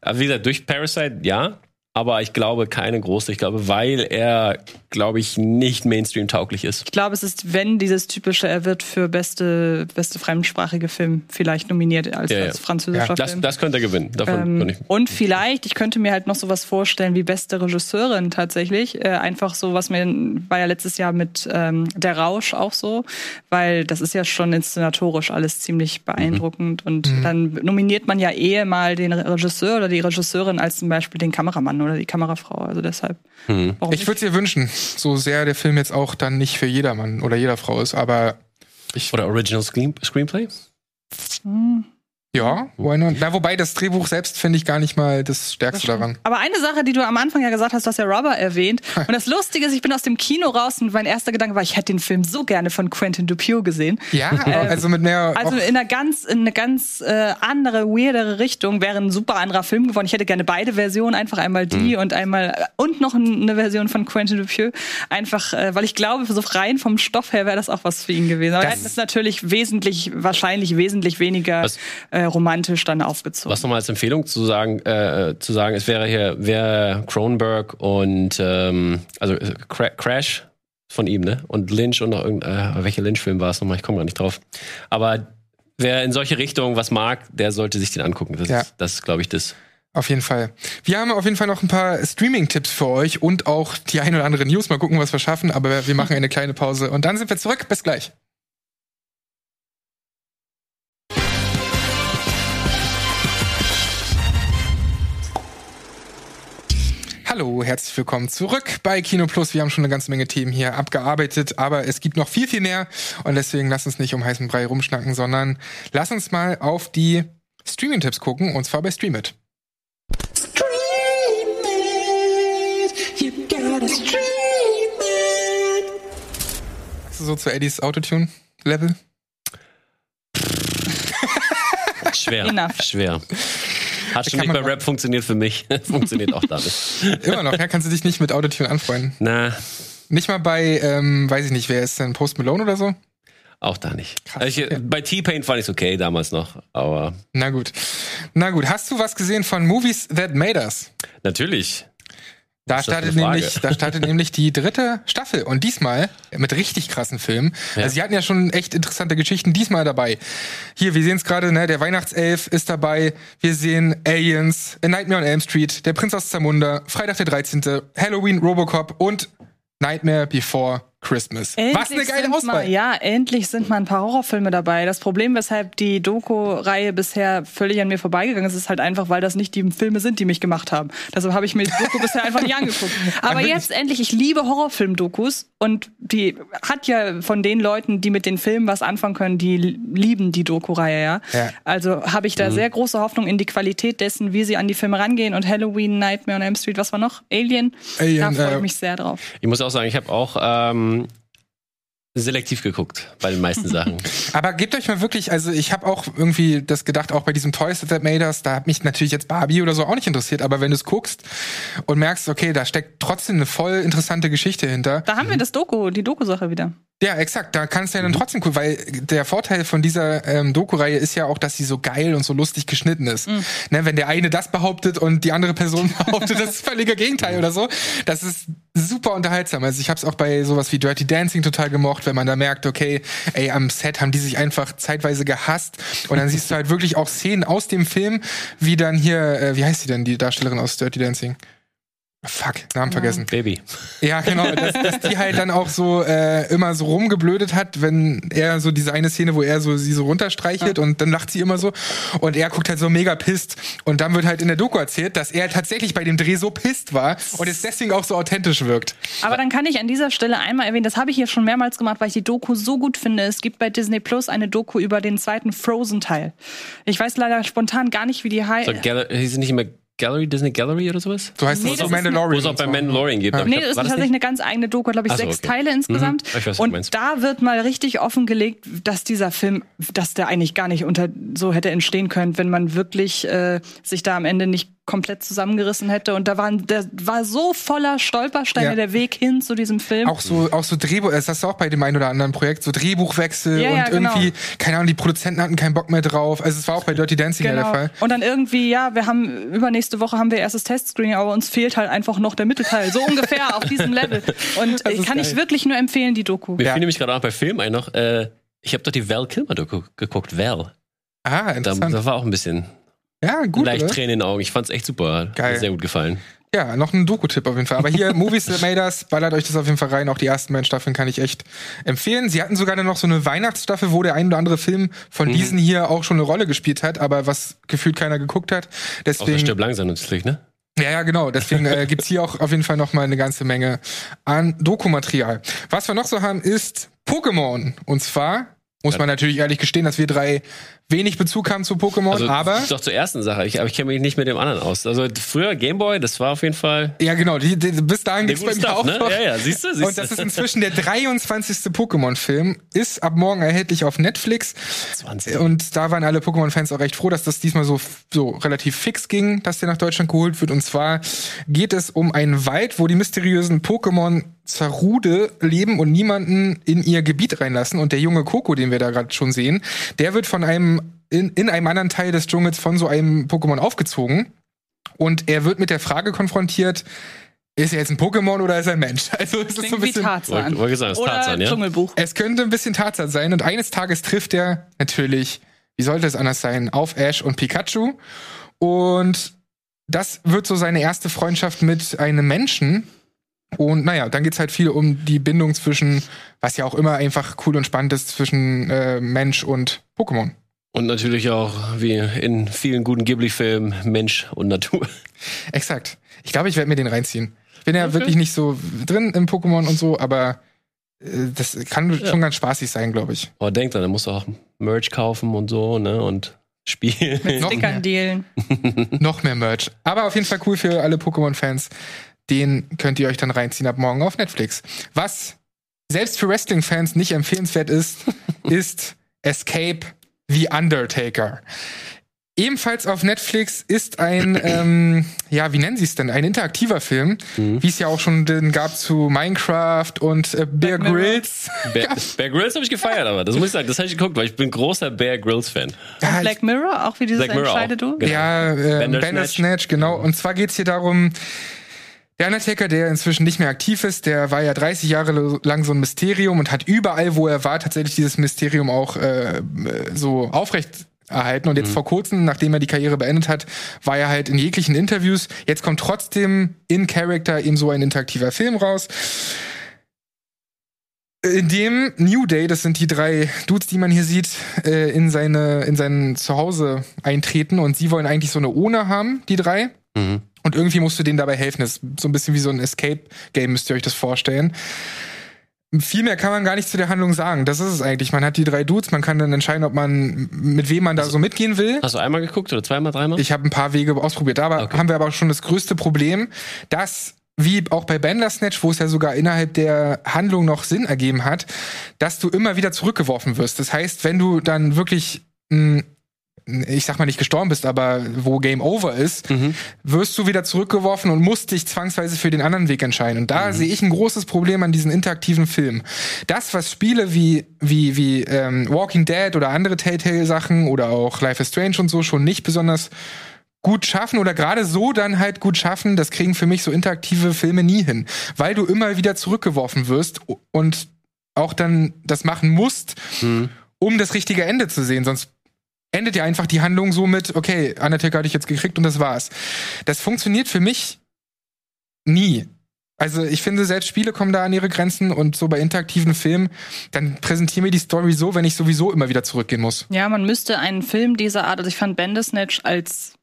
Also wie gesagt, durch Parasite ja, aber ich glaube keine große. Ich glaube, weil er, glaube ich, nicht Mainstream-tauglich ist. Ich glaube, es ist, wenn dieses typische, er wird für beste, beste fremdsprachige Film vielleicht nominiert als, Ja, ja. als französischer Ja, Das, Film. das könnte er gewinnen. Davon Ähm, kann ich. und vielleicht, ich könnte mir halt noch sowas vorstellen wie beste Regisseurin tatsächlich. Äh, einfach so, was mir war ja letztes Jahr mit ähm, Der Rausch auch so, weil das ist ja schon inszenatorisch alles ziemlich beeindruckend. Und dann nominiert man ja eh mal den Regisseur oder die Regisseurin als zum Beispiel den Kameramann oder die Kamerafrau. Also deshalb. Mhm. Ich würde es dir wünschen, so sehr der Film jetzt auch dann nicht für jedermann oder jeder Frau ist, aber ich Oder Original Screen Screenplay? Hm. Ja, why not? Na, wobei das Drehbuch selbst finde ich gar nicht mal das Stärkste daran. Aber eine Sache, die du am Anfang ja gesagt hast, du hast ja Rubber erwähnt. *laughs* Und das Lustige ist, ich bin aus dem Kino raus und mein erster Gedanke war, ich hätte den Film so gerne von Quentin Dupieux gesehen. Ja, *laughs* also mit mehr. Also in einer ganz, in eine ganz äh, andere, weirdere Richtung wäre ein super anderer Film geworden. Ich hätte gerne beide Versionen, einfach einmal die und einmal und noch eine Version von Quentin Dupieux. Einfach, äh, weil ich glaube, so rein vom Stoff her wäre das auch was für ihn gewesen. Aber Das- das ist natürlich wesentlich, wahrscheinlich wesentlich weniger Was- äh, romantisch dann aufgezogen. Was nochmal als Empfehlung zu sagen, äh, zu sagen, es wäre hier, wäre Cronenberg und ähm, also äh, Cra Crash von ihm, ne? Und Lynch und noch irgendein, äh, welcher Lynch-Film war es nochmal? Ich komme gar nicht drauf. Aber wer in solche Richtungen was mag, der sollte sich den angucken. Das Ja. ist, das ist glaube ich, das. Auf jeden Fall. Wir haben auf jeden Fall noch ein paar Streaming-Tipps für euch und auch die ein oder andere News. Mal gucken, was wir schaffen. Aber wir machen eine kleine Pause und dann sind wir zurück. Bis gleich. Hallo, herzlich willkommen zurück bei Kino Plus. Wir haben schon eine ganze Menge Themen hier abgearbeitet, aber es gibt noch viel, viel mehr und deswegen lass uns nicht um heißen Brei rumschnacken, sondern lass uns mal auf die Streaming-Tipps gucken und zwar bei Streamit. Sagst du so zu Eddies Autotune-Level? Schwer. Enough. Schwer. Hat schon nicht bei. Rap funktioniert für mich. *laughs* funktioniert auch da nicht. *laughs* Immer noch, ja? Kannst du dich nicht mit Autotune anfreunden? Na, Nicht mal bei, ähm, weiß ich nicht, wer ist denn, Post Malone oder so? auch da nicht. Krass, ich, okay. Bei T-Pain fand ich es okay damals noch, aber Na gut. Na gut, hast du was gesehen von Movies That Made Us? natürlich. Da startet, nämlich, da startet nämlich die dritte Staffel und diesmal mit richtig krassen Filmen. Ja. Also sie hatten ja schon echt interessante Geschichten diesmal dabei. Hier, wir sehen es gerade, ne, der Weihnachtself ist dabei. Wir sehen Aliens, A Nightmare on Elm Street, Der Prinz aus Zamunda, Freitag der 13., Halloween, Robocop und Nightmare Before Christmas. Was eine geile Auswahl. Mal, ja, endlich sind mal ein paar Horrorfilme dabei. Das Problem, weshalb die Doku-Reihe bisher völlig an mir vorbeigegangen ist, ist halt einfach, weil das nicht die Filme sind, die mich gemacht haben. Deshalb habe ich mir die Doku *laughs* bisher einfach nicht angeguckt. Aber jetzt endlich, ich liebe Horrorfilm-Dokus und die hat ja von den Leuten, die mit den Filmen was anfangen können, die lieben die Doku-Reihe, ja. Ja. Also habe ich da sehr große Hoffnung in die Qualität dessen, wie sie an die Filme rangehen und Halloween, Nightmare on Elm Street, was war noch? Alien? Alien, da freue äh, ich mich sehr drauf. Ich muss auch sagen, ich habe auch ähm, selektiv geguckt bei den meisten Sachen. *laughs* Aber gebt euch mal wirklich, also ich habe auch irgendwie das gedacht, auch bei diesem Toys That Made Us, da hat mich natürlich jetzt Barbie oder so auch nicht interessiert, aber wenn du es guckst und merkst, okay, da steckt trotzdem eine voll interessante Geschichte hinter. Da haben wir das Doku, die Doku-Sache wieder. Ja, exakt, da kannst du ja dann trotzdem cool, weil der Vorteil von dieser ähm, Doku-Reihe ist ja auch, dass sie so geil und so lustig geschnitten ist. Ne, wenn der eine das behauptet und die andere Person *laughs* behauptet das völlige Gegenteil oder so, das ist super unterhaltsam. Also ich habe es auch bei sowas wie Dirty Dancing total gemocht, wenn man da merkt, okay, ey, am Set haben die sich einfach zeitweise gehasst und dann siehst du halt wirklich auch Szenen aus dem Film, wie dann hier, äh, wie heißt sie denn, die Darstellerin aus Dirty Dancing? Fuck, Namen vergessen. Baby. Ja, genau, dass, dass die halt dann auch so äh, immer so rumgeblödet hat, wenn er so diese eine Szene, wo er so sie so runterstreichelt und dann lacht sie immer so und er guckt halt so mega pisst und dann wird halt in der Doku erzählt, dass er tatsächlich bei dem Dreh so pisst war und es deswegen auch so authentisch wirkt. Aber dann kann ich an dieser Stelle einmal erwähnen, das habe ich hier schon mehrmals gemacht, weil ich die Doku so gut finde. Es gibt bei Disney Plus eine Doku über den zweiten Frozen-Teil. Ich weiß leider spontan gar nicht, wie die heißt. So, hieß nicht immer Gallery, Disney Gallery oder sowas? So heißt Nee, es das Mandalorian. Wo es auch bei. Mandalorian gibt. ich Nee, das ist tatsächlich nicht? eine ganz eigene Doku, glaube ich, so, sechs okay. Teile insgesamt. Mhm. Ich weiß, du und da wird mal richtig offengelegt, dass dieser Film, dass der eigentlich gar nicht unter so hätte entstehen können, wenn man wirklich äh, sich da am Ende nicht komplett zusammengerissen hätte. Und da waren, der war so voller Stolpersteine Ja. der Weg hin zu diesem Film. Auch so, auch so Drehbuch, das hast du auch bei dem einen oder anderen Projekt, so Drehbuchwechsel Ja, und ja, genau. irgendwie, keine Ahnung, die Produzenten hatten keinen Bock mehr drauf. Also es war auch bei Dirty Dancing ja der Fall. Und dann irgendwie, ja, wir haben übernächste Woche haben wir erstes Testscreening, aber uns fehlt halt einfach noch der Mittelteil. So ungefähr auf diesem Level. Und Das kann ich wirklich nur empfehlen, die Doku. Mir Ja. fiel nämlich gerade auch bei Film ein noch, äh, ich habe doch die Val Kilmer Doku geguckt, Val. Ah, Da, interessant. da war auch ein bisschen ja, gut. leicht oder? Tränen in den Augen. Ich fand's echt super. Hat Geil. mir sehr gut gefallen. Ja, noch ein Doku-Tipp auf jeden Fall. Aber hier, *laughs* Movies That Made Us, ballert euch das auf jeden Fall rein. Auch die ersten beiden Staffeln kann ich echt empfehlen. Sie hatten sogar dann noch so eine Weihnachtsstaffel, wo der ein oder andere Film von Mhm. diesen hier auch schon eine Rolle gespielt hat, aber was gefühlt keiner geguckt hat. Deswegen, Stirb langsam natürlich, ne? ja, ja, genau. Deswegen äh, gibt's hier auch auf jeden Fall noch mal eine ganze Menge an Dokumaterial. Was wir noch so haben, ist Pokémon. Und zwar muss man natürlich ehrlich gestehen, dass wir drei wenig Bezug haben zu Pokémon, Also, aber Doch zur ersten Sache. Ich, aber ich kenne mich nicht mit dem anderen aus. Also früher Gameboy, das war auf jeden Fall. ja genau, die, die, bis dahin Der gibt's bei mir Stuff, auch ne? noch. Ja, ja, siehst du, siehst Und das ist inzwischen der 23. Pokémon-Film, ist ab morgen erhältlich auf Netflix. 20. Und da waren alle Pokémon-Fans auch recht froh, dass das diesmal so, so relativ fix ging, dass der nach Deutschland geholt wird. Und zwar geht es um einen Wald, wo die mysteriösen Pokémon Zarude leben und niemanden in ihr Gebiet reinlassen. Und der junge Koko, den wir da gerade schon sehen, der wird von einem in, in einem anderen Teil des Dschungels von so einem Pokémon aufgezogen. Und er wird mit der Frage konfrontiert, ist er jetzt ein Pokémon oder ist er ein Mensch? *laughs* Also es ist so ein wie bisschen, Tarzan. Wollte- wollte sagen, es ist Oder Tarzan, ja? Dschungelbuch. es könnte ein bisschen Tarzan sein und eines Tages trifft er natürlich, wie sollte es anders sein, auf Ash und Pikachu. Und das wird so seine erste Freundschaft mit einem Menschen. Und naja, dann geht's halt viel um die Bindung zwischen, was ja auch immer einfach cool und spannend ist, zwischen äh, Mensch und Pokémon. Und natürlich auch, wie in vielen guten Ghibli-Filmen, Mensch und Natur. *laughs* Exakt. Ich glaube, ich werde mir den reinziehen. Ich bin ja wirklich nicht so drin im Pokémon und so, aber äh, das kann schon ganz spaßig sein, glaube ich. Aber denk dran, da musst du auch Merch kaufen und so, ne? Und spielen. Noch mehr. Stickern dealen. *laughs* Noch mehr Merch. Aber auf jeden Fall cool für alle Pokémon-Fans. Den könnt ihr euch dann reinziehen ab morgen auf Netflix. Was selbst für Wrestling-Fans nicht empfehlenswert ist, *laughs* ist Escape the Undertaker. Ebenfalls auf Netflix ist ein, *clears throat* ähm, ja, wie nennen sie es denn? Ein interaktiver Film, wie es ja auch schon den gab zu Minecraft und äh, Bear Mirror. Grylls. Bear, *laughs* Bear Grylls habe ich gefeiert, aber das muss ich sagen, das habe ich geguckt, weil ich bin großer Bear Grylls-Fan. Ja, Black Mirror, auch wie dieses Black Mirror Entscheide auch. du? Genau. Ja, äh, Bandersnatch. Bandersnatch, genau. Und zwar geht's hier darum, der Undertaker, der inzwischen nicht mehr aktiv ist, der war ja 30 Jahre lang so ein Mysterium und hat überall, wo er war, tatsächlich dieses Mysterium auch äh, so aufrecht erhalten. Und jetzt vor kurzem, nachdem er die Karriere beendet hat, war er halt in jeglichen Interviews. Jetzt kommt trotzdem in Character eben so ein interaktiver Film raus. In dem New Day, das sind die drei Dudes, die man hier sieht, äh, in seine in sein Zuhause eintreten und sie wollen eigentlich so eine Ohne haben, die drei. Mhm. Und irgendwie musst du denen dabei helfen. Das ist so ein bisschen wie so ein Escape-Game, müsst ihr euch das vorstellen. Viel mehr kann man gar nicht zu der Handlung sagen. Das ist es eigentlich. Man hat die drei Dudes, man kann dann entscheiden, ob man mit wem man da so mitgehen will. Hast du einmal geguckt oder zweimal, dreimal? Ich habe ein paar Wege ausprobiert. Da Okay. haben wir aber schon das größte Problem, dass wie auch bei Bandersnatch, wo es ja sogar innerhalb der Handlung noch Sinn ergeben hat, dass du immer wieder zurückgeworfen wirst. Das heißt, wenn du dann wirklich mh, ich sag mal nicht gestorben bist, aber wo Game Over ist, wirst du wieder zurückgeworfen und musst dich zwangsweise für den anderen Weg entscheiden. Und da sehe ich ein großes Problem an diesen interaktiven Filmen. Das, was Spiele wie wie wie ähm, Walking Dead oder andere Telltale-Sachen oder auch Life is Strange und so schon nicht besonders gut schaffen oder gerade so dann halt gut schaffen, das kriegen für mich so interaktive Filme nie hin, weil du immer wieder zurückgeworfen wirst und auch dann das machen musst, um das richtige Ende zu sehen, sonst endet ja einfach die Handlung so mit, okay, Undertaker hatte ich jetzt gekriegt und das war's. Das funktioniert für mich nie. Also ich finde, selbst Spiele kommen da an ihre Grenzen und so bei interaktiven Filmen, dann präsentiere mir die Story so, wenn ich sowieso immer wieder zurückgehen muss. Ja, man müsste einen Film dieser Art, also ich fand Bandersnatch als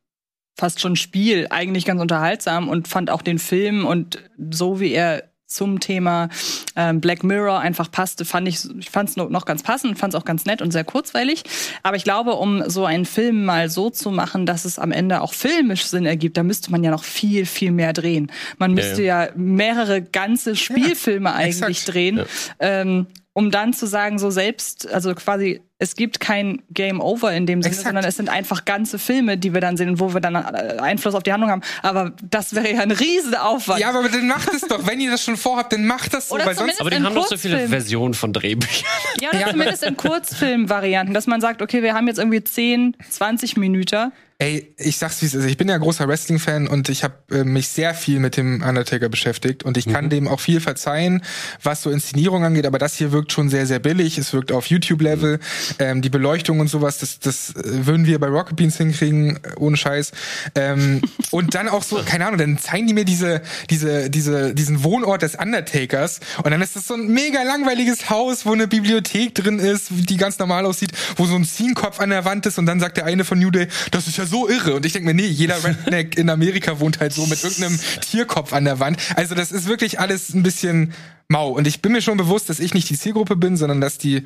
fast schon Spiel eigentlich ganz unterhaltsam und fand auch den Film und so wie er zum Thema ähm, Black Mirror einfach passte, fand ich, ich fand es noch ganz passend, fand es auch ganz nett und sehr kurzweilig. Aber ich glaube, um so einen Film mal so zu machen, dass es am Ende auch filmisch Sinn ergibt, da müsste man ja noch viel, viel mehr drehen. Man müsste ja, mehrere ganze Spielfilme eigentlich exakt. drehen, ähm, um dann zu sagen, so selbst, also quasi, es gibt kein Game Over in dem Sinne, Exakt. sondern es sind einfach ganze Filme, die wir dann sehen, wo wir dann äh, Einfluss auf die Handlung haben. Aber das wäre ja ein Riesenaufwand. Ja, aber dann macht es doch. Wenn ihr das schon vorhabt, dann macht das so, Oder weil sonst zumindest aber die in haben doch so viele Kurzfilmen. Versionen von Drehbüchern. Ja, oder Ja. zumindest in Kurzfilmvarianten, dass man sagt, okay, wir haben jetzt irgendwie 10, 20 Minuten. Ey, ich sag's wie es ist. Ich bin ja großer Wrestling-Fan und ich habe äh, mich sehr viel mit dem Undertaker beschäftigt und ich kann dem auch viel verzeihen, was so Inszenierung angeht, aber das hier wirkt schon sehr, sehr billig. Es wirkt auf YouTube-Level. Ähm, die Beleuchtung und sowas, das, das äh, würden wir bei Rocket Beans hinkriegen, äh, ohne Scheiß. Ähm, *laughs* und dann auch so, keine Ahnung, dann zeigen die mir diese, diese, diese, diesen Wohnort des Undertakers und dann ist das so ein mega langweiliges Haus, wo eine Bibliothek drin ist, die ganz normal aussieht, wo so ein Ziehenkopf an der Wand ist und dann sagt der eine von New Day, das ist ja so irre. Und ich denke mir, nee, jeder *laughs* Redneck in Amerika wohnt halt so mit irgendeinem Tierkopf an der Wand. Also das ist wirklich alles ein bisschen mau. Und ich bin mir schon bewusst, dass ich nicht die Zielgruppe bin, sondern dass die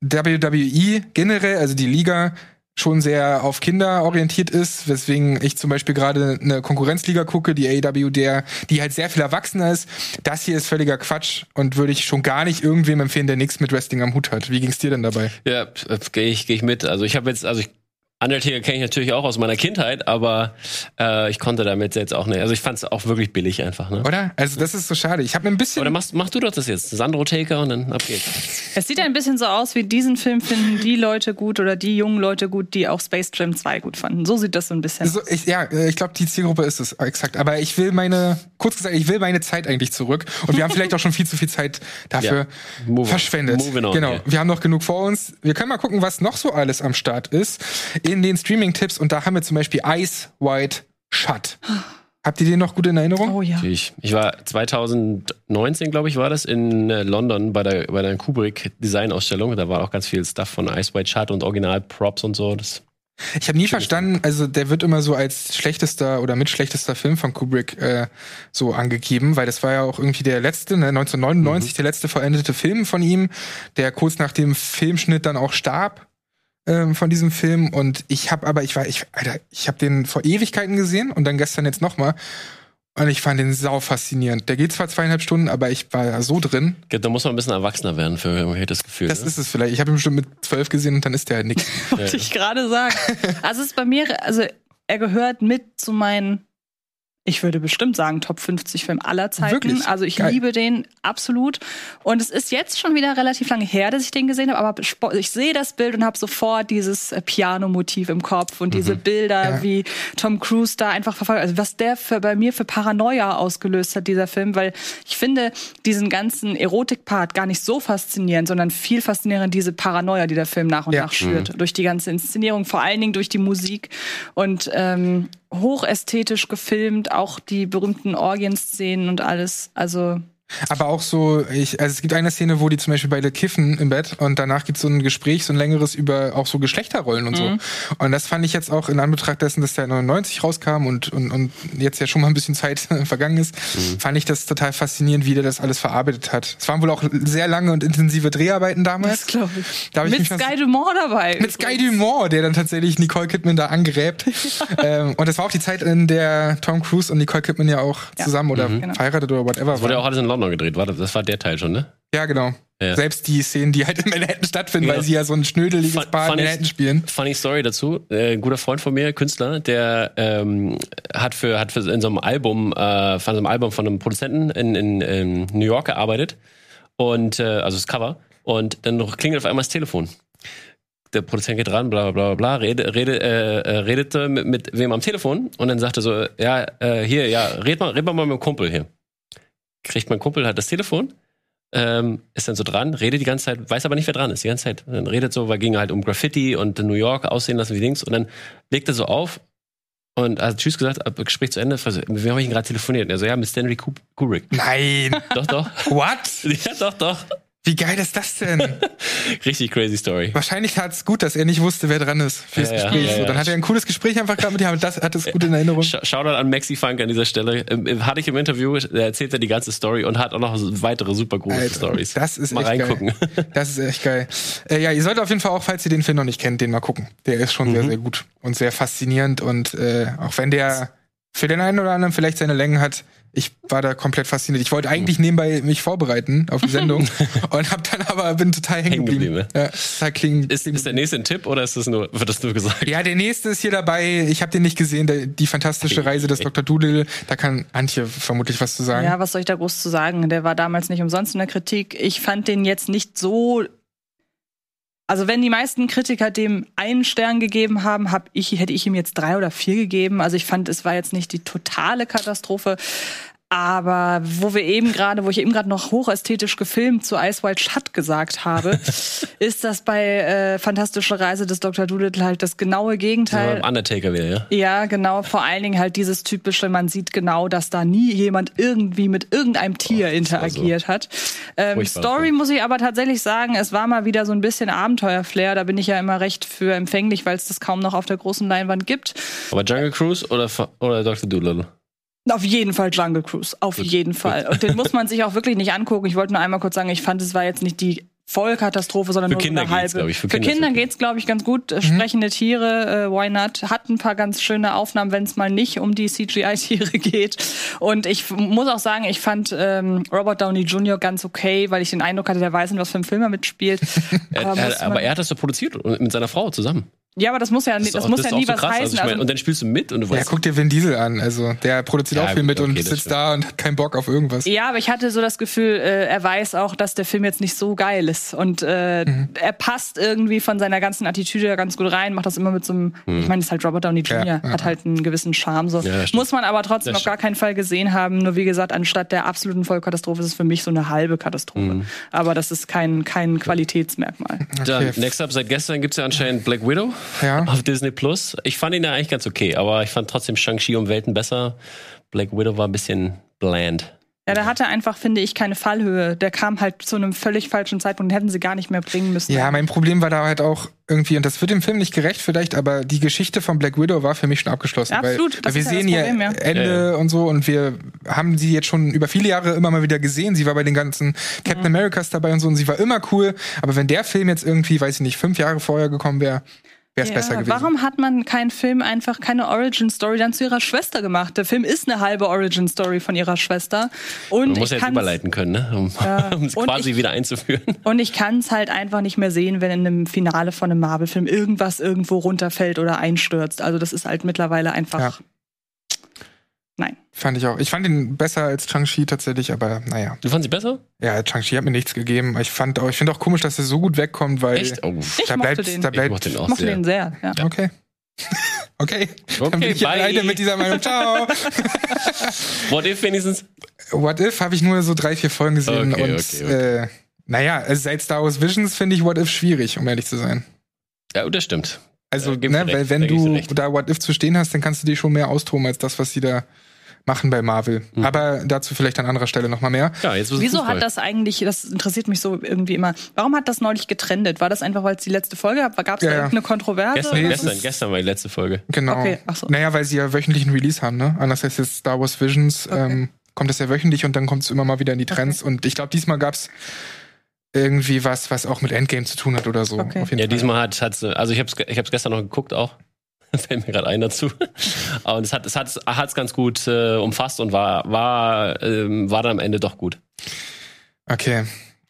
WWE generell, also die Liga, schon sehr auf Kinder orientiert ist, weswegen ich zum Beispiel gerade eine Konkurrenzliga gucke, die AEW, der, die halt sehr viel erwachsener ist. Das hier ist völliger Quatsch und würde ich schon gar nicht irgendwem empfehlen, der nichts mit Wrestling am Hut hat. Wie ging's dir denn dabei? Ja, gehe ich, geh ich mit. Also ich habe jetzt, also ich Undertaker kenne ich natürlich auch aus meiner Kindheit, aber äh, ich konnte damit jetzt auch nicht. Also ich fand es auch wirklich billig einfach. Ne? Oder? Also das ist so schade. Ich habe mir ein bisschen. Oder machst, mach du doch das jetzt, Sandro Taker und dann ab geht's. Es sieht ein bisschen so aus, wie diesen Film finden die Leute gut oder die jungen Leute gut, die auch Space Jam 2 gut fanden. So sieht das so ein bisschen so, ich, Ja, äh, ich glaube, die Zielgruppe ist es exakt. Aber ich will meine, kurz gesagt, ich will meine Zeit eigentlich zurück. Und wir haben vielleicht auch schon viel zu viel Zeit dafür ja. verschwendet. Moving on, genau. Yeah. Wir haben noch genug vor uns. Wir können mal gucken, was noch so alles am Start ist. In den Streaming-Tipps und da haben wir zum Beispiel Ice White Shut. Habt ihr den noch gut in Erinnerung? Oh ja. Ich, ich war 2019, glaube ich, war das in äh, London bei der, bei der Kubrick Design-Ausstellung. Da war auch ganz viel Stuff von Ice White Shut und Original-Props und so. Das ich habe nie verstanden, also der wird immer so als schlechtester oder mitschlechtester Film von Kubrick äh, so angegeben, weil das war ja auch irgendwie der letzte, ne, 1999, mhm. der letzte vollendete Film von ihm, der kurz nach dem Filmschnitt dann auch starb ähm, von diesem Film und ich habe aber ich war ich Alter, ich habe den vor Ewigkeiten gesehen und dann gestern jetzt noch mal und ich fand den sau faszinierend. Der geht zwar zweieinhalb Stunden, aber ich war ja so drin. Da muss man ein bisschen erwachsener werden für irgendwie das Gefühl. Das ne? ist es vielleicht. Ich habe ihn bestimmt mit zwölf gesehen und dann ist der halt nix. *laughs* Wollte ich gerade sagen. Also es ist bei mir, also er gehört mit zu meinen ich würde bestimmt sagen, Top 50 Film aller Zeiten. Wirklich? Also ich Geil. liebe den absolut. Und es ist jetzt schon wieder relativ lange her, dass ich den gesehen habe, aber ich sehe das Bild und habe sofort dieses äh, Piano-Motiv im Kopf und mhm. diese Bilder, ja. wie Tom Cruise da einfach verfolgt. Also was der für, bei mir für Paranoia ausgelöst hat, dieser Film, weil ich finde diesen ganzen Erotik-Part gar nicht so faszinierend, sondern viel faszinierender diese Paranoia, die der Film nach und ja. nach schürt. Mhm. Durch die ganze Inszenierung, vor allen Dingen durch die Musik. Und ähm, hochästhetisch gefilmt, auch die berühmten Orgienszenen und alles. Also aber auch so, ich, also es gibt eine Szene, wo die zum Beispiel beide kiffen im Bett und danach gibt es so ein Gespräch, so ein längeres über auch so Geschlechterrollen und mhm. so. Und das fand ich jetzt auch in Anbetracht dessen, dass der 99 rauskam und, und, und jetzt ja schon mal ein bisschen Zeit *laughs* vergangen ist, mhm. fand ich das total faszinierend, wie der das alles verarbeitet hat. Es waren wohl auch sehr lange und intensive Dreharbeiten damals. Das glaube ich. Da mit ich Sky Dumont dabei. Mit Sky Dumont, der dann tatsächlich Nicole Kidman da angräbt. *laughs* ähm, und das war auch die Zeit, in der Tom Cruise und Nicole Kidman ja auch ja. zusammen oder mhm. verheiratet oder whatever das wurde ja auch alles in London London gedreht, war das, das war der Teil schon, ne? Ja, genau. Ja. Selbst die Szenen, die halt in Manhattan stattfinden, genau. weil sie ja so ein schnödeliges Fun, Paar in Manhattan spielen. Funny Story dazu. Äh, ein guter Freund von mir, Künstler, der ähm, hat für hat für in so einem Album, äh, von so einem Album von einem Produzenten in, in, in New York gearbeitet. Und äh, also das Cover. Und dann klingelt auf einmal das Telefon der Produzent geht ran, bla bla bla bla, rede, rede, äh, äh, redete mit, mit wem am Telefon und dann sagte so, ja, äh, hier, ja, red mal, red mal mit dem Kumpel hier kriegt mein Kumpel halt das Telefon, ähm, ist dann so dran, redet die ganze Zeit, weiß aber nicht, wer dran ist, die ganze Zeit. Und dann redet so, weil ging halt um Graffiti und New York aussehen lassen wie Dings. Und dann legt er so auf und hat Tschüss gesagt, Gespräch zu Ende. Also, wir haben ihn gerade telefoniert. Er so, ja, mit Stanley Kubrick. Nein. doch, doch. What? *laughs* Ja, doch, doch. Wie geil ist das denn? *laughs* Richtig crazy Story. Wahrscheinlich hat es gut, dass er nicht wusste, wer dran ist fürs ja, Gespräch. Ja, ja, so, dann hat er ein cooles Gespräch einfach gehabt mit ihm und das hat es gut in Erinnerung. Shoutout an Maxi Funk an dieser Stelle. Ähm, hatte ich im Interview, er erzählt er die ganze Story und hat auch noch weitere super große Stories. Das ist mal echt reingucken. Geil. *laughs* Das ist echt geil. Äh, ja, ihr solltet auf jeden Fall auch, falls ihr den Film noch nicht kennt, den mal gucken. Der ist schon mhm. sehr, sehr gut und sehr faszinierend und äh, auch wenn der für den einen oder anderen vielleicht seine Längen hat, ich war da komplett fasziniert. Ich wollte eigentlich nebenbei mich vorbereiten auf die Sendung *laughs* und hab dann aber bin total hängen geblieben. Ne? Ja. Ist, ist der nächste ein Tipp oder ist das nur wird das nur gesagt? Ja, der nächste ist hier dabei. Ich habe den nicht gesehen. Der, die fantastische Reise des Dr. Doodle. Da kann Antje vermutlich was zu sagen. Ja, was soll ich da groß zu sagen? Der war damals nicht umsonst in der Kritik. Ich fand den jetzt nicht so also wenn die meisten Kritiker dem einen Stern gegeben haben, hab ich, hätte ich ihm jetzt drei oder vier gegeben. Also ich fand, es war jetzt nicht die totale Katastrophe. Aber wo wir eben gerade, wo ich eben gerade noch hochästhetisch gefilmt zu Ice White Shut gesagt habe, *laughs* ist das bei äh, Fantastische Reise des Dr. Doolittle halt das genaue Gegenteil. Ja, Undertaker wieder, ja? Ja, genau. Vor allen Dingen halt dieses typische, man sieht genau, dass da nie jemand irgendwie mit irgendeinem Tier oh, interagiert so. hat. Ähm, Story muss ich aber tatsächlich sagen, es war mal wieder so ein bisschen Abenteuerflair. Da bin ich ja immer recht für empfänglich, weil es das kaum noch auf der großen Leinwand gibt. Aber Jungle Cruise oder, oder Dr. Doolittle? Auf jeden Fall Jungle Cruise, auf jeden Fall. Und den muss man sich auch wirklich nicht angucken. Ich wollte nur einmal kurz sagen, ich fand, es war jetzt nicht die Vollkatastrophe, sondern Für nur Kinder eine geht's, halbe. glaub ich. Für Für Kinder Kinder geht's, glaube ich, ganz gut. Äh, Sprechende Tiere, äh, why not? Hat ein paar ganz schöne Aufnahmen, wenn es mal nicht um die CGI-Tiere *laughs* geht. Und ich muss auch sagen, ich fand ähm, Robert Downey Jr. ganz okay, weil ich den Eindruck hatte, der weiß nicht, was für ein Film er mitspielt. *laughs* Er, Aber er, aber er hat das so produziert mit seiner Frau zusammen. Ja, aber das muss ja, das, ist auch- muss ist ja nie so was krass. heißen. Also ich mein, Also, und dann spielst du mit und du Ja, weißt, guck dir Vin Diesel an. Also der produziert Ja, auch viel mit okay, und das sitzt stimmt. da und hat keinen Bock auf irgendwas. Ja, aber ich hatte so das Gefühl, äh, er weiß auch, dass der Film jetzt nicht so geil ist. Und äh, Mhm. er passt irgendwie von seiner ganzen Attitüde ganz gut rein, macht das immer mit so einem, ich meine, das ist halt Robert Downey Jr., Mhm. Ja, ja. hat halt einen gewissen Charme. So. Ja. Muss man aber trotzdem Das auf gar keinen Fall gesehen haben. Nur wie gesagt, anstatt der absoluten Vollkatastrophe ist es für mich so eine halbe Katastrophe. Mhm. Aber das ist kein, kein Qualitätsmerkmal. Dann, Okay. next up, seit gestern gibt's ja anscheinend Black Widow Ja. auf Disney Plus. Ich fand ihn ja eigentlich ganz okay, aber ich fand trotzdem Shang-Chi um Welten besser. Black Widow war ein bisschen bland. Ja, der hatte einfach, finde ich, keine Fallhöhe. Der kam halt zu einem völlig falschen Zeitpunkt, den hätten sie gar nicht mehr bringen müssen. Ja, mein Problem war da halt auch irgendwie, und das wird dem Film nicht gerecht vielleicht, aber die Geschichte von Black Widow war für mich schon abgeschlossen. Ja, absolut. Weil, Das wir ist ja sehen Problem, ja. Ende Ja, ja. und so und wir haben sie jetzt schon über viele Jahre immer mal wieder gesehen. Sie war bei den ganzen Captain Mhm. Americas dabei und so und sie war immer cool. Aber wenn der Film jetzt irgendwie, weiß ich nicht, fünf Jahre vorher gekommen wäre, wäre es Ja, besser gewesen. Warum hat man keinen Film einfach keine Origin Story dann zu ihrer Schwester gemacht? Der Film ist eine halbe Origin Story von ihrer Schwester und Man muss ich ja jetzt überleiten können, ne? *laughs* um es und quasi ich- wieder einzuführen. und ich kann es halt einfach nicht mehr sehen, wenn in einem Finale von einem Marvel-Film irgendwas irgendwo runterfällt oder einstürzt. Also das ist halt mittlerweile einfach. Ja. Nein. Fand ich auch. Ich fand ihn besser als Chang-Chi tatsächlich, aber naja. Du fandst sie besser? Ja, Chang-Chi hat mir nichts gegeben. Ich fand auch, ich finde auch komisch, dass er so gut wegkommt, weil Echt? Oh. Ich da mochte bleibt, den. da Ich bleibt, mochte den auch Ich mochte sehr. den sehr. Ja. Okay. *laughs* okay. Dann bin Okay, ich bye. alleine mit dieser Meinung. Ciao. *laughs* What if wenigstens? What If habe ich nur so drei, vier Folgen gesehen Okay, und okay, okay. Äh, naja, also seit Star Wars Visions finde ich What If schwierig, um ehrlich zu sein. Ja, das stimmt. Also, Ja, ich ne, recht, weil wenn da ich du dir da What If zu stehen hast, dann kannst du dich schon mehr austoben als das, was sie da machen bei Marvel. Mhm. Aber dazu vielleicht an anderer Stelle nochmal mehr. Ja, jetzt es Wieso Fußball. hat das eigentlich, das interessiert mich so irgendwie immer, warum hat das neulich getrendet? War das einfach, weil es die letzte Folge gab? Gab es Ja, da ja. irgendeine Kontroverse? Gestern, Nee, es gestern, ist- gestern war die letzte Folge. Genau. Okay, ach so. Naja, weil sie ja wöchentlichen Release haben, ne? Anders als jetzt Star Wars Visions ähm, kommt es ja wöchentlich und dann kommt es immer mal wieder in die Trends. Und ich glaube, diesmal gab's irgendwie was, was auch mit Endgame zu tun hat oder so. Okay. Auf jeden Ja, diesmal hat hat's, also ich habe es ich hab's gestern noch geguckt auch. *laughs* Fällt mir gerade ein dazu. Und es hat es hat's, hat's ganz gut äh, umfasst und war war ähm, war dann am Ende doch gut. Okay.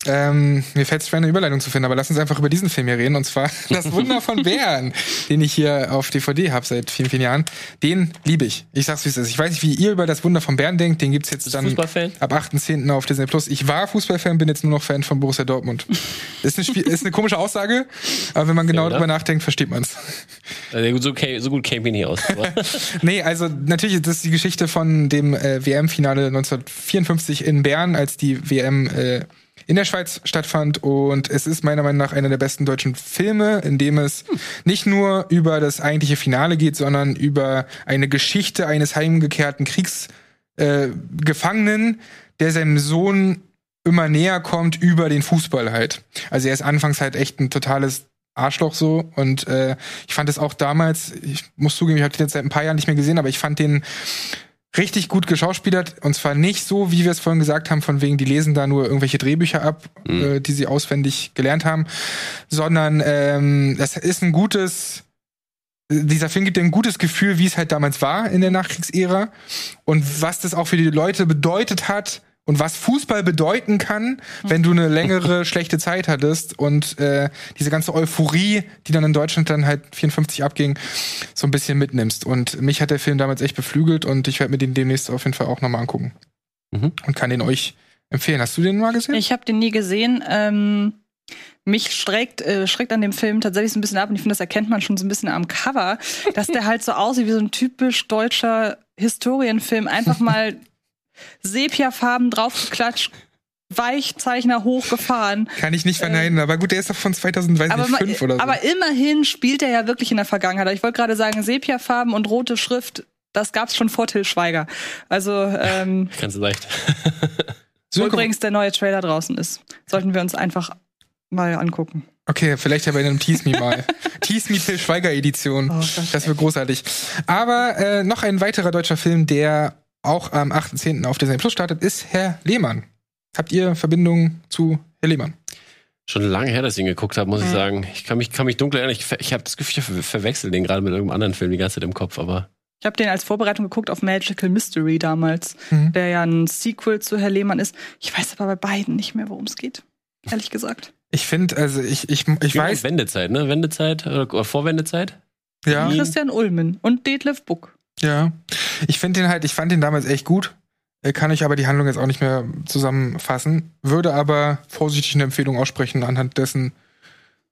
Ähm, mir fällt es schwer, eine Überleitung zu finden, aber lass uns einfach über diesen Film hier reden. Und zwar *laughs* Das Wunder von *laughs* Bären, den ich hier auf DVD habe seit vielen, vielen Jahren. Den liebe ich. Ich sag's, wie es ist. Ich weiß nicht, wie ihr über Das Wunder von Bären denkt. Den gibt's jetzt dann ab 8.10. auf Disney Plus. Ich war Fußballfan, bin jetzt nur noch Fan von Borussia Dortmund. *laughs* Ist eine, Spiel ist eine komische Aussage, aber wenn man genau oder? drüber nachdenkt, versteht man's. Also so, so gut käme ich nicht aus. Nee, also natürlich, das ist die Geschichte von dem äh, WM-Finale 1954 in Bern, als die WM äh, in der Schweiz stattfand. Und es ist meiner Meinung nach einer der besten deutschen Filme, in dem es nicht nur über das eigentliche Finale geht, sondern über eine Geschichte eines heimgekehrten Kriegsgefangenen, äh, der seinem Sohn immer näher kommt über den Fußball halt. Also er ist anfangs halt echt ein totales Arschloch so und äh, ich fand es auch damals, ich muss zugeben, ich habe den jetzt seit ein paar Jahren nicht mehr gesehen, aber ich fand den richtig gut geschauspielert. Und zwar nicht so, wie wir es vorhin gesagt haben, von wegen, die lesen da nur irgendwelche Drehbücher ab, äh, die sie auswendig gelernt haben, sondern ähm, das ist ein gutes dieser Film gibt dir ein gutes Gefühl, wie es halt damals war in der Nachkriegsära und was das auch für die Leute bedeutet hat und was Fußball bedeuten kann, wenn du eine längere *laughs* schlechte Zeit hattest und äh, diese ganze Euphorie, die dann in Deutschland dann halt 54 abging, so ein bisschen mitnimmst. Und mich hat der Film damals echt beflügelt und ich werde mir den demnächst auf jeden Fall auch nochmal angucken. Mhm. Und kann den euch empfehlen. Hast du den mal gesehen? Ich habe den nie gesehen. Ähm, mich schreckt, äh, schreckt an dem Film tatsächlich so ein bisschen ab und ich finde, das erkennt man schon so ein bisschen am Cover, dass der halt so aussieht wie so ein typisch deutscher Historienfilm. Einfach mal *laughs* Sepiafarben draufgeklatscht, Weichzeichner hochgefahren. Kann ich nicht verneinen, aber gut, der ist doch von 2005 Aber, ma- oder so. aber immerhin spielt er ja wirklich in der Vergangenheit. Ich wollte gerade sagen, Sepiafarben und rote Schrift, das gab's schon vor Till Schweiger. Also, ähm, *laughs* Ganz leicht. *laughs* wo Synchro- übrigens der neue Trailer draußen ist, sollten wir uns einfach mal angucken. Okay, vielleicht ja bei einem Tease Me mal. *laughs* Tease Me Till Schweiger Edition. Oh Gott, das wird großartig. Aber äh, noch ein weiterer deutscher Film, der auch am 8.10. auf Disney Plus startet, ist Herr Lehmann. Habt ihr Verbindungen zu Herr Lehmann? Schon lange her, dass ich ihn geguckt habe, muss ich sagen. Ich kann mich, kann mich dunkel erinnern. Ich, ich habe das Gefühl, ich ver verwechsel den gerade mit irgendeinem anderen Film die ganze Zeit im Kopf, aber Ich habe den als Vorbereitung geguckt auf Magical Mystery damals, Mhm. der ja ein Sequel zu Herr Lehmann ist. Ich weiß aber bei beiden nicht mehr, worum es geht. Ehrlich gesagt. Ich finde, also ich, ich, ich weiß, Wendezeit, ne? Wendezeit oder, oder Vorwendezeit? ja, Christian Ulmen und Detlef Buck. Ja. Ich finde den halt, ich fand den damals echt gut. Äh, Kann ich aber die Handlung jetzt auch nicht mehr zusammenfassen. Würde aber vorsichtig eine Empfehlung aussprechen anhand dessen,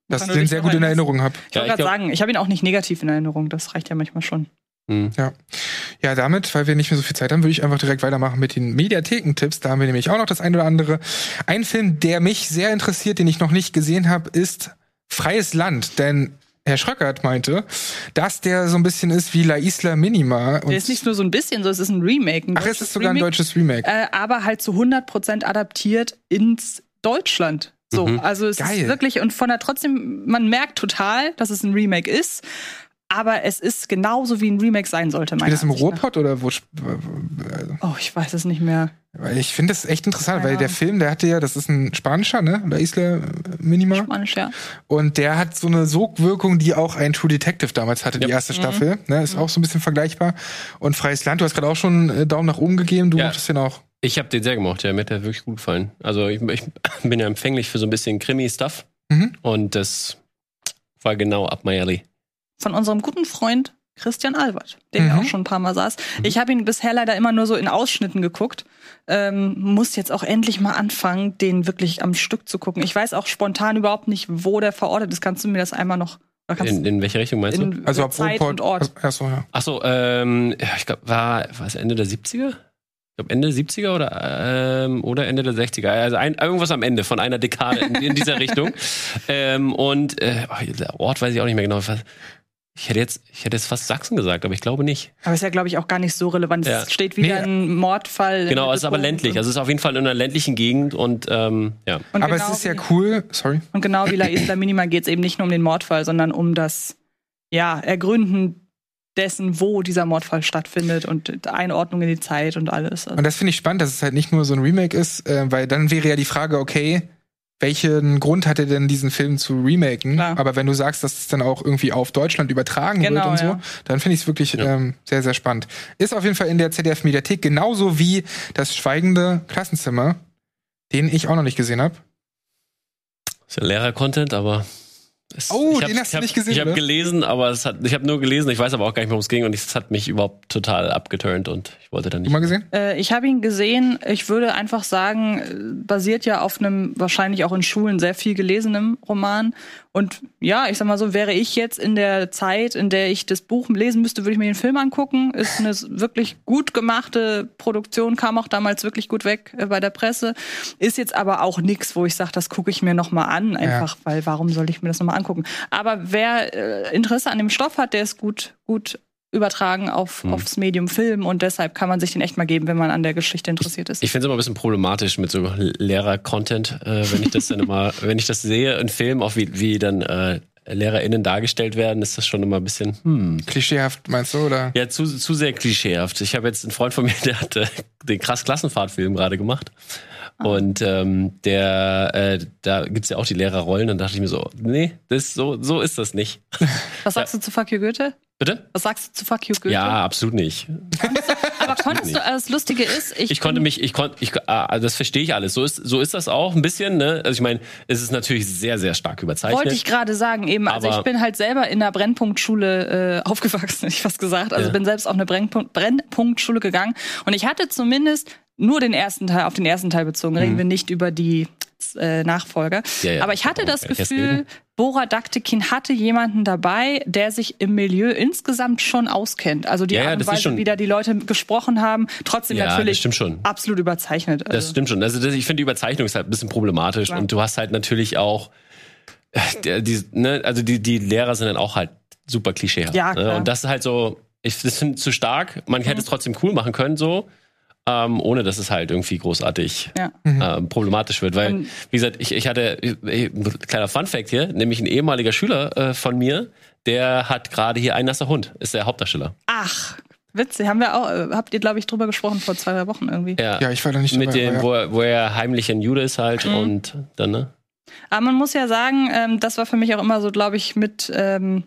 dass ich den sehr gut in? Erinnerung habe. Ich Ja, wollte ich gerade sagen, ich habe ihn auch nicht negativ in Erinnerung. Das reicht ja manchmal schon. Hm. Ja, damit, weil wir nicht mehr so viel Zeit haben, würde ich einfach direkt weitermachen mit den Mediathekentipps. Da haben wir nämlich auch noch das ein oder andere. Ein Film, der mich sehr interessiert, den ich noch nicht gesehen habe, ist Freies Land. Denn Herr Schröckert meinte, dass der so ein bisschen ist wie La Isla Minima. Und Der ist nicht nur so ein bisschen so, es ist ein Remake. Ein Ach, es ist sogar ein Remake, deutsches Remake. Äh, aber halt zu 100% adaptiert ins Deutschland. So, Mhm. also es Geil. ist wirklich und von der trotzdem, man merkt total, dass es ein Remake ist, aber es ist genauso wie ein Remake sein sollte. Spielt das im Ansicht nach. Ruhrpott oder wo? sp- Oh, ich weiß es nicht mehr. Weil Ich finde das echt interessant, Keine weil der. Film, der hatte ja, das ist ein spanischer, ne? La Isla Minima. Spanisch, ja. Und der hat so eine Sogwirkung, die auch ein True Detective damals hatte, die Ja. erste Staffel. Ne, ist auch so ein bisschen vergleichbar. Und Freies Land, du hast gerade auch schon äh, Daumen nach oben gegeben, du Ja. mochtest den auch. Ich habe den sehr gemocht, ja, mir hat der wirklich gut gefallen. Also ich, ich bin ja empfänglich für so ein bisschen Krimi-Stuff Mhm. und das war genau up my alley. Von unserem guten Freund Christian Albert, der ja Mhm. auch schon ein paar Mal saß. Ich habe ihn bisher leider immer nur so in Ausschnitten geguckt. Ähm, muss jetzt auch endlich mal anfangen, den wirklich am Stück zu gucken. Ich weiß auch spontan überhaupt nicht, wo der verortet ist. Kannst du mir das einmal noch? In, in welche Richtung meinst du? in Also ab Zeit und Ort. Achso, ja. Ach so, ähm, ja, ich glaube, war, war es Ende der 70er? Ich glaube, Ende 70er oder, ähm, oder Ende der 60er. Also ein, irgendwas am Ende von einer Dekade in, in dieser Richtung. *laughs* Ähm, und äh, oh, der Ort weiß ich auch nicht mehr genau. Was- Ich hätte, jetzt, ich hätte jetzt fast Sachsen gesagt, aber ich glaube nicht. Aber ist ja, glaube ich, auch gar nicht so relevant. Ja. Es steht wieder Nee. ein Mordfall. Genau, es ist aber ländlich. Also es ist auf jeden Fall in einer ländlichen Gegend und ähm, ja. und Aber genau es ist ja cool, sorry. Und genau wie La Isla Minima geht es eben nicht nur um den Mordfall, sondern um das ja, Ergründen dessen, wo dieser Mordfall stattfindet und Einordnung in die Zeit und alles. Also, Und das finde ich spannend, dass es halt nicht nur so ein Remake ist, äh, weil dann wäre ja die Frage, okay, welchen Grund hat er denn, diesen Film zu remaken? Klar. Aber wenn du sagst, dass es dann auch irgendwie auf Deutschland übertragen Genau, wird und so, ja. dann finde ich es wirklich Ja. ähm, sehr, sehr spannend. Ist auf jeden Fall in der ZDF-Mediathek, genauso wie das Schweigende Klassenzimmer, den ich auch noch nicht gesehen habe. Ist ja Lehrer-Content, aber. Es, Oh, ich den hab's- hast du ich hab, nicht gesehen, Ich habe oder? gelesen, aber es hat, ich habe nur gelesen. Ich weiß aber auch gar nicht worum es ging und es hat mich überhaupt total abgeturnt und ich wollte dann Du nicht. mal gesehen? äh, ich habe ihn gesehen. Ich würde einfach sagen, äh, basiert ja auf einem wahrscheinlich auch in Schulen sehr viel gelesenem Roman. Und ja, ich sag mal so, wäre ich jetzt in der Zeit, in der ich das Buch lesen müsste, würde ich mir den Film angucken. Ist eine wirklich gut gemachte Produktion, kam auch damals wirklich gut weg äh, bei der Presse. Ist jetzt aber auch nichts, wo ich sage, das gucke ich mir noch mal an, einfach, weil warum soll ich mir das noch mal angucken? Aber wer äh, Interesse an dem Stoff hat, der ist gut, gut übertragen auf, Hm. aufs Medium Film und deshalb kann man sich den echt mal geben, wenn man an der Geschichte interessiert ist. Ich finde es immer ein bisschen problematisch mit so Lehrer-Content, äh, wenn ich das dann immer, *laughs* wenn ich das sehe in Filmen, auch wie, wie dann äh, LehrerInnen dargestellt werden, ist das schon immer ein bisschen, hm. Klischeehaft, meinst du, oder? Ja, zu, zu sehr klischeehaft. Ich habe jetzt einen Freund von mir, der hat äh, den krass Klassenfahrtfilm gerade gemacht. Und ähm, der, äh, da gibt's ja auch die Lehrerrollen. Dann dachte ich mir so, nee, das, so, so ist das nicht. Was sagst du zu Fuck You Goethe? Bitte? Was sagst du zu Fuck You Goethe? Ja, absolut nicht. aber konntest du, äh, das Lustige ist, ich, Ich konnte mich, ich konnte, ich, ah, also das verstehe ich alles. So ist, so ist das auch ein bisschen. Ne? Also ich meine, es ist natürlich sehr, sehr stark überzeichnet. Wollte ich gerade sagen, eben. Also ich bin halt selber in der Brennpunktschule äh, aufgewachsen, *laughs* hätte ich fast gesagt. Also Ja. bin selbst auf eine Brennpunkt, Brennpunktschule gegangen. Und ich hatte zumindest nur den ersten Teil, auf den ersten Teil bezogen. Reden wir nicht über die äh, Nachfolger. Mhm. Ja, ja. Aber ich hatte das Okay, jetzt Gefühl. Bora Daktekin hatte jemanden dabei, der sich im Milieu insgesamt schon auskennt. Also die Ja, Art und das Weise, schon- wie da die Leute gesprochen haben, trotzdem natürlich das absolut überzeichnet. Das Also. stimmt schon. Also das, ich finde die Überzeichnung ist halt ein bisschen problematisch und du hast halt natürlich auch, äh, der, die, ne, also die, die Lehrer sind dann auch halt super klischeehaft. Ja, ne? Und das ist halt so, ich das finde zu stark. Man hätte es trotzdem cool machen können so. Ähm, ohne dass es halt irgendwie großartig Ja. ähm, problematisch wird. Weil, Ähm, wie gesagt, ich, ich hatte, äh, ein kleiner Fun-Fact hier, nämlich ein ehemaliger Schüler äh, von mir, der hat gerade hier ein nasser Hund, ist der Hauptdarsteller. Ach, witzig. Haben wir auch, äh, habt ihr, glaube ich, drüber gesprochen vor zwei, drei Wochen irgendwie. Ja, ich war da nicht Mit dabei, dem, aber wo, er, wo er heimlich ein Jude ist halt Mhm. und dann, ne? Aber man muss ja sagen, ähm, das war für mich auch immer so, glaube ich, mit ähm,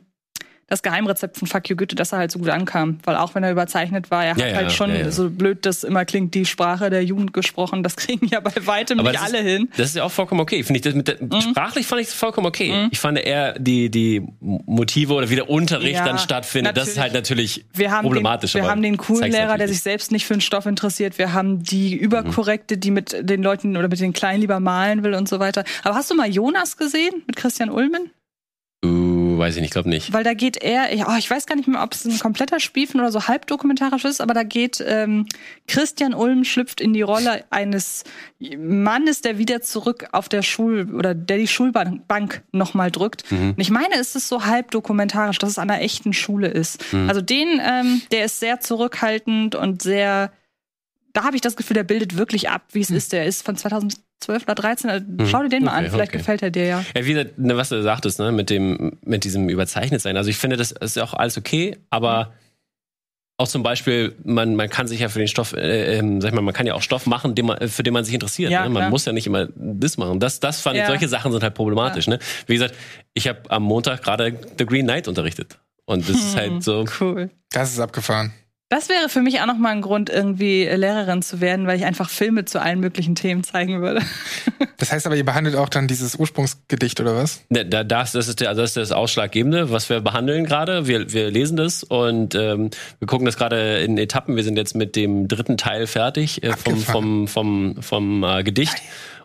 das Geheimrezept von Fuck You Goethe, dass er halt so gut ankam. Weil auch wenn er überzeichnet war, er Ja, hat ja, halt schon, ja, so blöd das immer klingt, die Sprache der Jugend gesprochen. Das *laughs* kriegen ja bei weitem Aber nicht alle ist, hin. Das ist ja auch vollkommen okay. Finde ich das mit der, Mhm. sprachlich fand ich es vollkommen okay. Ich fand eher die die Motive oder wie der Unterricht dann stattfindet, das ist halt natürlich Wir haben problematisch. Den, wir haben den coolen Lehrer, der sich selbst nicht für den Stoff interessiert. Wir haben die Mhm. Überkorrekte, die mit den Leuten oder mit den Kleinen lieber malen will und so weiter. Aber hast du mal Jonas gesehen mit Christian Ulmen? Weiß ich nicht, glaube nicht. Weil da geht er, ja, oh, ich weiß gar nicht mehr, ob es ein kompletter Spielfilm oder so halbdokumentarisch ist, aber da geht ähm, Christian Ulm schlüpft in die Rolle eines Mannes, der wieder zurück auf der Schul oder der die Schulbank nochmal drückt. Und ich meine, es ist so halbdokumentarisch, dass es an einer echten Schule ist. Also den, ähm, der ist sehr zurückhaltend und sehr, da habe ich das Gefühl, der bildet wirklich ab, wie es ist. Der ist von 2012 oder 13. Also Schau dir den mal Okay, an, vielleicht okay. gefällt er dir ja. Ja, wie gesagt, ne, was du sagtest, ne, mit dem, mit diesem Überzeichnet-Sein. Also ich finde, das ist auch alles okay, aber auch zum Beispiel, man, man kann sich ja für den Stoff, äh, ähm, sag ich mal, man kann ja auch Stoff machen, den man, für den man sich interessiert. Ja, ne? Man klar. muss ja nicht immer das machen. Das, das fand ich, Ja. solche Sachen sind halt problematisch. Ne? Wie gesagt, ich habe am Montag gerade The Green Knight unterrichtet. Und das ist *laughs* halt so, Cool. Das ist abgefahren. Das wäre für mich auch noch mal ein Grund, irgendwie Lehrerin zu werden, weil ich einfach Filme zu allen möglichen Themen zeigen würde. *laughs* Das heißt aber, ihr behandelt auch dann dieses Ursprungsgedicht oder was? Ne, da, das, das, ist der, also das ist das Ausschlaggebende, was wir behandeln gerade. Wir, wir lesen das und ähm, wir gucken das gerade in Etappen. Wir sind jetzt mit dem dritten Teil fertig äh, vom, vom, vom, vom äh, Gedicht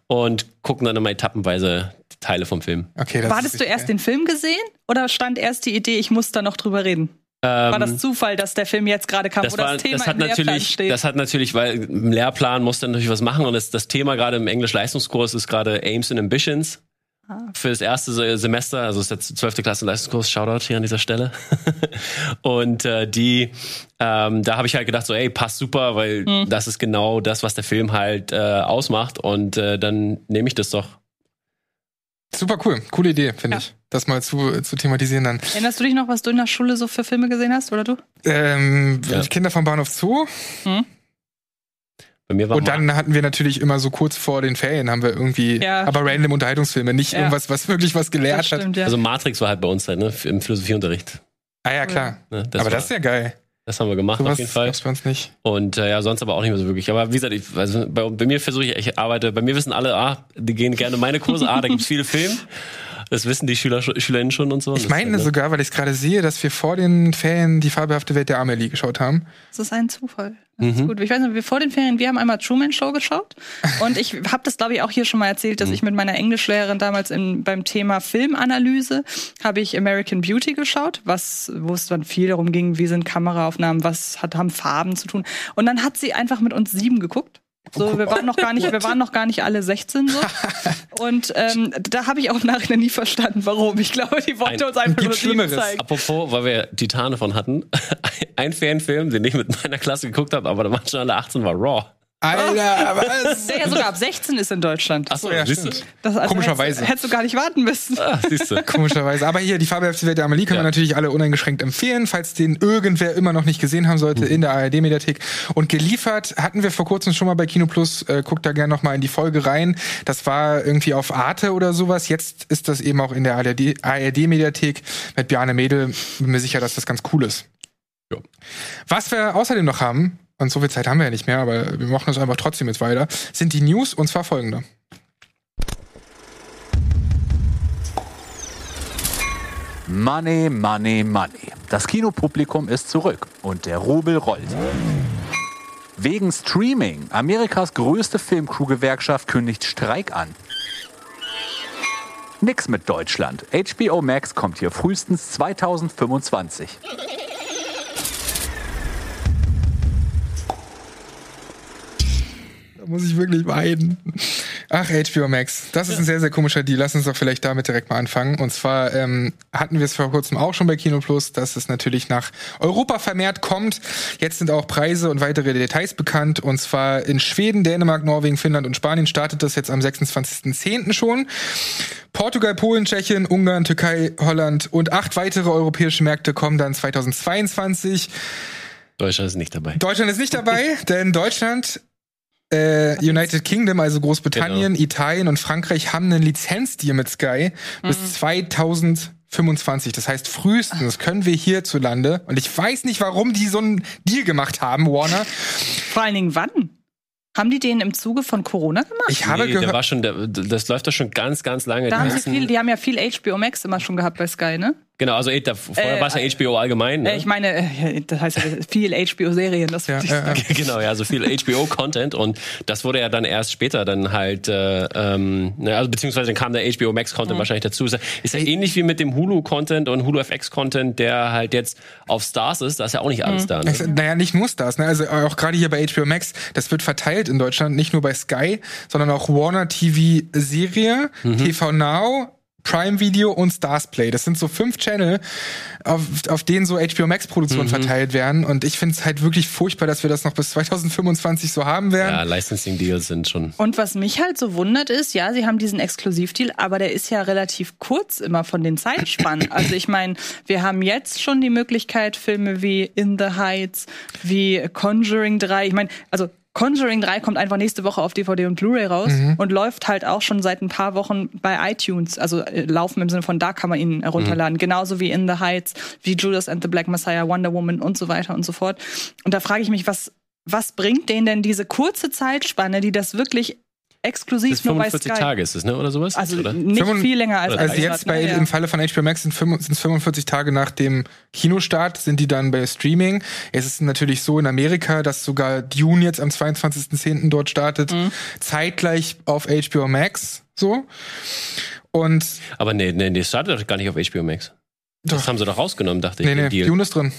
und gucken dann immer etappenweise Teile vom Film. Okay, ist du erst den Film gesehen oder stand erst die Idee, ich muss da noch drüber reden? Ähm, War das Zufall, dass der Film jetzt gerade kam das, oder war, das Thema das hat im Lehrplan natürlich, steht? das hat natürlich, weil im Lehrplan muss dann natürlich was machen und das, das Thema gerade im Englisch-Leistungskurs ist gerade Aims and Ambitions. Ah. Für das erste Se- Semester, also ist der 12. Klasse Leistungskurs, Shoutout hier an dieser Stelle. *laughs* und äh, die, ähm, da habe ich halt gedacht, so, ey, passt super, weil Hm. das ist genau das, was der Film halt äh, ausmacht. Und äh, dann nehme ich das doch. Super cool. Coole Idee, finde Ja. ich. Das mal zu, zu thematisieren dann. Erinnerst du dich noch, was du in der Schule so für Filme gesehen hast, oder du? Ähm, Ja. Kinder vom Bahnhof Zoo. Bei mir war Und dann hatten wir natürlich immer so kurz vor den Ferien haben wir irgendwie, Ja. aber random Unterhaltungsfilme, nicht Ja. irgendwas, was wirklich was gelehrt Das hat. stimmt, ja. also Matrix war halt bei uns halt, ne, im Philosophieunterricht. Ah ja, klar. Ne, aber war, das ist ja geil. Das haben wir gemacht Sowas auf jeden Fall. gab's bei uns nicht. Und äh, ja, sonst aber auch nicht mehr so wirklich. Aber wie gesagt, ich, also bei, bei mir versuche ich, ich arbeite, bei mir wissen alle, ah, die gehen gerne meine Kurse, ah, da gibt's viele Filme. *laughs* Das wissen die Schüler, Schülerinnen schon und so. Ich Das meine halt, ne? sogar, weil ich es gerade sehe, dass wir vor den Ferien die fabelhafte Welt der Amelie geschaut haben. Das ist ein Zufall. Das Mhm. ist gut. Ich weiß nicht, wir vor den Ferien, wir haben einmal Truman Show geschaut. Und ich habe das, glaube ich, auch hier schon mal erzählt, dass Mhm. ich mit meiner Englischlehrerin damals in, beim Thema Filmanalyse habe ich American Beauty geschaut, was, wo es dann viel darum ging, wie sind Kameraaufnahmen, was hat, haben Farben zu tun. Und dann hat sie einfach mit uns sieben geguckt. So, wir waren noch gar nicht, wir waren noch gar nicht alle 16 so. *laughs* Und ähm, da habe ich auch im Nachhinein nie verstanden, warum. Ich glaube, die wollte Ein- uns einfach nur Schlimmeres. zeigen. Apropos, weil wir Titane von hatten, *laughs* ein Fanfilm, den ich mit meiner Klasse geguckt habe, aber da waren schon alle 18, war Raw. Alter, *laughs* was? Der ja sogar ab 16 ist in Deutschland. Achso, ja, siehst du? Das, also Komischerweise. Hättest, hättest du gar nicht warten müssen. Ah, siehst du. *laughs* Komischerweise. Aber hier, die fabelhafte Welt der Amelie können Ja. wir natürlich alle uneingeschränkt empfehlen, falls den irgendwer immer noch nicht gesehen haben sollte, in der ARD-Mediathek. Und geliefert hatten wir vor kurzem schon mal bei Kino Plus. Äh, guckt da gerne noch mal in die Folge rein. Das war irgendwie auf Arte oder sowas. Jetzt ist das eben auch in der ARD-Mediathek mit Bjarne Mädel. Bin mir sicher, dass das ganz cool ist. Ja. Was wir außerdem noch haben, und so viel Zeit haben wir ja nicht mehr, aber wir machen das einfach trotzdem jetzt weiter, sind die News und zwar folgende. Money, Money, Money. Das Kinopublikum ist zurück und der Rubel rollt. Wegen Streaming. Amerikas größte Filmcrew-Gewerkschaft kündigt Streik an. Nix mit Deutschland. HBO Max kommt hier frühestens 2025. Da muss ich wirklich weinen. Ach, HBO Max. Das ist ein sehr, sehr komischer Deal. Lass uns doch vielleicht damit direkt mal anfangen. Und zwar ähm, hatten wir es vor kurzem auch schon bei Kino Plus, dass es natürlich nach Europa vermehrt kommt. Jetzt sind auch Preise und weitere Details bekannt. Und zwar in Schweden, Dänemark, Norwegen, Finnland und Spanien startet das jetzt am 26.10. schon. Portugal, Polen, Tschechien, Ungarn, Türkei, Holland und acht weitere europäische Märkte kommen dann 2022. Deutschland ist nicht dabei. Deutschland ist nicht dabei, denn Deutschland äh, United Kingdom, also Großbritannien, genau. Italien und Frankreich haben einen Lizenzdeal mit Sky mhm. bis 2025. Das heißt, frühestens können wir hierzulande, und ich weiß nicht, warum die so einen Deal gemacht haben, Warner. Vor allen Dingen wann? Haben die den im Zuge von Corona gemacht? Ich habe nee, gehört, der war schon, der, das läuft doch schon ganz, ganz lange. Da die, haben sie viel, die haben ja viel HBO Max immer schon gehabt bei Sky, ne? Genau, also da, vorher äh, war es ja HBO allgemein. Ne? Äh, ich meine, äh, das heißt ja viel HBO-Serien. Das ja, ja, *laughs* genau, ja, so viel HBO-Content und das wurde ja dann erst später dann halt, äh, ähm, ne, also beziehungsweise dann kam der HBO Max-Content mhm. wahrscheinlich dazu. Ist ja ähnlich wie mit dem Hulu-Content und Hulu FX-Content, der halt jetzt auf Stars ist, da ist ja auch nicht alles mhm. da. Ne? naja, nicht nur Stars, ne? also auch gerade hier bei HBO Max, das wird verteilt in Deutschland, nicht nur bei Sky, sondern auch Warner TV Serie, mhm. TV Now, Prime Video und Stars Play. Das sind so fünf Channel, auf, auf denen so HBO Max Produktionen mhm. verteilt werden. Und ich finde es halt wirklich furchtbar, dass wir das noch bis 2025 so haben werden. Ja, Licensing Deals sind schon. Und was mich halt so wundert ist, ja, sie haben diesen Exklusivdeal, aber der ist ja relativ kurz immer von den Zeitspannen. *coughs* also ich meine, wir haben jetzt schon die Möglichkeit, Filme wie In the Heights, wie Conjuring 3. Ich meine, also Conjuring 3 kommt einfach nächste Woche auf DVD und Blu-ray raus mhm. und läuft halt auch schon seit ein paar Wochen bei iTunes. Also äh, laufen im Sinne von da kann man ihn herunterladen. Mhm. Genauso wie In the Heights, wie Judas and the Black Messiah, Wonder Woman und so weiter und so fort. Und da frage ich mich, was, was bringt denen denn diese kurze Zeitspanne, die das wirklich exklusiv Bis nur bei Sky. Tage ist es, ne? Oder sowas? Also oder? nicht 5, viel länger als Also jetzt bei, ne? im Falle von HBO Max sind es 45 Tage nach dem Kinostart, sind die dann bei Streaming. Es ist natürlich so in Amerika, dass sogar Dune jetzt am 22.10. dort startet, mhm. zeitgleich auf HBO Max, so. Und. Aber nee, nee, nee, startet doch gar nicht auf HBO Max. Doch. Das haben sie doch rausgenommen, dachte ich. Nee, nee, Dune ist drin.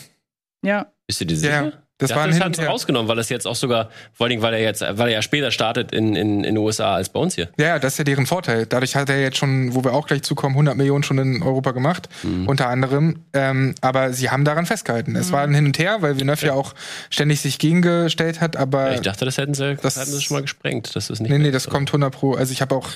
Ja. Bist du dir sicher? Ja. Das war ein das rausgenommen, weil das jetzt auch sogar, vor allem, weil er jetzt, weil er ja später startet in, in, in den USA als bei uns hier. Ja, das ist ja deren Vorteil. Dadurch hat er jetzt schon, wo wir auch gleich zukommen, 100 Millionen schon in Europa gemacht, mhm. unter anderem. Ähm, aber sie haben daran festgehalten. Es mhm. war ein Hin und Her, weil Villeneuve ja. ja auch ständig sich gegengestellt hat, aber. Ja, ich dachte, das hätten sie, das hätten sie schon mal gesprengt. Das ist nicht nee, nee, das kommt 100 pro. Also ich habe auch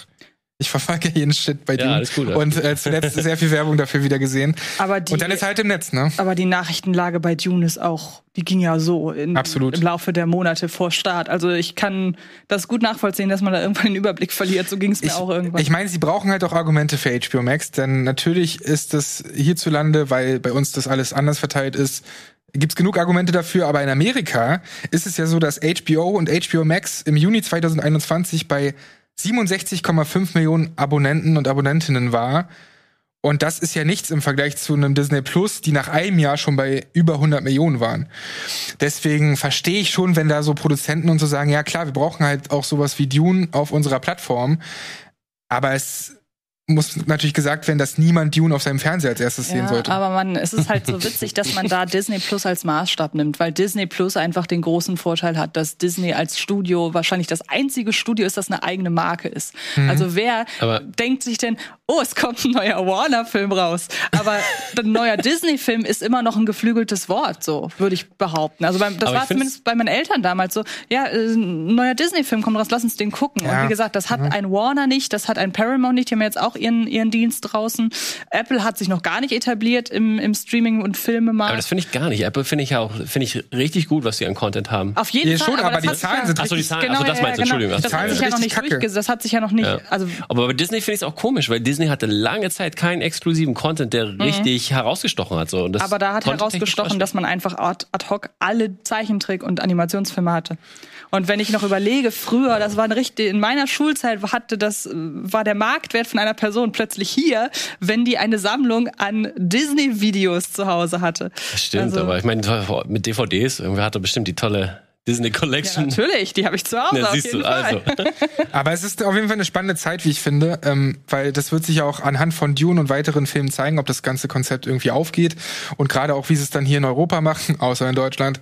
ich verfolge jeden Shit bei dir. Ja, alles gut. Und äh, zuletzt sehr viel Werbung dafür wieder gesehen. Aber die, und dann ist halt im Netz, ne? Aber die Nachrichtenlage bei Dune ist auch, die ging ja so in, Absolut. im Laufe der Monate vor Start. Also ich kann das gut nachvollziehen, dass man da irgendwann den Überblick verliert. So ging es mir ich, auch irgendwann. Ich meine, sie brauchen halt auch Argumente für HBO Max, denn natürlich ist das hierzulande, weil bei uns das alles anders verteilt ist, gibt's genug Argumente dafür, aber in Amerika ist es ja so, dass HBO und HBO Max im Juni 2021 bei 67,5 Millionen Abonnenten und Abonnentinnen war. Und das ist ja nichts im Vergleich zu einem Disney Plus, die nach einem Jahr schon bei über 100 Millionen waren. Deswegen verstehe ich schon, wenn da so Produzenten und so sagen, ja klar, wir brauchen halt auch sowas wie Dune auf unserer Plattform. Aber es muss natürlich gesagt werden, dass niemand Dune auf seinem Fernseher als erstes ja, sehen sollte. Aber man, es ist halt so witzig, dass man da Disney Plus als Maßstab nimmt, weil Disney Plus einfach den großen Vorteil hat, dass Disney als Studio wahrscheinlich das einzige Studio ist, das eine eigene Marke ist. Mhm. Also wer aber denkt sich denn, oh, es kommt ein neuer Warner-Film raus, aber *laughs* ein neuer Disney-Film ist immer noch ein geflügeltes Wort, so würde ich behaupten. Also beim, das aber war zumindest bei meinen Eltern damals so, ja, äh, ein neuer Disney-Film kommt raus, lass uns den gucken. Ja. Und wie gesagt, das hat mhm. ein Warner nicht, das hat ein Paramount nicht, die haben jetzt auch auch ihren, ihren Dienst draußen. Apple hat sich noch gar nicht etabliert im, im Streaming- und Filmemarkt. Aber das finde ich gar nicht. Apple finde ich auch finde ich richtig gut, was sie an Content haben. Auf jeden ja, Fall. Schon, aber, aber die Zahlen sind Achso, die Zahlen, genau, achso, das meinst du, genau. Entschuldigung. Das, hat sich ja noch nicht durchgesetzt. Das hat sich ja noch nicht. Ja. Also aber bei Disney finde ich es auch komisch, weil Disney hatte lange Zeit keinen exklusiven Content, der mhm. richtig herausgestochen hat. So. Und das aber da hat herausgestochen, dass man einfach ad hoc alle Zeichentrick- und Animationsfilme hatte. Und wenn ich noch überlege, früher, das war ein richtig, in meiner Schulzeit hatte das, war der Marktwert von einer Person plötzlich hier, wenn die eine Sammlung an Disney-Videos zu Hause hatte. Das stimmt, also, aber ich meine, mit DVDs, irgendwer hatte bestimmt die tolle Disney Collection. Ja, natürlich, die habe ich zu Hause. Ja, siehst du, Fall. also. *laughs* *laughs* Aber es ist auf jeden Fall eine spannende Zeit, wie ich finde, ähm, weil das wird sich ja auch anhand von Dune und weiteren Filmen zeigen, ob das ganze Konzept irgendwie aufgeht und gerade auch, wie sie es dann hier in Europa machen, *laughs* außer in Deutschland.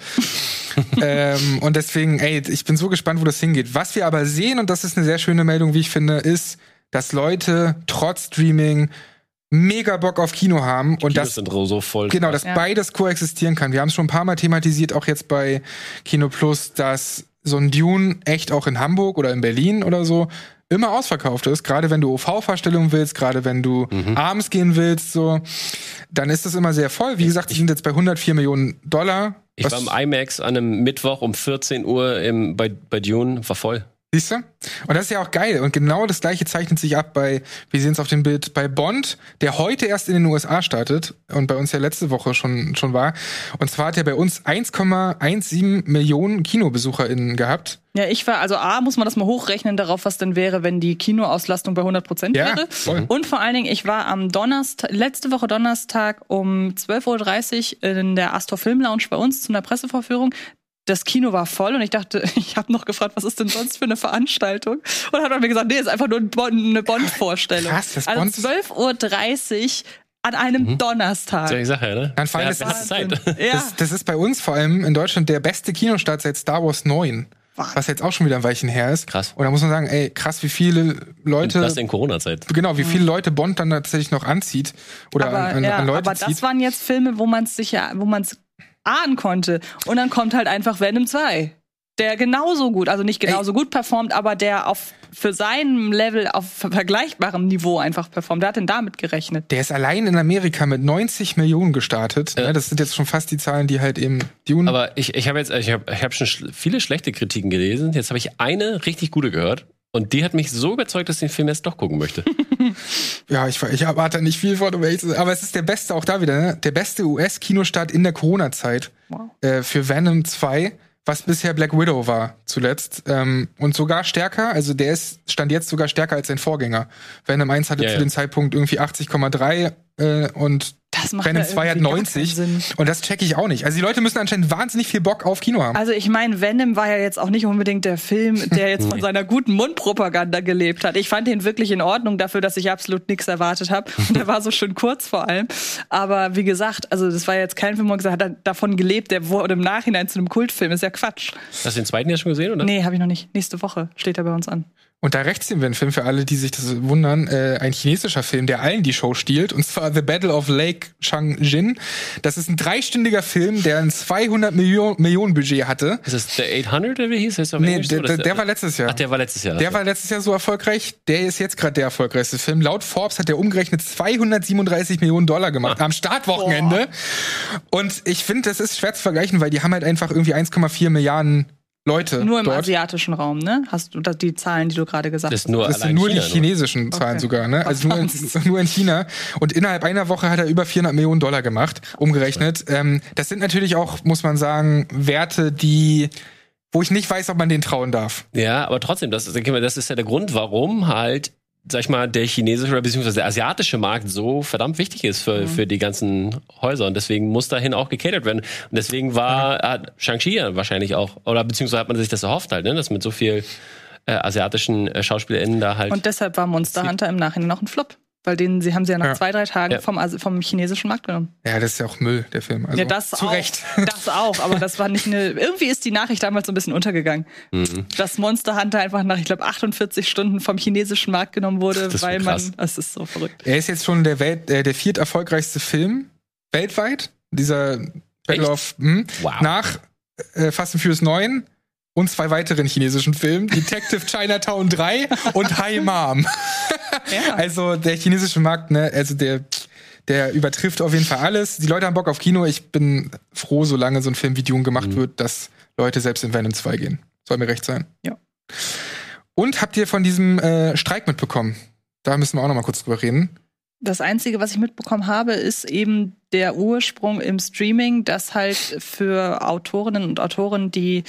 ähm, und deswegen, ey, ich bin so gespannt, wo das hingeht. Was wir aber sehen, und das ist eine sehr schöne Meldung, wie ich finde, ist, dass Leute trotz Streaming mega Bock auf Kino haben und das sind so voll. Genau, dass ja. beides koexistieren kann. Wir haben es schon ein paar Mal thematisiert, auch jetzt bei Kino Plus, dass so ein Dune echt auch in Hamburg oder in Berlin oder so immer ausverkauft ist, gerade wenn du OV-Vorstellungen willst, gerade wenn du mhm. abends gehen willst, so, dann ist das immer sehr voll. Wie gesagt, die sind jetzt bei 104 Millionen Dollar Ich war im IMAX an einem Mittwoch um 14 Uhr im, bei, bei Dune, war voll. Siehst du? Und das ist ja auch geil. Und genau das gleiche zeichnet sich ab bei, wir sehen es auf dem Bild, bei Bond, der heute erst in den USA startet und bei uns ja letzte Woche schon, schon war. Und zwar hat er bei uns 1,17 Millionen KinobesucherInnen gehabt. Ja, ich war, also A, muss man das mal hochrechnen darauf, was denn wäre, wenn die Kinoauslastung bei 100 Prozent Ja, wäre. voll. Und vor allen Dingen, ich war am Donnerstag, letzte Woche Donnerstag um 12.30 Uhr in der Astor Film Lounge bei uns zu einer Pressevorführung. Das Kino war voll und ich dachte, *laughs* ich habe noch gefragt, was ist denn sonst für eine Veranstaltung? Und hat man mir gesagt, nee, ist einfach nur ein Bon- eine Bond-Vorstellung. Krass, das also Bond ist- 12.30 Uhr an einem Donnerstag. Das ist ja die Sache, ne? Dann vor allem, Ja, das Zeit. *laughs* Ja. Das, das ist bei uns vor allem in Deutschland der beste Kinostart seit Star Wars 9. Was jetzt auch schon wieder ein Weilchen her ist. Krass. Und da muss man sagen, ey, krass, wie viele Leute, Das in Corona-Zeit. genau, wie viele Leute Bond dann tatsächlich noch anzieht oder aber, an, an, ja, an Leute aber zieht. das waren jetzt Filme, wo man es sicher, wo man es ahnen konnte. Und dann kommt halt einfach Venom 2. Der genauso gut, also nicht genauso gut performt, aber der auf für sein Level auf vergleichbarem Niveau einfach performt. Wer hat denn damit gerechnet? Der ist allein in Amerika mit 90 Millionen gestartet. Ne? Das sind jetzt schon fast die Zahlen, die halt eben Dune. Aber ich, ich habe jetzt, ich habe ich hab schon viele schlechte Kritiken gelesen. Jetzt habe ich eine richtig gute gehört. Und die hat mich so überzeugt, dass ich den Film jetzt doch gucken möchte. *laughs* ja, ich, ich erwarte nicht viel von, aber es ist der beste auch da wieder, ne? Der beste US-Kinostart in der Corona-Zeit Wow. äh, für Venom 2, was bisher Black Widow war zuletzt. Ähm, und sogar stärker, also der ist, stand jetzt sogar stärker als sein Vorgänger. Venom 1 hatte Ja, zu ja. dem Zeitpunkt irgendwie 80,3 äh, und Das macht Venom ja 2 hat irgendwie gar 90. keinen Sinn. Und das checke ich auch nicht. Also die Leute müssen anscheinend wahnsinnig viel Bock auf Kino haben. Also ich meine, Venom war ja jetzt auch nicht unbedingt der Film, der jetzt von seiner guten Mundpropaganda gelebt hat. Ich fand den wirklich in Ordnung dafür, dass ich absolut nichts erwartet habe. Und *laughs* der war so schön kurz vor allem. Aber wie gesagt, also das war jetzt kein Film, wo man gesagt hat, hat davon gelebt, der wurde im Nachhinein zu einem Kultfilm. Ist ja Quatsch. Hast du den zweiten ja schon gesehen, oder? Nee, habe ich noch nicht. Nächste Woche steht er bei uns an. Und da rechts sehen wir einen Film für alle, die sich das wundern. Äh, ein chinesischer Film, der allen die Show stiehlt. Und zwar The Battle of Lake Changjin. Das ist ein dreistündiger Film, der ein 200 Millionen, Millionen Budget hatte. Ist das der 800, oder wie hieß das auf Nee, der, der, ist der war letztes Jahr. Ach, der war letztes Jahr. Der war letztes Jahr so erfolgreich. Der ist jetzt gerade der erfolgreichste Film. Laut Forbes hat der umgerechnet 237 Millionen Dollar gemacht am Startwochenende. Und ich finde, das ist schwer zu vergleichen, weil die haben halt einfach irgendwie 1,4 Milliarden Leute Nur im dort. asiatischen Raum, ne? Hast du da die Zahlen, die du gerade gesagt Das hast? ist nur Das sind nur China, die chinesischen Zahlen Okay. sogar, ne? Also nur in, *laughs* nur in China. Und innerhalb einer Woche hat er über 400 Millionen Dollar gemacht, umgerechnet. Ähm, das sind natürlich auch, muss man sagen, Werte, die, wo ich nicht weiß, ob man denen trauen darf. Ja, aber trotzdem, das, das ist ja der Grund, warum halt, sag ich mal, der chinesische oder beziehungsweise der asiatische Markt so verdammt wichtig ist für, für die ganzen Häuser. Und deswegen muss dahin auch gecatert werden. Und deswegen war hat Shang-Chi ja wahrscheinlich auch, oder beziehungsweise hat man sich das erhofft halt, ne, dass mit so viel äh, asiatischen äh, SchauspielerInnen da halt. Und deshalb war Monster Hunter im Nachhinein noch ein Flop. Weil den, sie haben sie ja nach Ja. zwei, drei Tagen Ja. vom, vom chinesischen Markt genommen. Ja, das ist ja auch Müll, der Film. Also, ja, das zu auch. Recht. *laughs* Das auch, aber das war nicht eine. Irgendwie ist die Nachricht damals so ein bisschen untergegangen. Mhm. Dass Monster Hunter einfach nach, ich glaube, 48 Stunden vom chinesischen Markt genommen wurde, Das ist weil so man. krass. Das ist so verrückt. Er ist jetzt schon der, Welt, äh, der viert erfolgreichste Film weltweit. Dieser Battle Echt? of hm, Wow. nach äh, Fast and Furious 9 und zwei weiteren chinesischen Filmen, Detective *laughs* Chinatown 3 und Hi Mom. Ja. Also der chinesische Markt, ne, also der der übertrifft auf jeden Fall alles. Die Leute haben Bock auf Kino. Ich bin froh, solange so ein Film wie Dune gemacht wird, dass Leute selbst in Venom 2 gehen. Soll mir recht sein. Ja. Und habt ihr von diesem äh, Streik mitbekommen? Da müssen wir auch noch mal kurz drüber reden. Das Einzige, was ich mitbekommen habe, ist eben der Ursprung im Streaming, dass halt für Autorinnen und Autoren die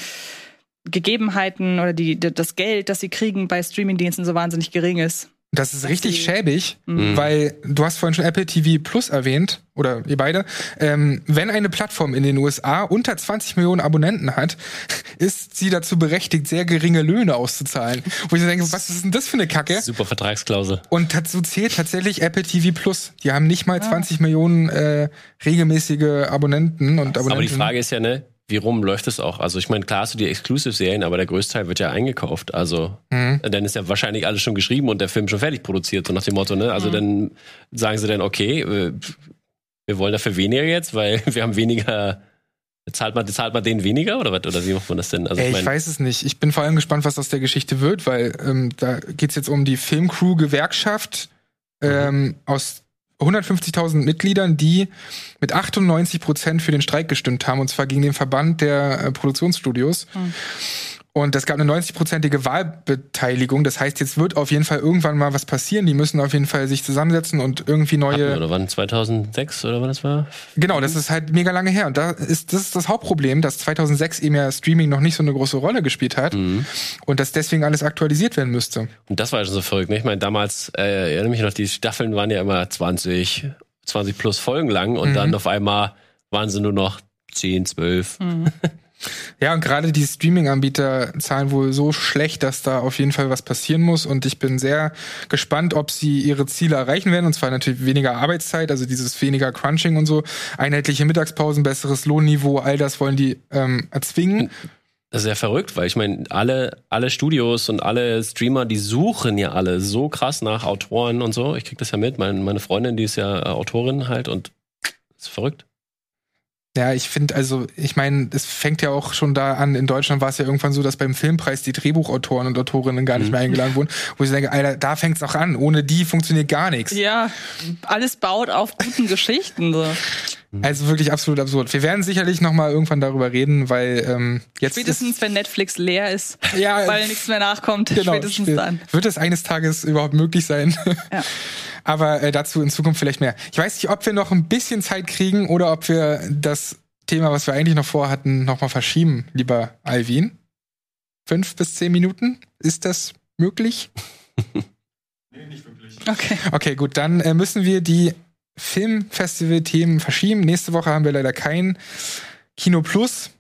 Gegebenheiten oder die, das Geld, das sie kriegen bei Streamingdiensten so wahnsinnig gering ist. Das ist richtig schäbig, Mhm. weil du hast vorhin schon Apple TV Plus erwähnt, oder ihr beide. Ähm, wenn eine Plattform in den USA unter 20 Millionen Abonnenten hat, *laughs* ist sie dazu berechtigt, sehr geringe Löhne auszuzahlen. Wo ich so denke, was ist denn das für eine Kacke? Super Vertragsklausel. Und dazu zählt tatsächlich Apple TV Plus. Die haben nicht mal Ah. 20 Millionen äh, regelmäßige Abonnenten und Abonnenten. Aber die Frage ist ja, ne, wie rum läuft es auch? Also ich meine, klar hast du die Exclusive-Serien, aber der größte Teil wird ja eingekauft. Also Mhm. dann ist ja wahrscheinlich alles schon geschrieben und der Film schon fertig produziert, so nach dem Motto, ne? Also dann sagen sie dann, okay, äh, wir wollen dafür weniger jetzt, weil *laughs* wir haben weniger. Zahlt man, zahlt man denen weniger oder was? Oder wie macht man das denn? Also Ey, ich mein, weiß es nicht. Ich bin vor allem gespannt, was aus der Geschichte wird, weil ähm, da geht's jetzt um die Filmcrew-Gewerkschaft Mhm. ähm, aus 150.000 Mitgliedern, die mit 98 Prozent für den Streik gestimmt haben, und zwar gegen den Verband der äh, Produktionsstudios. Mhm. Und es gab eine 90-prozentige Wahlbeteiligung. Das heißt, jetzt wird auf jeden Fall irgendwann mal was passieren. Die müssen auf jeden Fall sich zusammensetzen und irgendwie neue. Oder wann? 2006 oder wann das war? Genau, das ist halt mega lange her. Und da ist, das ist das Hauptproblem, dass 2006 eben ja Streaming noch nicht so eine große Rolle gespielt hat. Mhm. Und dass deswegen alles aktualisiert werden müsste. Und das war ja schon so verrückt. Ne? Ich meine, damals, äh, erinnere mich noch, die Staffeln waren ja immer 20, 20 plus Folgen lang. Und mhm. dann auf einmal waren sie nur noch 10, 12. Mhm. *laughs* Ja, und gerade die Streaming-Anbieter zahlen wohl so schlecht, dass da auf jeden Fall was passieren muss. Und ich bin sehr gespannt, ob sie ihre Ziele erreichen werden. Und zwar natürlich weniger Arbeitszeit, also dieses weniger Crunching und so, einheitliche Mittagspausen, besseres Lohnniveau, all das wollen die ähm, erzwingen. Das ist ja verrückt, weil ich meine, alle, alle Studios und alle Streamer, die suchen ja alle so krass nach Autoren und so. Ich krieg das ja mit. Meine, meine Freundin, die ist ja äh, Autorin halt und ist verrückt. Ja, ich finde, also, ich meine, es fängt ja auch schon da an, in Deutschland war es ja irgendwann so, dass beim Filmpreis die Drehbuchautoren und Autorinnen gar nicht mehr mhm. eingeladen wurden, wo ich denke, Alter, da fängt es auch an. Ohne die funktioniert gar nichts. Ja, alles baut auf guten Geschichten. So. Also wirklich absolut absurd. Wir werden sicherlich noch mal irgendwann darüber reden, weil ähm, jetzt spätestens wenn Netflix leer ist, ja, weil nichts mehr nachkommt, genau, spätestens dann. Wird es eines Tages überhaupt möglich sein? Ja. *laughs* Aber äh, dazu in Zukunft vielleicht mehr. Ich weiß nicht, ob wir noch ein bisschen Zeit kriegen oder ob wir das Thema, was wir eigentlich noch vorhatten, noch mal verschieben, lieber Alvin. Fünf bis zehn Minuten? Ist das möglich? *laughs* nee, nicht wirklich. Okay. Okay, gut, dann äh, müssen wir die Filmfestival-Themen verschieben. Nächste Woche haben wir leider kein Kino Plus.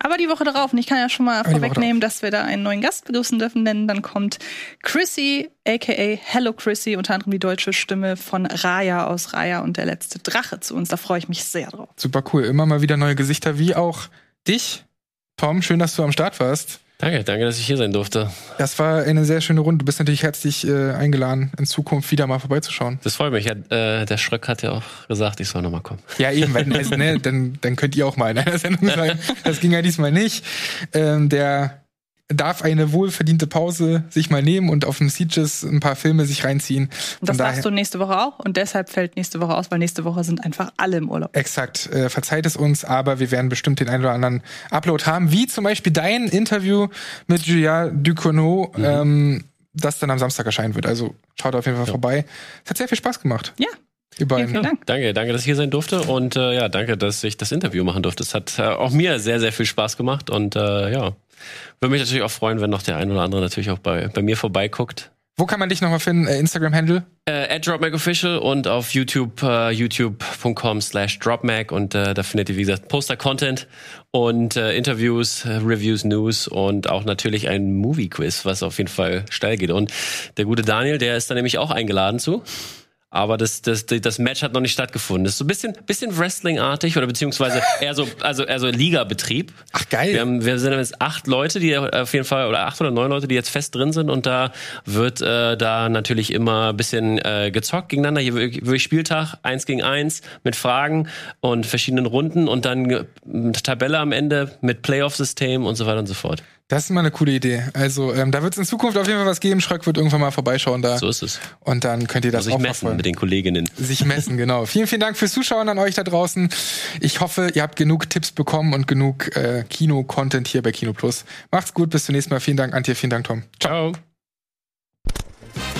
Aber die Woche darauf, und ich kann ja schon mal vorwegnehmen, dass wir da einen neuen Gast begrüßen dürfen, denn dann kommt Chrissy, aka Hello Chrissy, unter anderem die deutsche Stimme von Raya aus Raya und der letzte Drache zu uns. Da freue ich mich sehr drauf. Super cool. Immer mal wieder neue Gesichter, wie auch dich. Tom, schön, dass du am Start warst. Danke, danke, dass ich hier sein durfte. Das war eine sehr schöne Runde. Du bist natürlich herzlich äh, eingeladen, in Zukunft wieder mal vorbeizuschauen. Das freut mich. Ja, äh, der Schröck hat ja auch gesagt, ich soll nochmal kommen. Ja, eben, weil, *laughs* also, ne, dann, dann könnt ihr auch mal in einer Sendung sein. Das ging ja diesmal nicht. Ähm, der darf eine wohlverdiente Pause sich mal nehmen und auf dem Sieges ein paar Filme sich reinziehen. Und das darfst du nächste Woche auch und deshalb fällt nächste Woche aus, weil nächste Woche sind einfach alle im Urlaub. Exakt, äh, verzeiht es uns, aber wir werden bestimmt den einen oder anderen Upload haben, wie zum Beispiel dein Interview mit Julia Ducournau, mhm. ähm, das dann am Samstag erscheinen wird. Also schaut auf jeden Fall ja. vorbei. Es hat sehr viel Spaß gemacht. Ja. Ihr beiden. Vielen, vielen Dank. Danke, danke, dass ich hier sein durfte und äh, ja, danke, dass ich das Interview machen durfte. Es hat äh, auch mir sehr, sehr viel Spaß gemacht und äh, ja, würde mich natürlich auch freuen, wenn noch der ein oder andere natürlich auch bei, bei mir vorbeiguckt. Wo kann man dich nochmal finden? Äh, Instagram-Handle? Äh, @dropmagofficial und auf YouTube äh, youtube.com slash dropmag und äh, da findet ihr wie gesagt Poster-Content und äh, Interviews, Reviews, News und auch natürlich ein Movie-Quiz, was auf jeden Fall steil geht. Und der gute Daniel, der ist da nämlich auch eingeladen zu aber das, das, das Match hat noch nicht stattgefunden. Das ist so ein bisschen, bisschen Wrestling-artig oder beziehungsweise eher so, also eher so Liga-Betrieb. Ach geil. Wir, haben, wir sind jetzt acht Leute, die auf jeden Fall, oder acht oder neun Leute, die jetzt fest drin sind und da wird äh, da natürlich immer ein bisschen äh, gezockt gegeneinander. Hier wirklich Spieltag, eins gegen eins mit Fragen und verschiedenen Runden und dann äh, Tabelle am Ende mit Playoff-System und so weiter und so fort. Das ist mal eine coole Idee. Also ähm, da wird es in Zukunft auf jeden Fall was geben. Schröck wird irgendwann mal vorbeischauen da. So ist es. Und dann könnt ihr das also auch messen verfolgen. mit den Kolleginnen. Sich messen, *laughs* genau. vielen, vielen Dank fürs Zuschauen an euch da draußen. Ich hoffe, ihr habt genug Tipps bekommen und genug äh, Kino-Content hier bei Kino Plus. Macht's gut, bis zum nächsten Mal. Vielen Dank, Antje, vielen Dank, Tom. Ciao. Ciao.